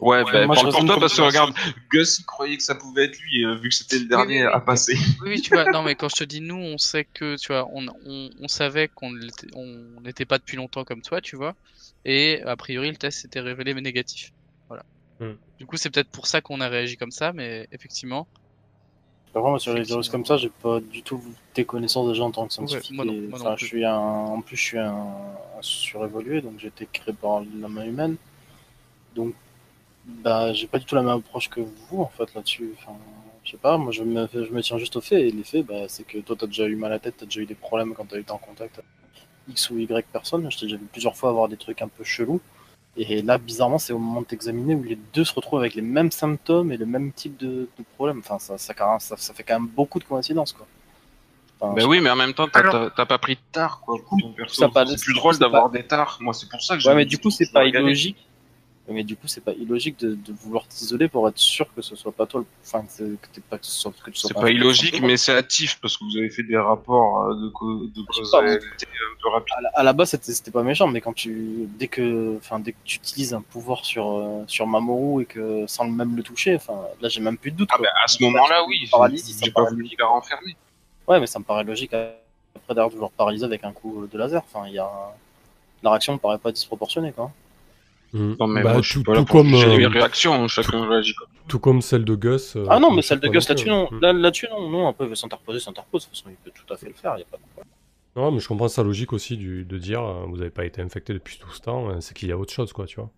Ouais, Ouais, bah, moi, je parle pour toi parce que regarde, Gus il croyait que ça pouvait être lui, euh, vu que c'était le dernier oui, oui. à passer. Oui, oui, tu vois, non, mais quand je te dis nous, on sait que, tu vois, on, on, on savait qu'on n'était pas depuis longtemps comme toi, tu vois, et a priori, le test s'était révélé négatif. Voilà. Hmm. Du coup, c'est peut-être pour ça qu'on a réagi comme ça, mais effectivement, Par contre, moi, sur les virus comme ça, j'ai pas du tout des connaissances déjà en tant que scientifique. moi non, moi non enfin, je suis un, en plus, je suis un, un surévolué, donc j'ai été créé par la main humaine. Donc, bah, j'ai pas du tout la même approche que vous, en fait, là-dessus. Enfin, je sais pas, moi, je me, je me tiens juste aux faits. Et les faits, bah, c'est que toi, t'as déjà eu mal à la tête, t'as déjà eu des problèmes quand t'as été en contact avec X ou Y personnes. Je t'ai déjà vu plusieurs fois avoir des trucs un peu chelous. Et là, bizarrement, c'est au moment de t'examiner où les deux se retrouvent avec les mêmes symptômes et le même type de, de problème. Enfin, ça, ça, ça, ça fait quand même beaucoup de coïncidences, quoi. Enfin, Bah oui, mais en même temps, t'as pas pris de tard, quoi, C'est plus drôle d'avoir des tares. Moi, c'est pour ça que j'ai. Ouais, mais du coup, c'est je pas illogique. Mais du coup, c'est pas illogique de, de vouloir t'isoler pour être sûr que ce soit pas toi. le- Enfin, que, que t'es pas, que ce soit, que tu sois C'est pas illogique, mais c'est hâtif parce que vous avez fait des rapports euh, de, co- de causalité un peu rapides. À la, à la base, c'était c'était pas méchant, mais quand tu, dès que, enfin, dès que tu utilises un pouvoir sur, euh, sur Mamoru et que sans même le toucher, enfin, là, j'ai même plus de doute. Ah quoi. bah, à ce moment-là, oui. J'ai pas voulu la renfermer. Ouais, mais ça me paraît logique euh, après d'ailleurs de vouloir paralyser avec un coup de laser. Enfin, il y a, la réaction me paraît pas disproportionnée, quoi. Hmm. Non, mais Bah, moi, tout, comme, juger les euh, réactions. Chacun réagit tout comme celle de Gus. euh, Ah non, mais celle de Gus là-dessus, non. Là, là-dessus, non. Non, un peu veut s'interposer, s'interpose. De toute façon, il peut tout à fait le faire. Il y a pas de problème. Non, mais je comprends sa logique aussi du, de dire euh, vous n'avez pas été infecté depuis tout ce temps, euh, c'est qu'il y a autre chose, quoi, tu vois.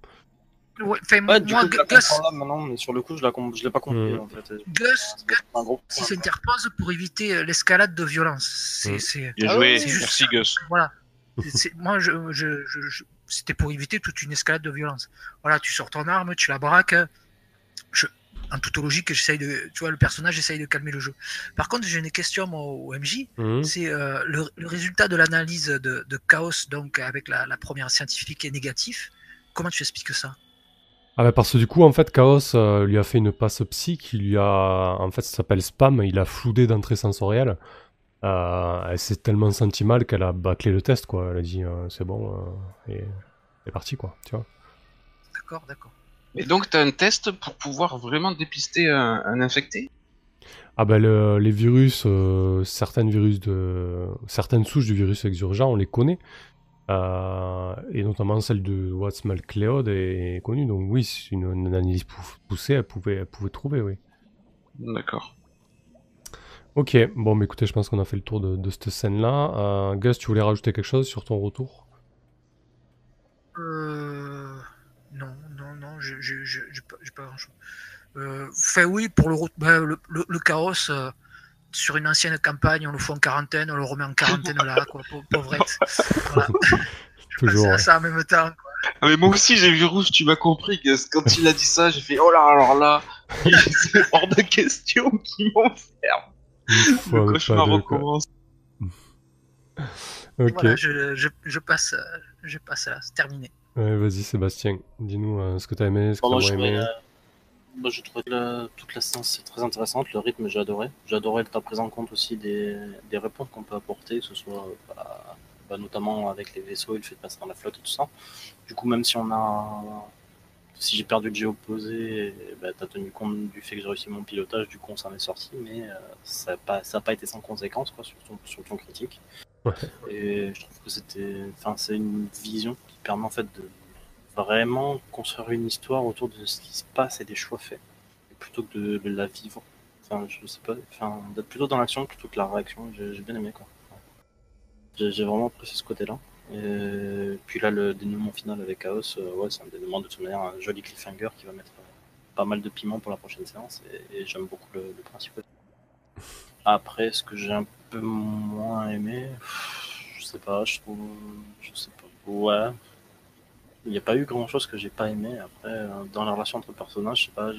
Ouais, enfin, Ouais, du moi, coup, je la Gus, là maintenant, mais sur le coup, je je l'ai pas compris Mm. en fait. Gus, problème. s'interpose pour éviter l'escalade de violence. C'est, Mm. c'est- Bien Ah joué, merci. Gus. Voilà. Moi, je, je, je- je- c'était pour éviter toute une escalade de violence. Voilà, tu sors ton arme, tu la braques. Je, en toute logique, j'essaye de, tu vois, le personnage essaye de calmer le jeu. Par contre, j'ai une question moi, au MJ. Mhm. C'est euh, le, le résultat de l'analyse de, de Chaos, donc avec la, la première scientifique est négatif. Comment tu expliques ça? Ah bah parce que du coup, en fait, Chaos euh, lui a fait une passe psy qui lui a... En fait, ça s'appelle spam, il a floudé d'entrée sensorielle. Euh, elle s'est tellement senti mal qu'elle a bâclé le test, quoi. Elle a dit, euh, c'est bon, euh, et c'est parti, quoi, tu vois. D'accord, d'accord. Et donc, t'as un test pour pouvoir vraiment dépister un, un infecté? Ah le- les virus, euh, certaines virus de... Certaines souches du virus exurgent, on les connaît. Euh, et notamment celle de Watts Cleod est connue, donc oui, une, une analyse pou- poussée, elle pouvait, elle pouvait trouver, oui. D'accord. Ok, bon, mais écoutez, je pense qu'on a fait le tour de, de cette scène-là. Euh, Gus, tu voulais rajouter quelque chose sur ton retour? Euh, non, non, non, je je- je- j'ai pas, j'ai pas grand chose. Euh, enfin, oui, pour le, route- ben, le, le, le carrosse, euh, sur une ancienne campagne, on le fout en quarantaine, on le remet en quarantaine là, quoi, pau- pauvrette. Voilà. Je Toujours, pensais à ouais. ça en même temps. quoi. Ah, mais moi aussi, j'ai vu rouge, tu m'as compris, Gus. Quand il a dit ça, j'ai fait, oh là, alors là, c'est hors de question qu'ils m'enferment. Le cauchemar recommence. Ok, Voilà, je, je, je passe, euh, je passe là, c'est terminé. ouais, vas-y Sébastien, dis-nous euh, ce que t'as aimé, ce que t'as moins aimé. euh, moi, je trouvais la- toute la séance très intéressante, le rythme j'ai adoré. J'ai adoré ta prise en compte aussi des, des réponses qu'on peut apporter, que ce soit euh, bah, bah, notamment avec les vaisseaux et le fait de passer dans la flotte et tout ça. Du coup, même si on a. Si j'ai perdu le jet opposé, bah, t'as tenu compte du fait que j'ai réussi mon pilotage, du coup on s'en est sorti, mais euh, ça n'a pas, ça été sans conséquence quoi, sur, ton, sur ton critique. Ouais. Et je trouve que c'était. Enfin, c'est une vision qui permet en fait de vraiment construire une histoire autour de ce qui se passe et des choix faits, plutôt que de, de la vivre. Enfin, je sais pas, enfin, d'être plutôt dans l'action plutôt que la réaction. J'ai bien aimé quoi. J'ai j'ai vraiment apprécié ce côté-là. Et puis là, le dénouement final avec Chaos, euh, ouais, c'est un dénouement de toute manière, un joli cliffhanger qui va mettre euh, pas mal de piment pour la prochaine séance et, j'aime beaucoup le, le principe. Après, ce que j'ai un peu moins aimé, je sais pas, je trouve, je sais pas, ouais. Il n'y a pas eu grand chose que j'ai pas aimé. Après, euh, dans la relation entre personnages, je sais pas,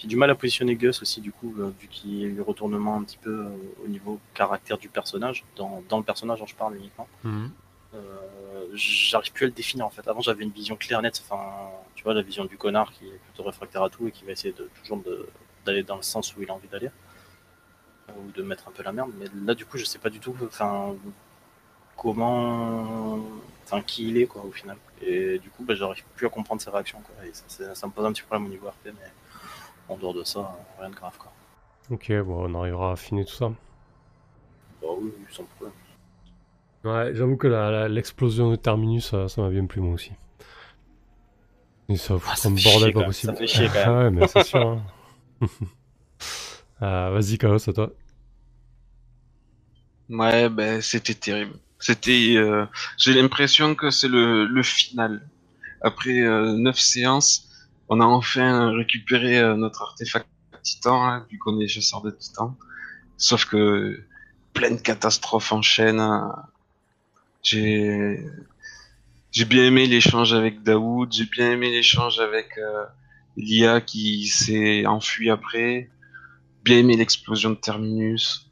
j'ai du mal à positionner Gus aussi, du coup, euh, vu qu'il y a eu retournement un petit peu euh, au niveau caractère du personnage, dans, dans le personnage dont je parle uniquement. Mhm. Euh, j'arrive plus à le définir en fait. Avant j'avais une vision claire nette, enfin tu vois la vision du connard qui est plutôt réfractaire à tout et qui va essayer de toujours d'aller dans le sens où il a envie d'aller ou de mettre un peu la merde. Mais là du coup je sais pas du tout, enfin comment, enfin qui il est quoi au final. Et du coup bah, j'arrive plus à comprendre ses réactions quoi. Et ça, me pose un petit problème au niveau RP, mais en dehors de ça rien de grave quoi. Ok, bon, on arrivera à affiner tout ça. Bah oui, sans problème. Ouais, j'avoue que l'explosion de Terminus, ça ça m'a bien plu moi aussi. Et ça fout Ah, un bordel pas possible. ça fait chier, quand même. ouais, mais c'est sûr. hein. Ah, Vas-y, Chaos, à toi. Ouais, ben c'était terrible. C'était, euh, j'ai l'impression que c'est le, le final. Après euh, neuf séances, on a enfin récupéré euh, notre artefact titan, hein, vu qu'on est chasseur de titans. Sauf que pleine catastrophe en chaîne. J'ai, j'ai bien aimé l'échange avec Daoud, j'ai bien aimé l'échange avec euh, Lia qui s'est enfui après. Bien aimé l'explosion de Terminus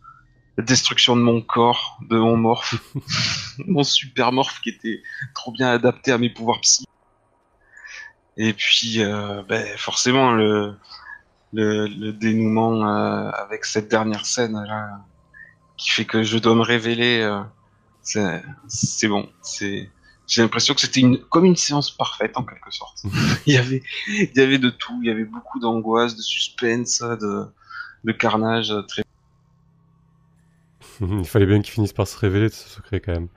la destruction de mon corps, de mon morph, mon super morph qui était trop bien adapté à mes pouvoirs psy. Et puis, euh, ben, forcément, le, le, le dénouement euh, avec cette dernière scène là, qui fait que je dois me révéler, euh, c'est bon. C'est j'ai l'impression que c'était une comme une séance parfaite en quelque sorte. il y avait il y avait de tout, il y avait beaucoup d'angoisse, de suspense, de de carnage très Il fallait bien qu'il finisse par se révéler de ce secret quand même.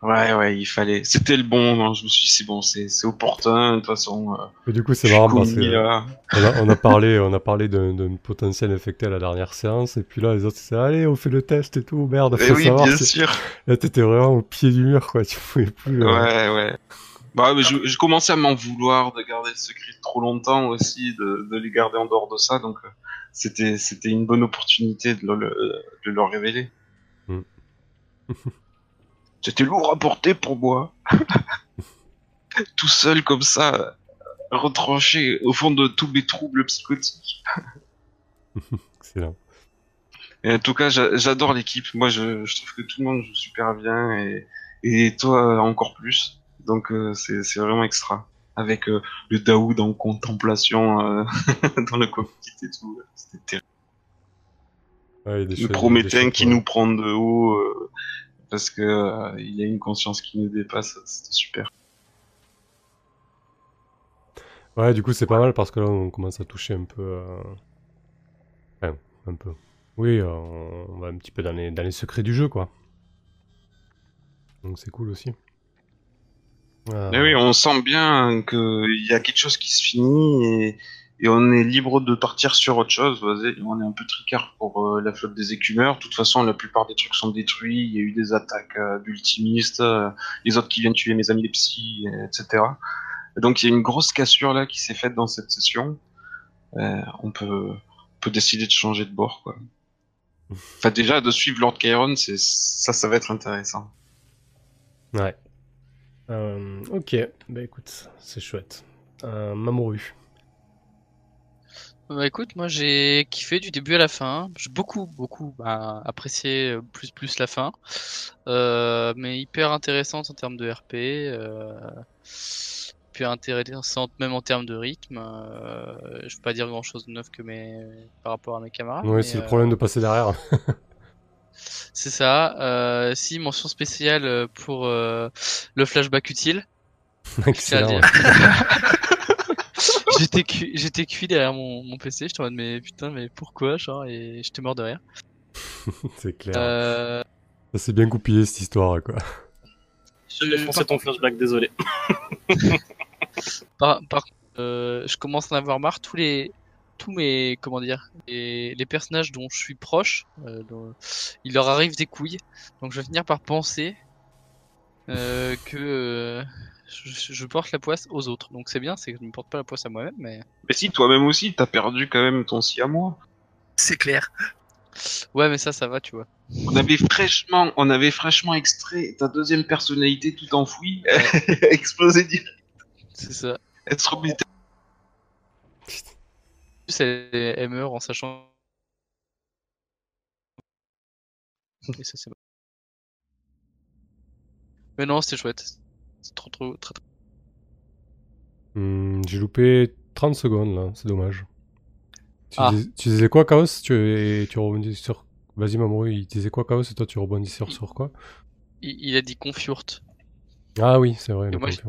Ouais, ouais, il fallait. C'était le bon. Je me suis dit, c'est bon, c'est c'est opportun. De toute façon, euh, du coup, c'est marrant parce que commis, là. on a, on a parlé, on a parlé d'un potentiel infecté à la dernière séance, et puis là, les autres, c'est allez, on fait le test et tout, merde, Eh faut oui, savoir. bien sûr. Là, t'étais vraiment au pied du mur, quoi, tu pouvais plus. euh, Ouais, ouais. Bah, mais je, je commençais à m'en vouloir de garder le secret trop longtemps aussi, de, de les garder en dehors de ça. Donc, euh, c'était c'était une bonne opportunité de le, le- de leur révéler. Mm. C'était lourd à porter pour moi. Tout seul comme ça, retranché au fond de tous mes troubles psychotiques. Excellent. Et en tout cas, j'a- j'adore l'équipe. Moi, je, je trouve que tout le monde joue super bien et, et toi encore plus. Donc, euh, c'est vraiment extra. Avec euh, le Daoud en contemplation euh, dans le cockpit et tout. C'était terrible. Ouais, Le Prométhée qui nous prend de haut parce que euh, il a une conscience qui nous dépasse. C'était super. Ouais, du coup, c'est pas mal parce que là, on commence à toucher un peu. euh, Enfin, un peu. Oui, euh, on va un petit peu dans les, dans les secrets du jeu, quoi. Donc, c'est cool aussi. Euh, Mais oui, on sent bien qu'il y a quelque chose qui se finit et, et on est libre de partir sur autre chose. On est un peu tricard pour euh, la flotte des écumeurs. De toute façon, la plupart des trucs sont détruits. Il y a eu des attaques euh, d'ultimistes, euh, les autres qui viennent tuer mes amis les psys, etc. Et donc il y a une grosse cassure là qui s'est faite dans cette session. Euh, on peut, peut décider de changer de bord. Enfin, déjà, de suivre Lord Chiron, ça, ça va être intéressant. Ouais. Ok, bah écoute, c'est chouette. Euh. Bah écoute, moi j'ai kiffé du début à la fin. J'ai beaucoup, beaucoup bah, apprécié euh, plus plus la fin. Euh, mais hyper intéressante en termes de RP. Euh, hyper intéressante même en termes de rythme. Euh, je peux pas dire grand chose de neuf que mes par rapport à mes camarades. oui, c'est le euh, problème de passer derrière. C'est ça. Euh, si, mention spéciale euh, pour euh, le flashback utile. je tiens à Excellent. dire. j'étais cuit, j'étais cuit derrière mon, mon PC. J'étais en mode mais putain mais pourquoi genre et j'étais mort de rire. c'est clair. Euh, Ça s'est bien goupillé cette histoire, quoi. Je vais foncer ton flashback, désolé. par, par euh, je commence à en avoir marre tous les tous mes comment dire les, les personnages dont je suis proche euh, dont- il leur arrive des couilles donc je vais finir par penser euh, que euh, je, je porte la poisse aux autres donc c'est bien c'est que je ne porte pas la poisse à moi-même mais Mais si, toi-même aussi, t'as perdu quand même ton si à moi. C'est clair. ouais mais ça ça va tu vois On avait fraîchement, on avait fraîchement extrait ta deuxième personnalité tout enfouie, explosé direct. c'est ça Elle se remettait. elle, elle meurt en sachant. Et ça, c'est bon. Mais non, c'était chouette. C'est trop, trop, très, très. Hmm, J'ai loupé 30 secondes là, c'est dommage. Tu, Ah. disais, tu disais quoi, Chaos? Tu, et tu rebondis sur. Vas-y, Mamoru, il disait quoi, Chaos, et toi tu rebondis sur, sur quoi? Il, il a dit Confiurt. Ah oui, c'est vrai, le moi, dit,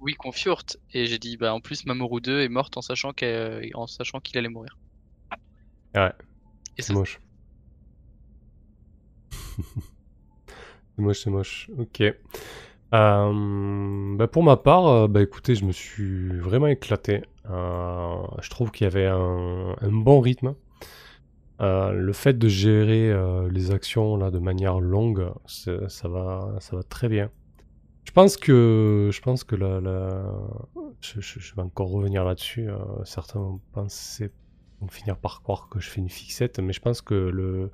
oui, Confiurt. Et j'ai dit, bah, en plus, Mamoru 2 est morte en sachant qu'il allait mourir. Ouais, Et c'est moche. c'est moche, c'est moche. Ok. Euh, bah, pour ma part, euh, bah écoutez, je me suis vraiment éclaté. Euh, je trouve qu'il y avait un, bon rythme. Le fait de gérer les actions là de manière longue, ça va, très bien. Je pense que, je pense que je, vais encore revenir là-dessus. certains vont vont finir par croire que je fais une fixette, mais je pense que le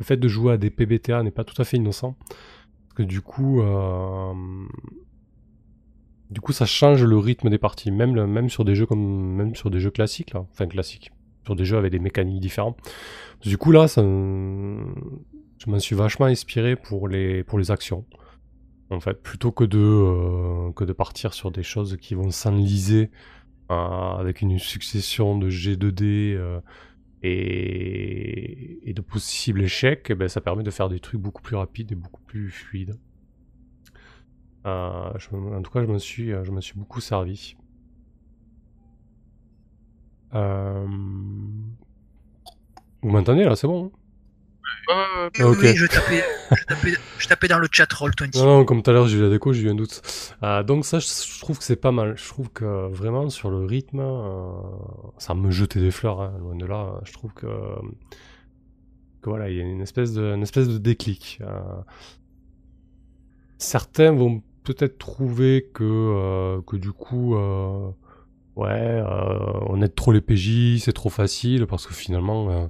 fait de jouer à des PBTA n'est pas tout à fait innocent. Parce que du coup, euh, du coup, ça change le rythme des parties, même, même sur des jeux comme, même sur des jeux classiques là, enfin classiques, sur des jeux avec des mécaniques différentes. Du coup là, je m'en suis vachement inspiré pour les, pour les actions. En fait, plutôt que de, euh, que de partir sur des choses qui vont s'enliser euh, avec une succession de G2D euh, et, de possibles échecs, eh ben, ça permet de faire des trucs beaucoup plus rapides et beaucoup plus fluides. Euh, en tout cas, je me suis, je me suis beaucoup servi. Euh, Vous m'entendez là, c'est bon hein? Oui, oui, je tapais, je tapais, je tapais dans le chat Roll20. Non, non, comme tout à l'heure, j'ai eu la déco, j'ai eu un doute. Euh, donc ça, je, trouve que c'est pas mal. Je trouve que vraiment, sur le rythme, euh, ça me jeter des fleurs, hein, loin de là. Je trouve que, que voilà, il y a une espèce de, une espèce de déclic. Euh, certains vont peut-être trouver que, euh, que du coup, euh, ouais, euh, on aide trop les PJ, c'est trop facile, parce que finalement, euh,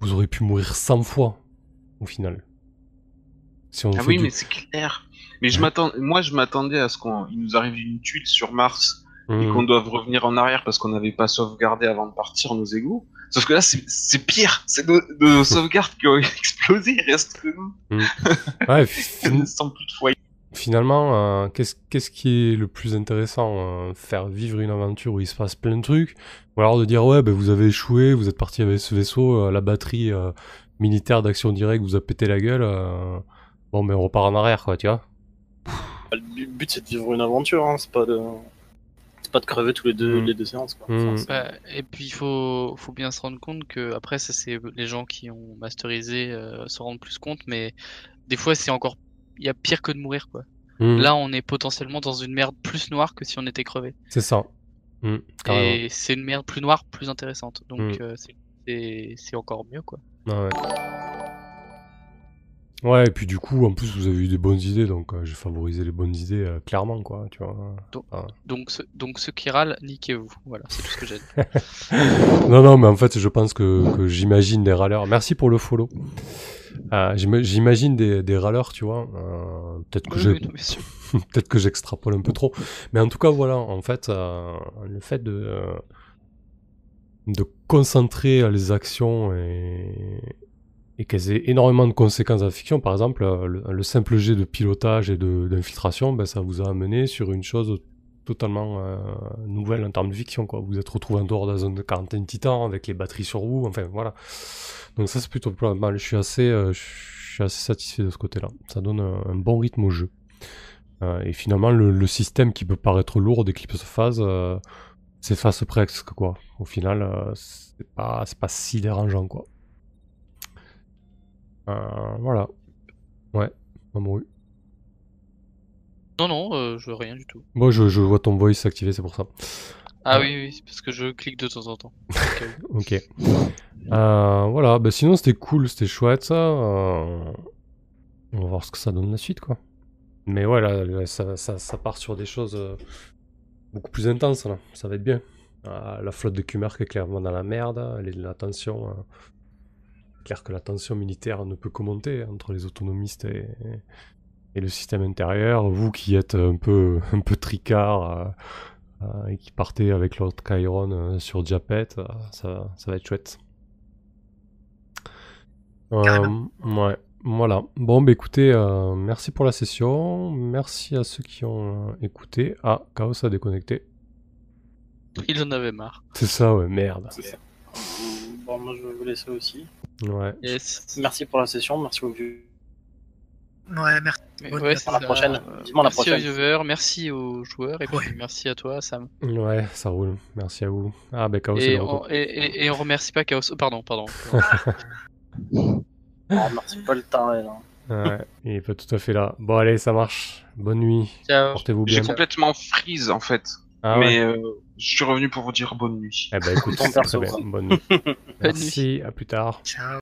vous aurez pu mourir 100 fois, au final. Si on Ah oui, du- mais c'est clair. Mais je m'attends, moi je m'attendais à ce qu'on, il nous arrive une tuile sur Mars et Mhm. qu'on doive revenir en arrière parce qu'on n'avait pas sauvegardé avant de partir nos égouts. Sauf que là, c'est pire. C'est nos, nos sauvegardes qui ont explosé. Il reste que nous. Ouais, fin- Sans plus de foyer. finalement, euh, qu'est-ce qu'est-ce qui est le plus intéressant euh, Faire vivre une aventure où il se passe plein de trucs Ou alors de dire, ouais, ben, vous avez échoué, vous êtes parti avec ce vaisseau, euh, la batterie euh, militaire d'action directe vous a pété la gueule, euh, bon, mais on repart en arrière, quoi, tu vois Le bu- but c'est de vivre une aventure, hein. c'est pas de. C'est pas de crever tous les deux, Mm. les deux séances. Quoi. Mm. C'est- Bah, et puis il faut, faut bien se rendre compte que après ça c'est les gens qui ont masterisé euh, se rendent plus compte, mais des fois c'est encore il y a pire que de mourir quoi. Mhm. Là on est potentiellement dans une merde plus noire que si on était crevé. C'est ça. Carrément. Et c'est une merde plus noire, plus intéressante. Donc Mm. euh, c'est- encore mieux quoi. Ouais, ouais. Ouais, et puis du coup, en plus, vous avez eu des bonnes idées, donc euh, j'ai favorisé les bonnes idées euh, clairement, quoi, tu vois. Donc, Ah. donc, ce- donc ceux qui râlent, niquez-vous. Voilà, c'est tout ce que j'ai dit. Non, non, mais en fait, je pense que, que j'imagine des râleurs. Merci pour le follow. Euh, j'ima- j'imagine des, des râleurs, tu vois. euh, peut-être que Oui, peut-être que j'extrapole un peu trop. Mais en tout cas, voilà, en fait, le fait de, de concentrer les actions et, et qu'elles aient énormément de conséquences la fiction, par exemple, euh, le, le simple jet de pilotage et d'infiltration, ben, ça vous a amené sur une chose totalement euh, nouvelle en termes de fiction. Quoi. Vous êtes retrouvé en dehors de la zone de quarantaine titan avec les batteries sur vous, enfin voilà. Donc ça c'est plutôt pas mal. Je suis assez, euh, assez satisfait de ce côté-là. Ça donne un, bon rythme au jeu. Et finalement, le, système qui peut paraître lourd d'Eclipse Phase euh, s'efface presque, quoi. Au final, c'est pas, pas si dérangeant, quoi. Euh, voilà. Ouais, Mamoru. Non, non, euh, je rien du tout. Moi, je, je vois ton voice s'activer, c'est pour ça. Ah Ouais. oui, oui, c'est parce que je clique de temps en temps. Euh, Ok. Euh, voilà, bah sinon c'était cool, c'était chouette ça. Euh, On va voir ce que ça donne la suite, quoi. Mais ouais, là, là, ça, ça, ça part sur des choses euh, beaucoup plus intenses, là. Ça va être bien. Euh, la flotte de Kumark est clairement dans la merde. Elle est la tension. Clair que la tension militaire ne peut que monter entre les autonomistes et, et le système intérieur. Vous qui êtes un peu, un peu tricard, euh, euh, et qui partait avec l'autre Chiron euh, sur Japet, euh, ça, ça va être chouette. Euh, ouais, voilà. Bon, bah écoutez, euh, merci pour la session. Merci à ceux qui ont euh, écouté. Ah, Chaos a déconnecté. Il en avait marre. C'est ça, ouais, merde. Bon, moi je vais vous laisser aussi. Ouais. Yes. Merci pour la session, merci aux vieux. Ouais, merci. Bonne ouais, À la prochaine. Euh, la merci prochaine. aux viewers, merci aux joueurs, et puis Ouais. merci à toi, Sam. Ouais, ça roule. Merci à vous. Ah, bah Chaos est Et de on, et, et- et on remercie pas Chaos. Pardon, pardon. On remercie pas le temps. là. Ouais, il est pas tout à fait là. Bon, allez, ça marche. Bonne nuit. Ciao. Portez-vous J'ai bien. complètement freeze en fait. Ah mais ouais. euh, je suis revenu pour vous dire bonne nuit. Eh ben écoute, très bien. Bonne nuit. Merci, à plus tard. Ciao.